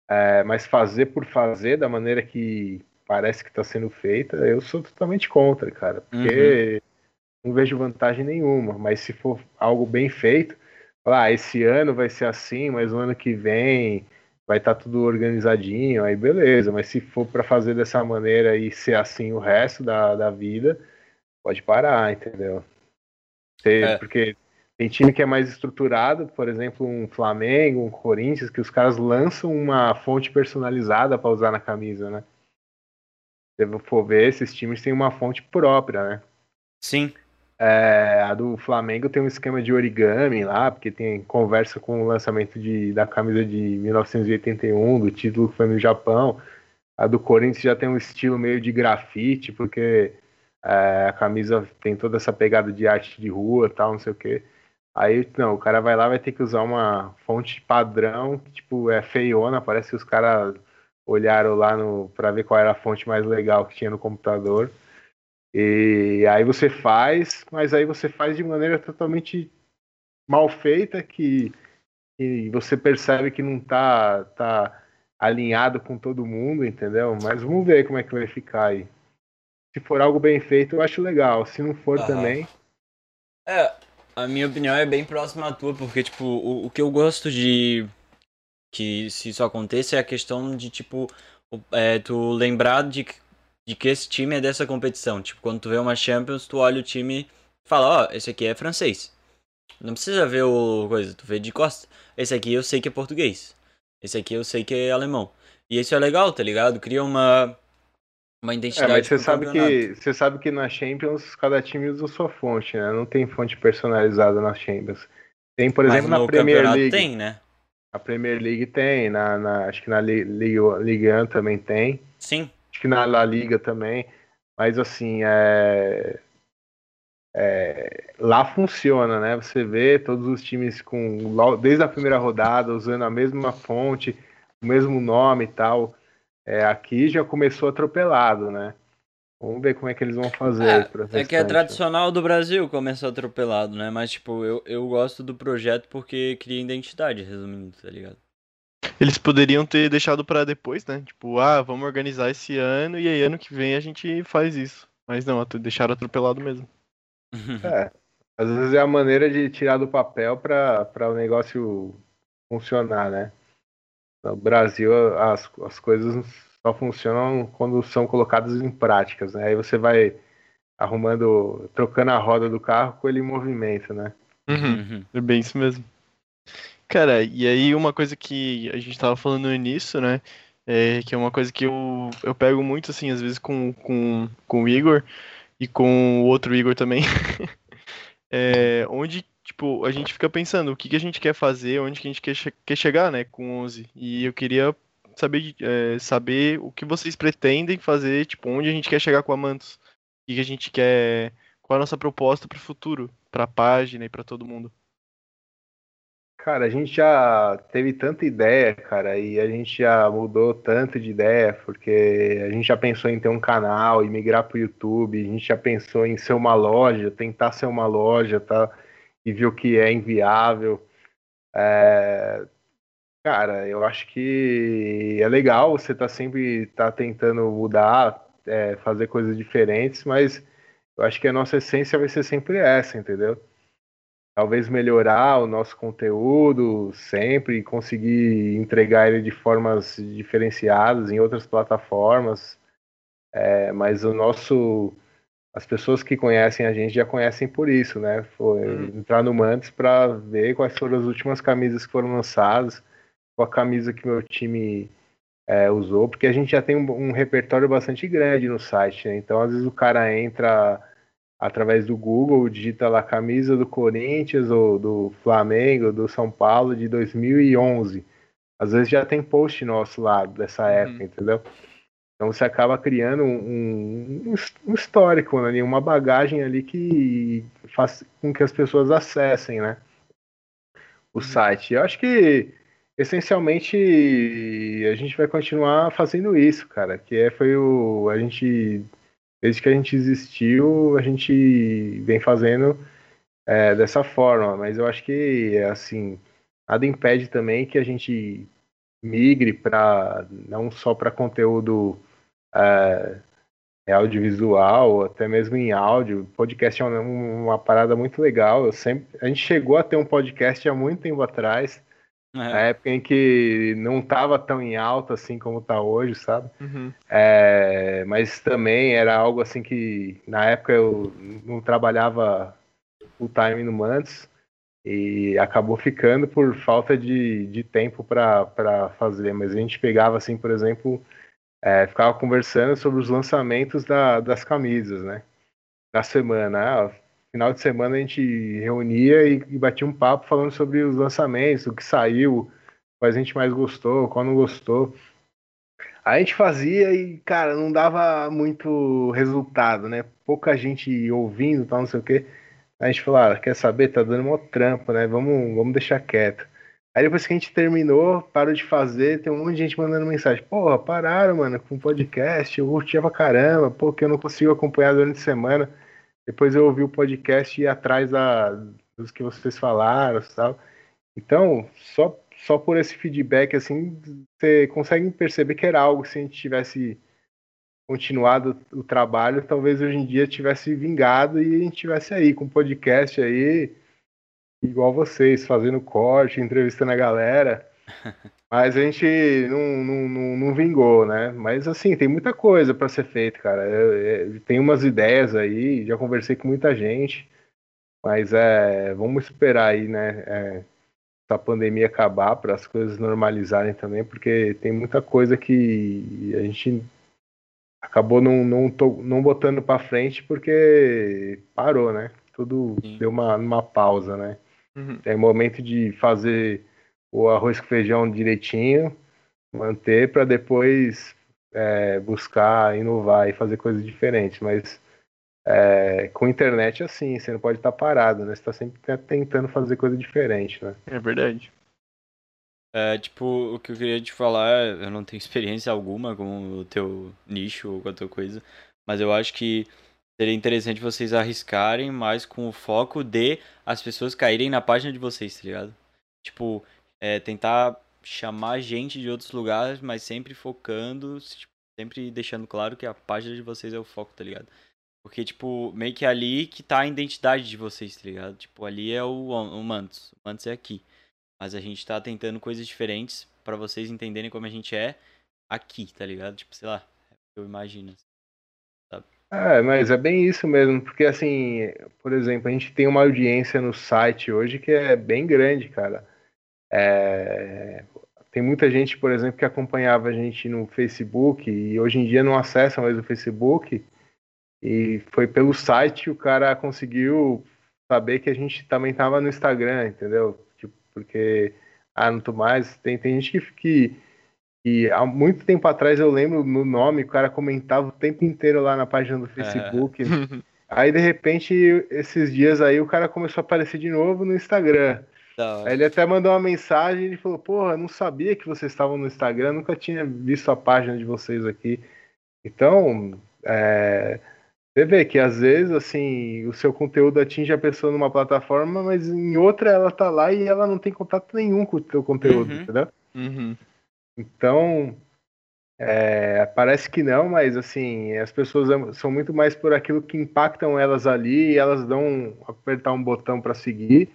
É, mas fazer por fazer da maneira que parece que está sendo feita, eu sou totalmente contra, cara, porque uhum. não vejo vantagem nenhuma. Mas se for algo bem feito, ah, esse ano vai ser assim, mas no ano que vem vai estar tá tudo organizadinho, aí beleza, mas se for para fazer dessa maneira e ser assim o resto da, da vida, pode parar, entendeu? é. Porque tem time que é mais estruturado, por exemplo, um Flamengo, um Corinthians, que os caras lançam uma fonte personalizada para usar na camisa, né? Se for ver, esses times têm uma fonte própria, né? Sim. É, a do Flamengo tem um esquema de origami lá, porque tem conversa com o lançamento de, da camisa de 1981, do título que foi no Japão. A do Corinthians já tem um estilo meio de grafite, porque é, a camisa tem toda essa pegada de arte de rua tal, não sei o quê. Aí, não, o cara vai lá vai ter que usar uma fonte padrão, que, tipo, é feiona, parece que os caras olharam lá no para ver qual era a fonte mais legal que tinha no computador. E aí você faz, mas aí você faz de maneira totalmente mal feita que, que você percebe que não tá, tá alinhado com todo mundo, entendeu? Mas vamos ver como é que vai ficar aí. Se for algo bem feito, eu acho legal. Se não for também. É, a minha opinião é bem próxima à tua, porque, tipo, o, o que eu gosto de que se isso aconteça é a questão de, tipo, é, tu lembrar de, de que esse time é dessa competição. Tipo, quando tu vê uma Champions, tu olha o time e fala, ó, oh, esse aqui é francês. Não precisa ver o coisa, tu vê de costa. Esse aqui eu sei que é português. Esse aqui eu sei que é alemão. E isso é legal, tá ligado? Cria uma uma identidade. É, mas você sabe que você sabe que na Champions cada time usa sua fonte, né? Não tem fonte personalizada na Champions. Tem, por exemplo, na Premier League. Tem, né? A Premier League tem, na, na acho que na Liga, Liga 1 também tem. Sim. Acho que na La Liga também. Mas assim, é, é, lá funciona, né? Você vê todos os times com desde a primeira rodada usando a mesma fonte, o mesmo nome e tal. É, aqui já começou atropelado, né? Vamos ver como é que eles vão fazer. É, é que é tradicional do Brasil começar atropelado, né? Mas, tipo, eu, eu gosto do projeto porque cria identidade, resumindo, tá ligado? Eles poderiam ter deixado para depois, né? Tipo, ah, vamos organizar esse ano e aí ano que vem a gente faz isso. Mas não, deixaram atropelado mesmo. é, às vezes é a maneira de tirar do papel para o negócio funcionar, né? No Brasil, as, as coisas só funcionam quando são colocadas em práticas, né? Aí você vai arrumando, trocando a roda do carro com ele em movimento, né? Uhum. uhum. É bem isso mesmo. Cara, e aí uma coisa que a gente tava falando no início, né? É, que é uma coisa que eu, eu pego muito, assim, às vezes com, com, com o Igor e com o outro Igor também. é, onde tipo, a gente fica pensando o que, que a gente quer fazer, onde que a gente quer, che quer chegar, né, com 11. E eu queria saber, é, saber o que vocês pretendem fazer, tipo, onde a gente quer chegar com a Mantos. O que, que a gente quer, qual a nossa proposta para o futuro, para a página e para todo mundo. Cara, a gente já teve tanta ideia, cara, e a gente já mudou tanto de ideia, porque a gente já pensou em ter um canal e migrar para o YouTube, a gente já pensou em ser uma loja, tentar ser uma loja, tá? e viu que é inviável. É, cara, eu acho que é legal você tá sempre tá tentando mudar, é, fazer coisas diferentes, mas eu acho que a nossa essência vai ser sempre essa, entendeu? Talvez melhorar o nosso conteúdo sempre, conseguir entregar ele de formas diferenciadas em outras plataformas, é, mas o nosso as pessoas que conhecem a gente já conhecem por isso, né? Foi uhum. entrar no Mantis para ver quais foram as últimas camisas que foram lançadas, qual a camisa que meu time é, usou, porque a gente já tem um, um repertório bastante grande no site, né? Então, às vezes o cara entra através do Google, digita lá camisa do Corinthians ou do Flamengo, do São Paulo de 2011. Às vezes já tem post nosso lá dessa uhum. época, entendeu? Então você acaba criando um, um, um histórico ali, uma bagagem ali que faz com que as pessoas acessem, né? O uhum. site. Eu acho que essencialmente a gente vai continuar fazendo isso, cara. Que é, foi o. A gente. Desde que a gente existiu, a gente vem fazendo é, dessa forma. Mas eu acho que, assim, nada impede também que a gente migre para não só para conteúdo é, é audiovisual, até mesmo em áudio. Podcast é uma, uma, parada muito legal. Eu sempre, a gente chegou a ter um podcast há muito tempo atrás, é. na época em que não estava tão em alta assim como está hoje, sabe? Uhum. É, mas também era algo assim que na época eu não trabalhava full time no Mantis e acabou ficando por falta de, de tempo para fazer. Mas a gente pegava assim, por exemplo é, ficava conversando sobre os lançamentos da, das camisas, né? Da semana. Ah, final de semana a gente reunia e, e, batia um papo falando sobre os lançamentos, o que saiu, qual a gente mais gostou, qual não gostou. A gente fazia e, cara, não dava muito resultado, né? Pouca gente ouvindo, tal, não sei o quê. A gente falou, ah, quer saber? Tá dando mó trampo, né? Vamos, vamos deixar quieto. Aí depois que a gente terminou, parou de fazer, tem um monte de gente mandando mensagem. Porra, pararam, mano, com podcast, eu curtia pra caramba, pô, que eu não consigo acompanhar durante a semana. Depois eu ouvi o podcast e atrás da, dos que vocês falaram. Então, só, só por esse feedback, assim, você consegue perceber que era algo, se a gente tivesse continuado o trabalho, talvez hoje em dia tivesse vingado e a gente tivesse aí com podcast aí igual vocês, fazendo corte, entrevistando a galera. Mas a gente não, não, não, não vingou, né? Mas assim, tem muita coisa para ser feita, cara. Eu, eu, tem umas ideias aí, já conversei com muita gente. Mas é, vamos esperar aí, né? É, essa pandemia acabar para as coisas normalizarem também, porque tem muita coisa que a gente acabou não, não, tô, não botando para frente porque parou, né? Tudo Sim. deu uma, uma pausa, né? Uhum. É momento de fazer o arroz com feijão direitinho, manter para depois é, buscar inovar e fazer coisas diferentes. Mas é, com internet assim, você não pode estar parado, né? Você está sempre tentando fazer coisa diferente, né? É verdade. É, tipo, o que eu queria te falar, eu não tenho experiência alguma com o teu nicho ou com a tua coisa, mas eu acho que seria interessante vocês arriscarem mais com o foco de as pessoas caírem na página de vocês, tá ligado? Tipo, é, tentar chamar gente de outros lugares, mas sempre focando, tipo, sempre deixando claro que a página de vocês é o foco, tá ligado? Porque, tipo, meio que ali que tá a identidade de vocês, tá ligado? Tipo, ali é o, o Mantos. O Mantos é aqui. Mas a gente tá tentando coisas diferentes para vocês entenderem como a gente é aqui, tá ligado? Tipo, sei lá, é eu imagino. É, mas é bem isso mesmo, porque assim, por exemplo, a gente tem uma audiência no site hoje que é bem grande, cara. É, tem muita gente, por exemplo, que acompanhava a gente no Facebook e hoje em dia não acessa mais o Facebook. E foi pelo site que o cara conseguiu saber que a gente também estava no Instagram, entendeu? Tipo, porque, ah, não tô mais. Tem, tem gente que, que e há muito tempo atrás eu lembro no nome, o cara comentava o tempo inteiro lá na página do Facebook. É. Aí de repente, esses dias aí, o cara começou a aparecer de novo no Instagram. Aí ele até mandou uma mensagem e falou: Porra, não sabia que vocês estavam no Instagram, nunca tinha visto a página de vocês aqui. Então, é, você vê que às vezes, assim, o seu conteúdo atinge a pessoa numa plataforma, mas em outra ela tá lá e ela não tem contato nenhum com o teu conteúdo, uhum. entendeu? Uhum. Então, é, parece que não, mas assim, as pessoas são muito mais por aquilo que impactam elas ali e elas dão apertar um botão para seguir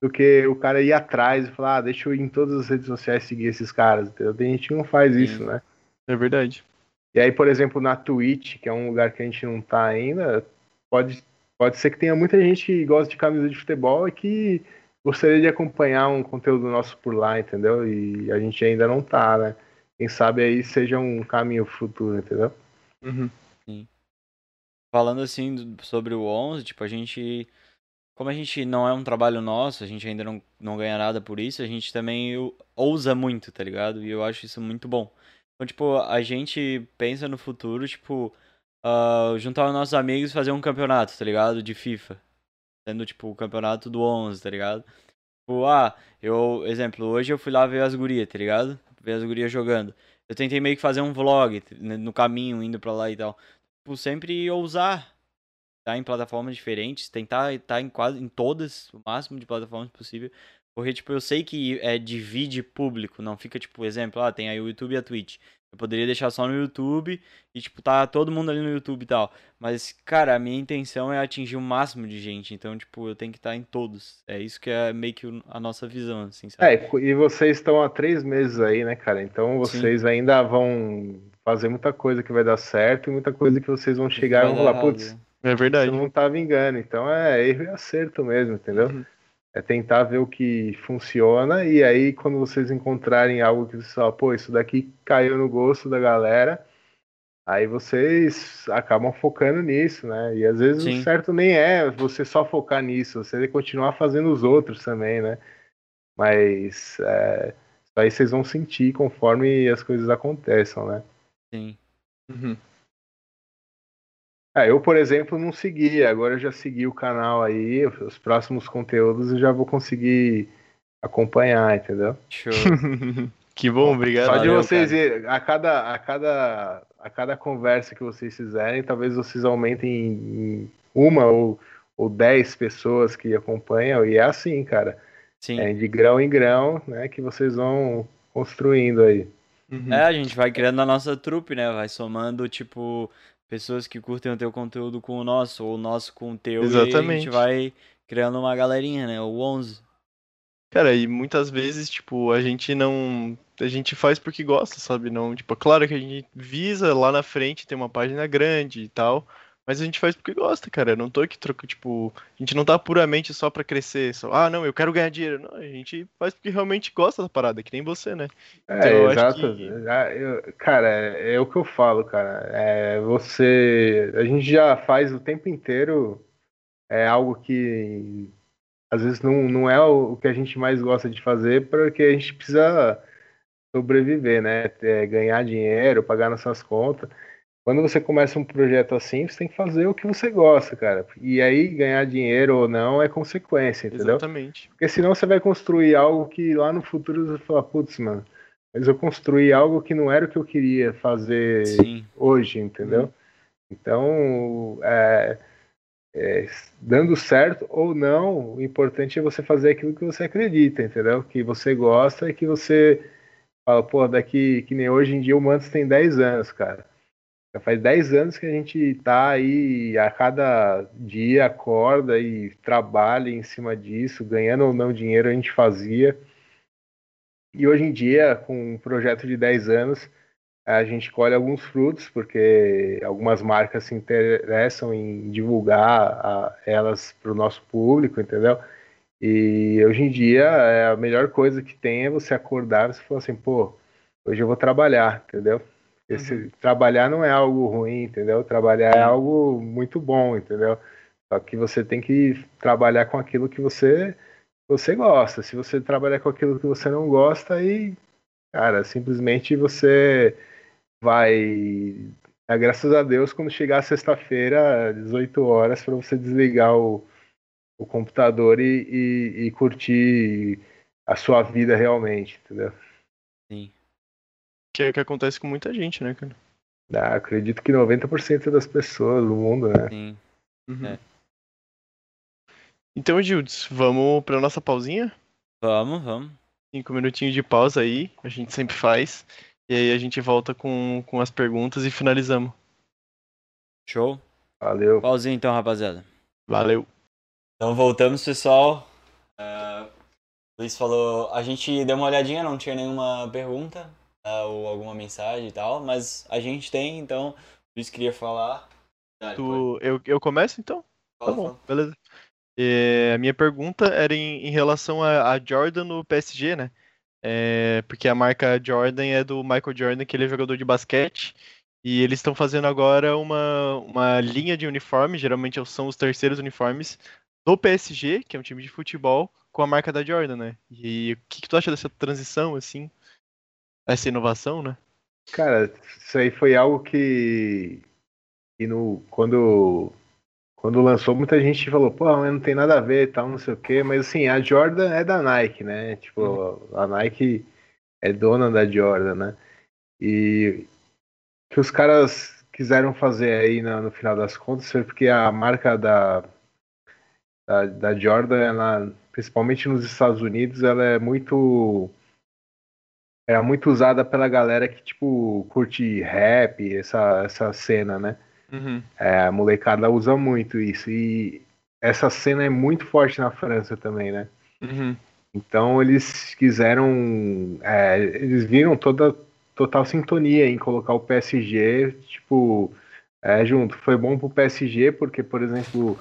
do que o cara ir atrás e falar, ah, deixa eu ir em todas as redes sociais seguir esses caras. Entendeu? Tem gente que não faz Sim. isso, né? É verdade. E aí, por exemplo, na Twitch, que é um lugar que a gente não tá ainda, pode, pode ser que tenha muita gente que gosta de camisa de futebol e que gostaria de acompanhar um conteúdo nosso por lá, entendeu? E a gente ainda não tá, né? Quem sabe aí seja um caminho futuro, entendeu? Uhum. Sim. Falando assim sobre o 11, tipo, a gente. Como a gente não é um trabalho nosso, a gente ainda não, não ganha nada por isso, a gente também ousa muito, tá ligado? E eu acho isso muito bom. Então, tipo, a gente pensa no futuro, tipo, uh, juntar os nossos amigos e fazer um campeonato, tá ligado? De FIFA sendo, tipo, o campeonato do 11, tá ligado? Tipo, ah, eu, exemplo, hoje eu fui lá ver as gurias, tá ligado? Ver as gurias jogando. Eu tentei meio que fazer um vlog né, no caminho, indo pra lá e tal. Tipo, sempre ousar. Tá em plataformas diferentes, tentar estar tá em quase em todas, o máximo de plataformas possível. Porque, tipo, eu sei que é, divide público, não fica, tipo, exemplo, ah, tem aí o YouTube e a Twitch. Eu poderia deixar só no YouTube e, tipo, tá todo mundo ali no YouTube e tal. Mas, cara, a minha intenção é atingir o máximo de gente. Então, tipo, eu tenho que estar em todos. É isso que é meio que a nossa visão, assim, sabe? É, e vocês estão há três meses aí, né, cara? Então vocês Sim. ainda vão fazer muita coisa que vai dar certo e muita coisa que vocês vão chegar e vão falar, putz, é verdade. Você não tá vingando. Então é erro e acerto mesmo, entendeu? Uhum. É tentar ver o que funciona e aí quando vocês encontrarem algo que você fala, pô, isso daqui caiu no gosto da galera, aí vocês acabam focando nisso, né? E às vezes Sim. o certo nem é você só focar nisso, você continuar fazendo os outros também, né? Mas é, isso aí vocês vão sentir conforme as coisas aconteçam, né? Sim. Uhum. É, eu, por exemplo, não seguia, agora eu já segui o canal aí, os próximos conteúdos eu já vou conseguir acompanhar, entendeu? Show. que bom, obrigado. Só de vocês, a cada, a, cada, a cada conversa que vocês fizerem, talvez vocês aumentem em uma ou, ou dez pessoas que acompanham, e é assim, cara. Sim. É de grão em grão, né, que vocês vão construindo aí. Uhum. É, a gente vai criando a nossa trupe, né? Vai somando, tipo, pessoas que curtem o teu conteúdo com o nosso, ou o nosso com o teu, e aí a Exatamente. gente vai criando uma galerinha, né? O 11. Cara, e muitas vezes, tipo, a gente não. A gente faz porque gosta, sabe? Não, tipo, é claro que a gente visa lá na frente ter uma página grande e tal. Mas a gente faz porque gosta, cara. Eu não tô aqui troco, tipo, a gente não tá puramente só pra crescer, só, ah, não, eu quero ganhar dinheiro. Não, a gente faz porque realmente gosta da parada, que nem você, né? É, Então, exato. que- eu- cara, é, o que eu falo, cara. É, você. A gente já faz o tempo inteiro é algo que às vezes não, não é o, o que a gente mais gosta de fazer, porque a gente precisa sobreviver, né? É, ganhar dinheiro, pagar nossas contas. Quando você começa um projeto assim, você tem que fazer o que você gosta, cara. E aí ganhar dinheiro ou não é consequência, entendeu? Exatamente. Porque senão você vai construir algo que lá no futuro você vai falar, putz, mano, mas eu construí algo que não era o que eu queria fazer Sim. hoje, entendeu? Então, é, é, dando certo ou não, o importante é você fazer aquilo que você acredita, entendeu? Que você gosta e que você fala, pô, daqui, que nem hoje em dia o Mantos tem 10 anos, cara. Já faz 10 anos que a gente tá aí a cada dia acorda e trabalha em cima disso, ganhando ou não dinheiro a gente fazia. E hoje em dia, com um projeto de 10 anos, a gente colhe alguns frutos, porque algumas marcas se interessam em divulgar a- elas para o nosso público, entendeu? E hoje em dia, é, a melhor coisa que tem é você acordar e você falar assim, pô, hoje eu vou trabalhar, entendeu? Esse, Trabalhar não é algo ruim, entendeu? Trabalhar é Sim. algo muito bom, entendeu? Só que você tem que trabalhar com aquilo que você, você gosta. Se você trabalhar com aquilo que você não gosta, aí, cara, simplesmente você vai. é, graças a Deus, quando chegar sexta-feira, 18 horas, para você desligar o, o computador e, e, e curtir a sua vida realmente, entendeu? Que é o que acontece com muita gente, né, cara? Ah, acredito que 90% das pessoas do mundo, né? Sim. Uhum. É. Então, Gildes, vamos pra nossa pausinha? Vamos, vamos. Cinco minutinhos de pausa aí, a gente sempre faz. E aí a gente volta com, com as perguntas e finalizamos. Show. Valeu. Pauzinho então, rapaziada. Valeu. Então voltamos, pessoal. O Luiz falou, a gente deu uma olhadinha, não tinha nenhuma pergunta ou alguma mensagem e tal, mas a gente tem, então o Luiz queria falar. Tu, eu, eu começo então? Fala, Tá bom, fala. beleza. É, a minha pergunta era em, em relação a, a Jordan no PSG, né? É, porque a marca Jordan é do Michael Jordan, que ele é jogador de basquete. E eles estão fazendo agora uma, uma linha de uniforme, geralmente são os terceiros uniformes, do PSG, que é um time de futebol, com a marca da Jordan, né? E o que, que tu acha dessa transição, assim? Essa inovação, né? Cara, isso aí foi algo que, que no, quando, quando lançou, muita gente falou, pô, mas não tem nada a ver e tal, não sei o quê. Mas assim, a Jordan é da Nike, né? Tipo, a Nike é dona da Jordan, né? E que os caras quiseram fazer aí no, no final das contas foi porque a marca da, da, da Jordan, ela, principalmente nos Estados Unidos, ela é muito era muito usada pela galera que, tipo, curte rap, essa, essa cena, né? Uhum. É, a molecada usa muito isso. E essa cena é muito forte na França também, né? Uhum. Então eles quiseram. é, eles viram toda total sintonia em colocar o PSG, tipo, é, junto. Foi bom pro PSG, porque, por exemplo,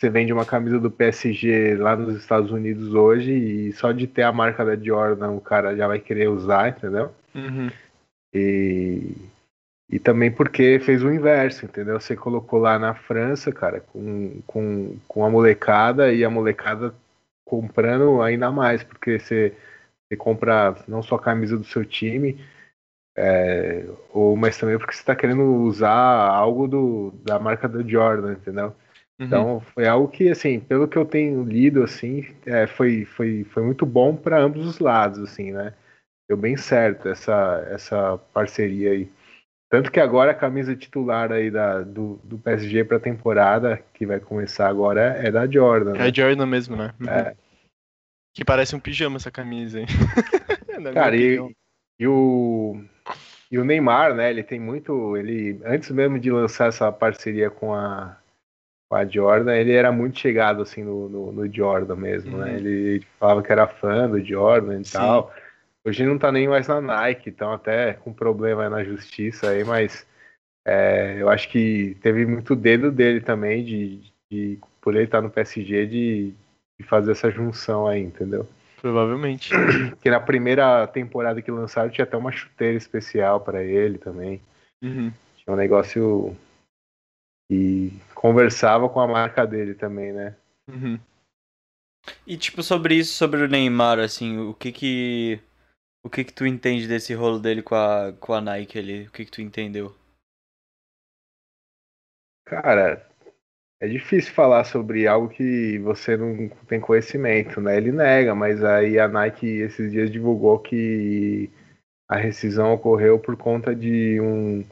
você vende uma camisa do PSG lá nos Estados Unidos hoje e só de ter a marca da Jordan o cara já vai querer usar, entendeu? Uhum. E, e também porque fez o inverso, entendeu? Você colocou lá na França, cara, com, com, com a molecada e a molecada comprando ainda mais, porque você, você compra não só a camisa do seu time, É, ou, mas também porque você está querendo usar algo do, da marca da Jordan, entendeu? Uhum. Então foi algo que, assim, pelo que eu tenho lido, assim, é, foi, foi, foi muito bom para ambos os lados, assim, né? Deu bem certo essa, essa parceria aí. Tanto que agora a camisa titular aí da, do, do PSG para a temporada, que vai começar agora, é da Jordan. Né? É a Jordan mesmo, né? Uhum. É. Que parece um pijama essa camisa, hein? Cara, e, e, o, e o Neymar, né? Ele tem muito. Ele, antes mesmo de lançar essa parceria com a, com a Jordan, ele era muito chegado assim no, no, no Jordan mesmo, né? uhum. né? Ele falava que era fã do Jordan e Sim. tal. Hoje não tá nem mais na Nike, então até com problema na justiça aí, mas é, eu acho que teve muito dedo dele também, de, de por ele estar no PSG, de, de, fazer essa junção aí, entendeu? Provavelmente. Que na primeira temporada que lançaram tinha até uma chuteira especial para ele também. Uhum. Tinha um negócio e conversava com a marca dele também, né? Uhum. E tipo sobre isso, sobre o Neymar, assim, o que que o que que tu entende desse rolo dele com a, com a Nike ali? O que que tu entendeu? Cara, é difícil falar sobre algo que você não tem conhecimento, né? Ele nega, mas aí a Nike esses dias divulgou que a rescisão ocorreu por conta de um,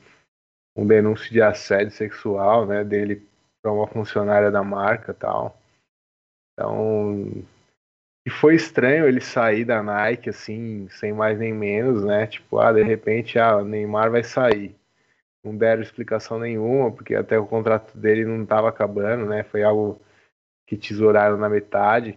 um denúncio de assédio sexual, né, dele para uma funcionária da marca, tal. Então, e foi estranho ele sair da Nike, assim, sem mais nem menos, né? Tipo, ah, de repente, ah, Neymar vai sair. Não deram explicação nenhuma, porque até o contrato dele não estava acabando, né? Foi algo que tesouraram na metade.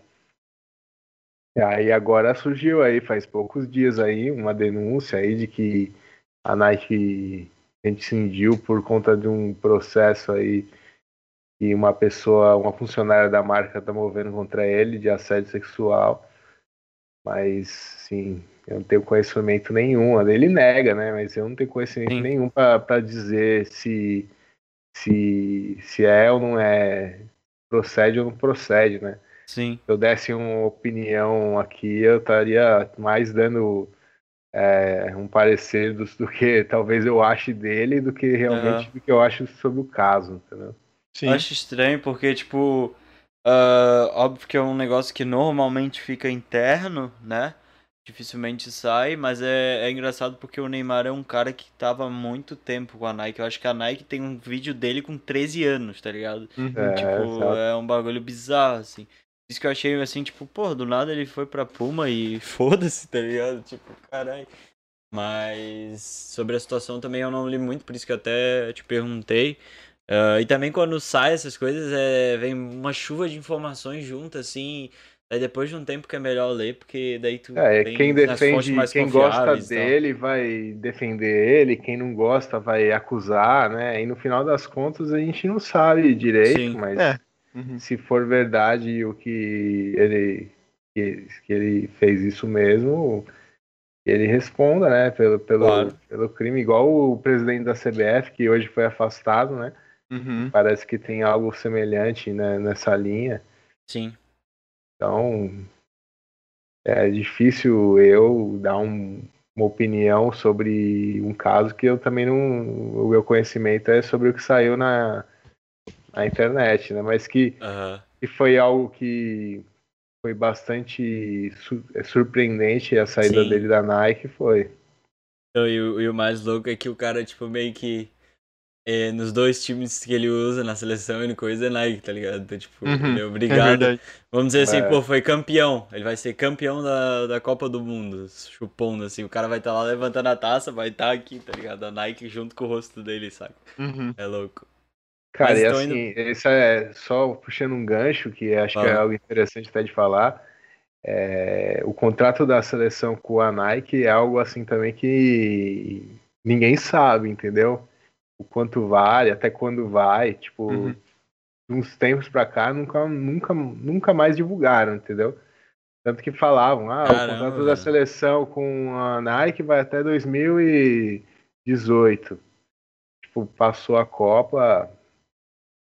E aí agora surgiu aí, faz poucos dias aí, uma denúncia aí de que a Nike rescindiu por conta de um processo aí que uma pessoa, uma funcionária da marca está movendo contra ele de assédio sexual. Mas, sim, eu não tenho conhecimento nenhum. Ele nega, né? Mas eu não tenho conhecimento sim. nenhum para dizer se, se, se é ou não é, procede ou não procede, né? Sim. Se eu desse uma opinião aqui, eu estaria mais dando é, um parecer do, do, que talvez eu ache dele do que realmente uhum. do que eu acho sobre o caso, entendeu? Sim. Eu acho estranho porque, tipo, uh, óbvio que é um negócio que normalmente fica interno, né? Dificilmente sai, mas é, é engraçado porque o Neymar é um cara que tava muito tempo com a Nike. Eu acho que a Nike tem um vídeo dele com 13 anos, tá ligado? É, tipo, é um bagulho bizarro, assim. Isso que eu achei assim, tipo, pô, do nada ele foi pra Puma e foda-se, tá ligado? Tipo, caralho. Mas sobre a situação também eu não li muito, por isso que eu até te perguntei. Uh, e também quando sai essas coisas, é, vem uma chuva de informações junto, assim. Aí depois de um tempo que é melhor ler, porque daí tu. É, quem defende, quem gosta dele vai defender ele, quem não gosta vai acusar, né? E no final das contas a gente não sabe direito, Sim. mas é. Uhum. se for verdade o que ele, que, que ele fez isso mesmo, ele responda, né? Pelo, pelo, claro. pelo crime, igual o presidente da CBF, que hoje foi afastado, né? Uhum. Parece que tem algo semelhante né, nessa linha. Sim. Então, é difícil eu dar um, uma opinião sobre um caso que eu também não. O meu conhecimento é sobre o que saiu na, na internet, né? Mas que, uhum. que foi algo que foi bastante su é surpreendente a saída Sim. dele da Nike, foi. Então, e, o, e o mais louco é que o cara, tipo, meio que é, nos dois times que ele usa na seleção e no coisa é Nike, tá ligado? Então, tipo, uhum, ele é, é obrigado. É Vamos dizer assim, é. pô, foi campeão. Ele vai ser campeão da, da Copa do Mundo, chupondo, assim. O cara vai estar tá lá levantando a taça, vai estar tá aqui, tá ligado? A Nike junto com o rosto dele, sabe? Uhum. É louco. Cara, e assim, indo... isso é só puxando um gancho, que acho ah. que é algo interessante até de falar. É, o contrato da seleção com a Nike é algo assim também que ninguém sabe, entendeu? o quanto vale, até quando vai, tipo, uhum. uns tempos pra cá nunca, nunca, nunca mais divulgaram, entendeu? Tanto que falavam, ah, Caramba, o contrato da seleção com a Nike vai até 2018. Tipo, passou a Copa,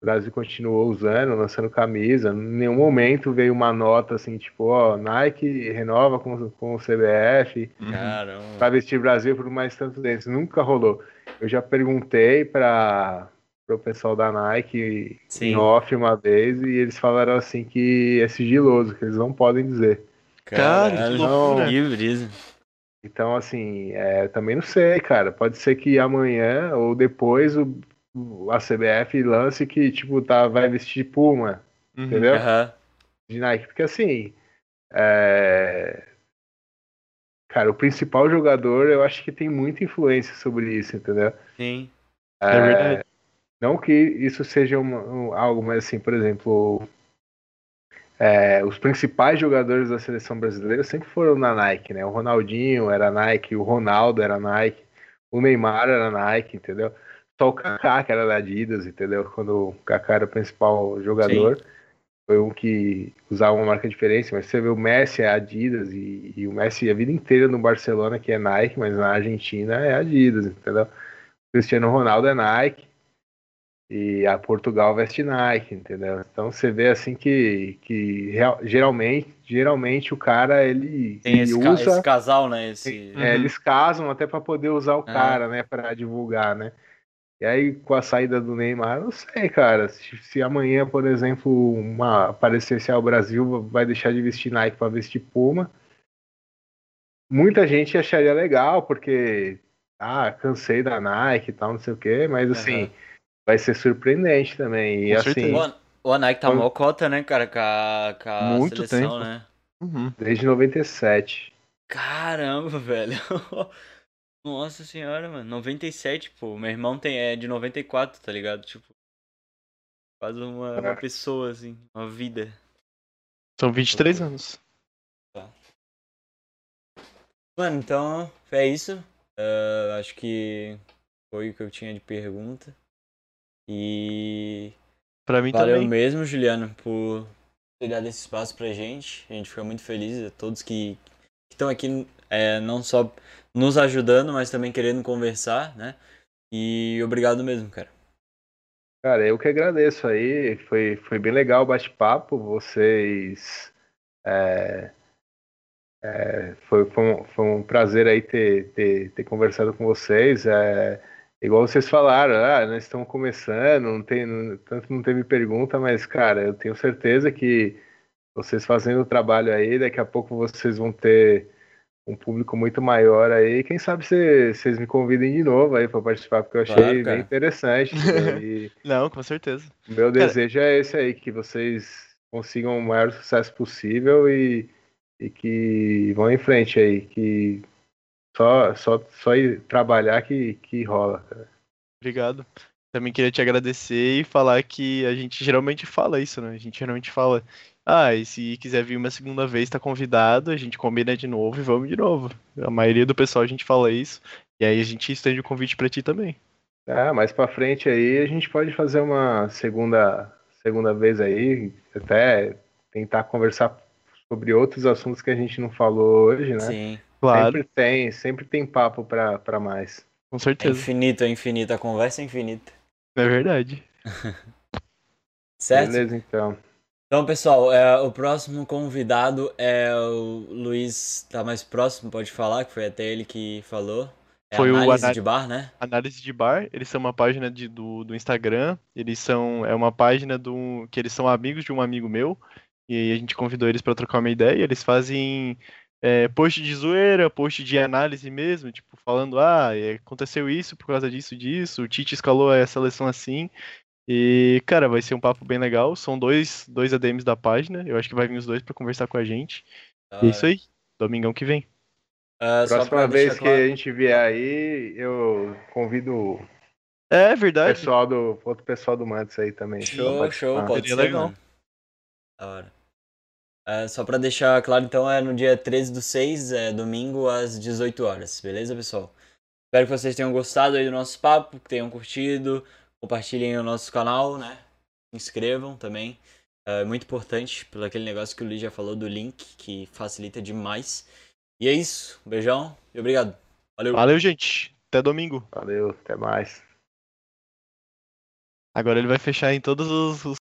O Brasil continuou usando, lançando camisa. Em nenhum momento veio uma nota assim, tipo, ó, Nike renova com, com o CBF Caramba. para vestir Brasil por mais tantos dentes. Nunca rolou. Eu já perguntei para o pessoal da Nike Sim. em off uma vez e eles falaram assim que é sigiloso, que eles não podem dizer. Cara, que Caralho, que brisa. Então, assim, é, também não sei, cara. Pode ser que amanhã ou depois o- a CBF lance que, tipo, tá, vai vestir Puma, Uhum. entendeu? Aham. De Nike. Porque, assim, é, cara, o principal jogador, eu acho que tem muita influência sobre isso, entendeu? Sim. É verdade. Não que isso seja uma- um- algo, mas assim, por exemplo, é, os principais jogadores da seleção brasileira sempre foram na Nike, né? O Ronaldinho era Nike, o Ronaldo era Nike, o Neymar era Nike, entendeu? Só o Kaká que era da Adidas, entendeu? Quando o Kaká era o principal jogador, foi um que usava uma marca diferente, mas você vê o Messi é Adidas e, e o Messi a vida inteira no Barcelona que é Nike, mas na Argentina é Adidas, entendeu? O Cristiano Ronaldo é Nike e a Portugal veste Nike, entendeu? Então você vê assim que, que real- geralmente, geralmente o cara ele, Tem ele esse, ca- usa, esse casal, né? Esse... é, Uhum. eles casam até para poder usar o Ah. cara, né, para divulgar, né? E aí com a saída do Neymar, não sei, cara, se, se amanhã, por exemplo, uma aparecesse ao Brasil vai deixar de vestir Nike para vestir Puma, muita gente acharia legal porque ah, cansei da Nike e tal, não sei o quê, mas assim, vai ser surpreendente também. E Com assim. O, o Nike tá Quando- mó cota, né, cara, com a, com a Muito seleção, tempo. né? Uhum. desde 97. Caramba, velho. Nossa senhora, mano. 97, pô. Meu irmão tem, é de 94, tá ligado? Tipo, quase uma, uma É. pessoa, assim, uma vida. São 23 anos. Mano, então, é isso. Ah, acho que foi o que eu tinha de pergunta. E Pra mim valeu também. mesmo, Juliano, por ter dado esse espaço pra gente. A gente fica muito feliz, a todos que estão aqui, é, não só nos ajudando, mas também querendo conversar, né? E obrigado mesmo, cara. Cara, eu que agradeço aí, foi, foi bem legal o bate-papo, vocês. é, é, foi, foi, um, foi um prazer aí ter, ter, ter conversado com vocês. É, igual vocês falaram, ah, nós estamos começando, não tem, não- tanto não teve pergunta, mas, cara, eu tenho certeza que vocês fazendo o trabalho aí, daqui a pouco vocês vão ter um público muito maior aí. Quem sabe cê- vocês me convidem de novo aí para participar, porque eu achei Claro, bem interessante. entendeu? E, Não, com certeza. meu Cara- desejo é esse aí, que vocês consigam o maior sucesso possível e, e que vão em frente aí, que só, só, só ir trabalhar que, que rola. cara. Obrigado. Também queria te agradecer e falar que a gente geralmente fala isso, né? A gente geralmente fala, ah, e se quiser vir uma segunda vez, tá convidado, a gente combina de novo e vamos de novo. A maioria do pessoal a gente fala isso, e aí a gente estende o convite pra ti também. Ah, mais pra frente aí a gente pode fazer uma segunda, segunda vez aí, até tentar conversar sobre outros assuntos que a gente não falou hoje, né? Sim. Claro, Sempre tem, sempre tem papo pra, pra mais. com É certeza. infinito, é infinito. A conversa é infinita. É verdade. Certo? Beleza, então. Então, pessoal, é, o próximo convidado é o Luiz, tá mais próximo, pode falar, que foi até ele que falou. É Foi o análise de bar, né? Análise de bar, eles são uma página de- do, do Instagram, eles são, é uma página do, que eles são amigos de um amigo meu, e a gente convidou eles pra trocar uma ideia, eles fazem é, post de zoeira, post de análise mesmo, tipo, falando, ah, é, aconteceu isso por causa disso, disso, o Tite escalou a seleção assim, e, cara, vai ser um papo bem legal, são dois, dois ADMs da página, eu acho que vai vir os dois pra conversar com a gente, Da é isso aí, domingão que vem. Ah, só Próxima vez deixar que claro- a gente vier aí, eu convido o É verdade, pessoal do outro pessoal do Mantis aí também. Show, show, pode ser, legal. mano. Da hora. É, só pra deixar claro, então, é no dia 13 do 6, é domingo, às 18 horas, beleza, pessoal? Espero que vocês tenham gostado aí do nosso papo, que tenham curtido, compartilhem o nosso canal, né? Se inscrevam também. É muito importante, pelo aquele negócio que o Luiz já falou do link, que facilita demais. E é isso, um beijão e obrigado. Valeu! valeu gente, até domingo. Valeu, até mais. Agora ele vai fechar em todos os, os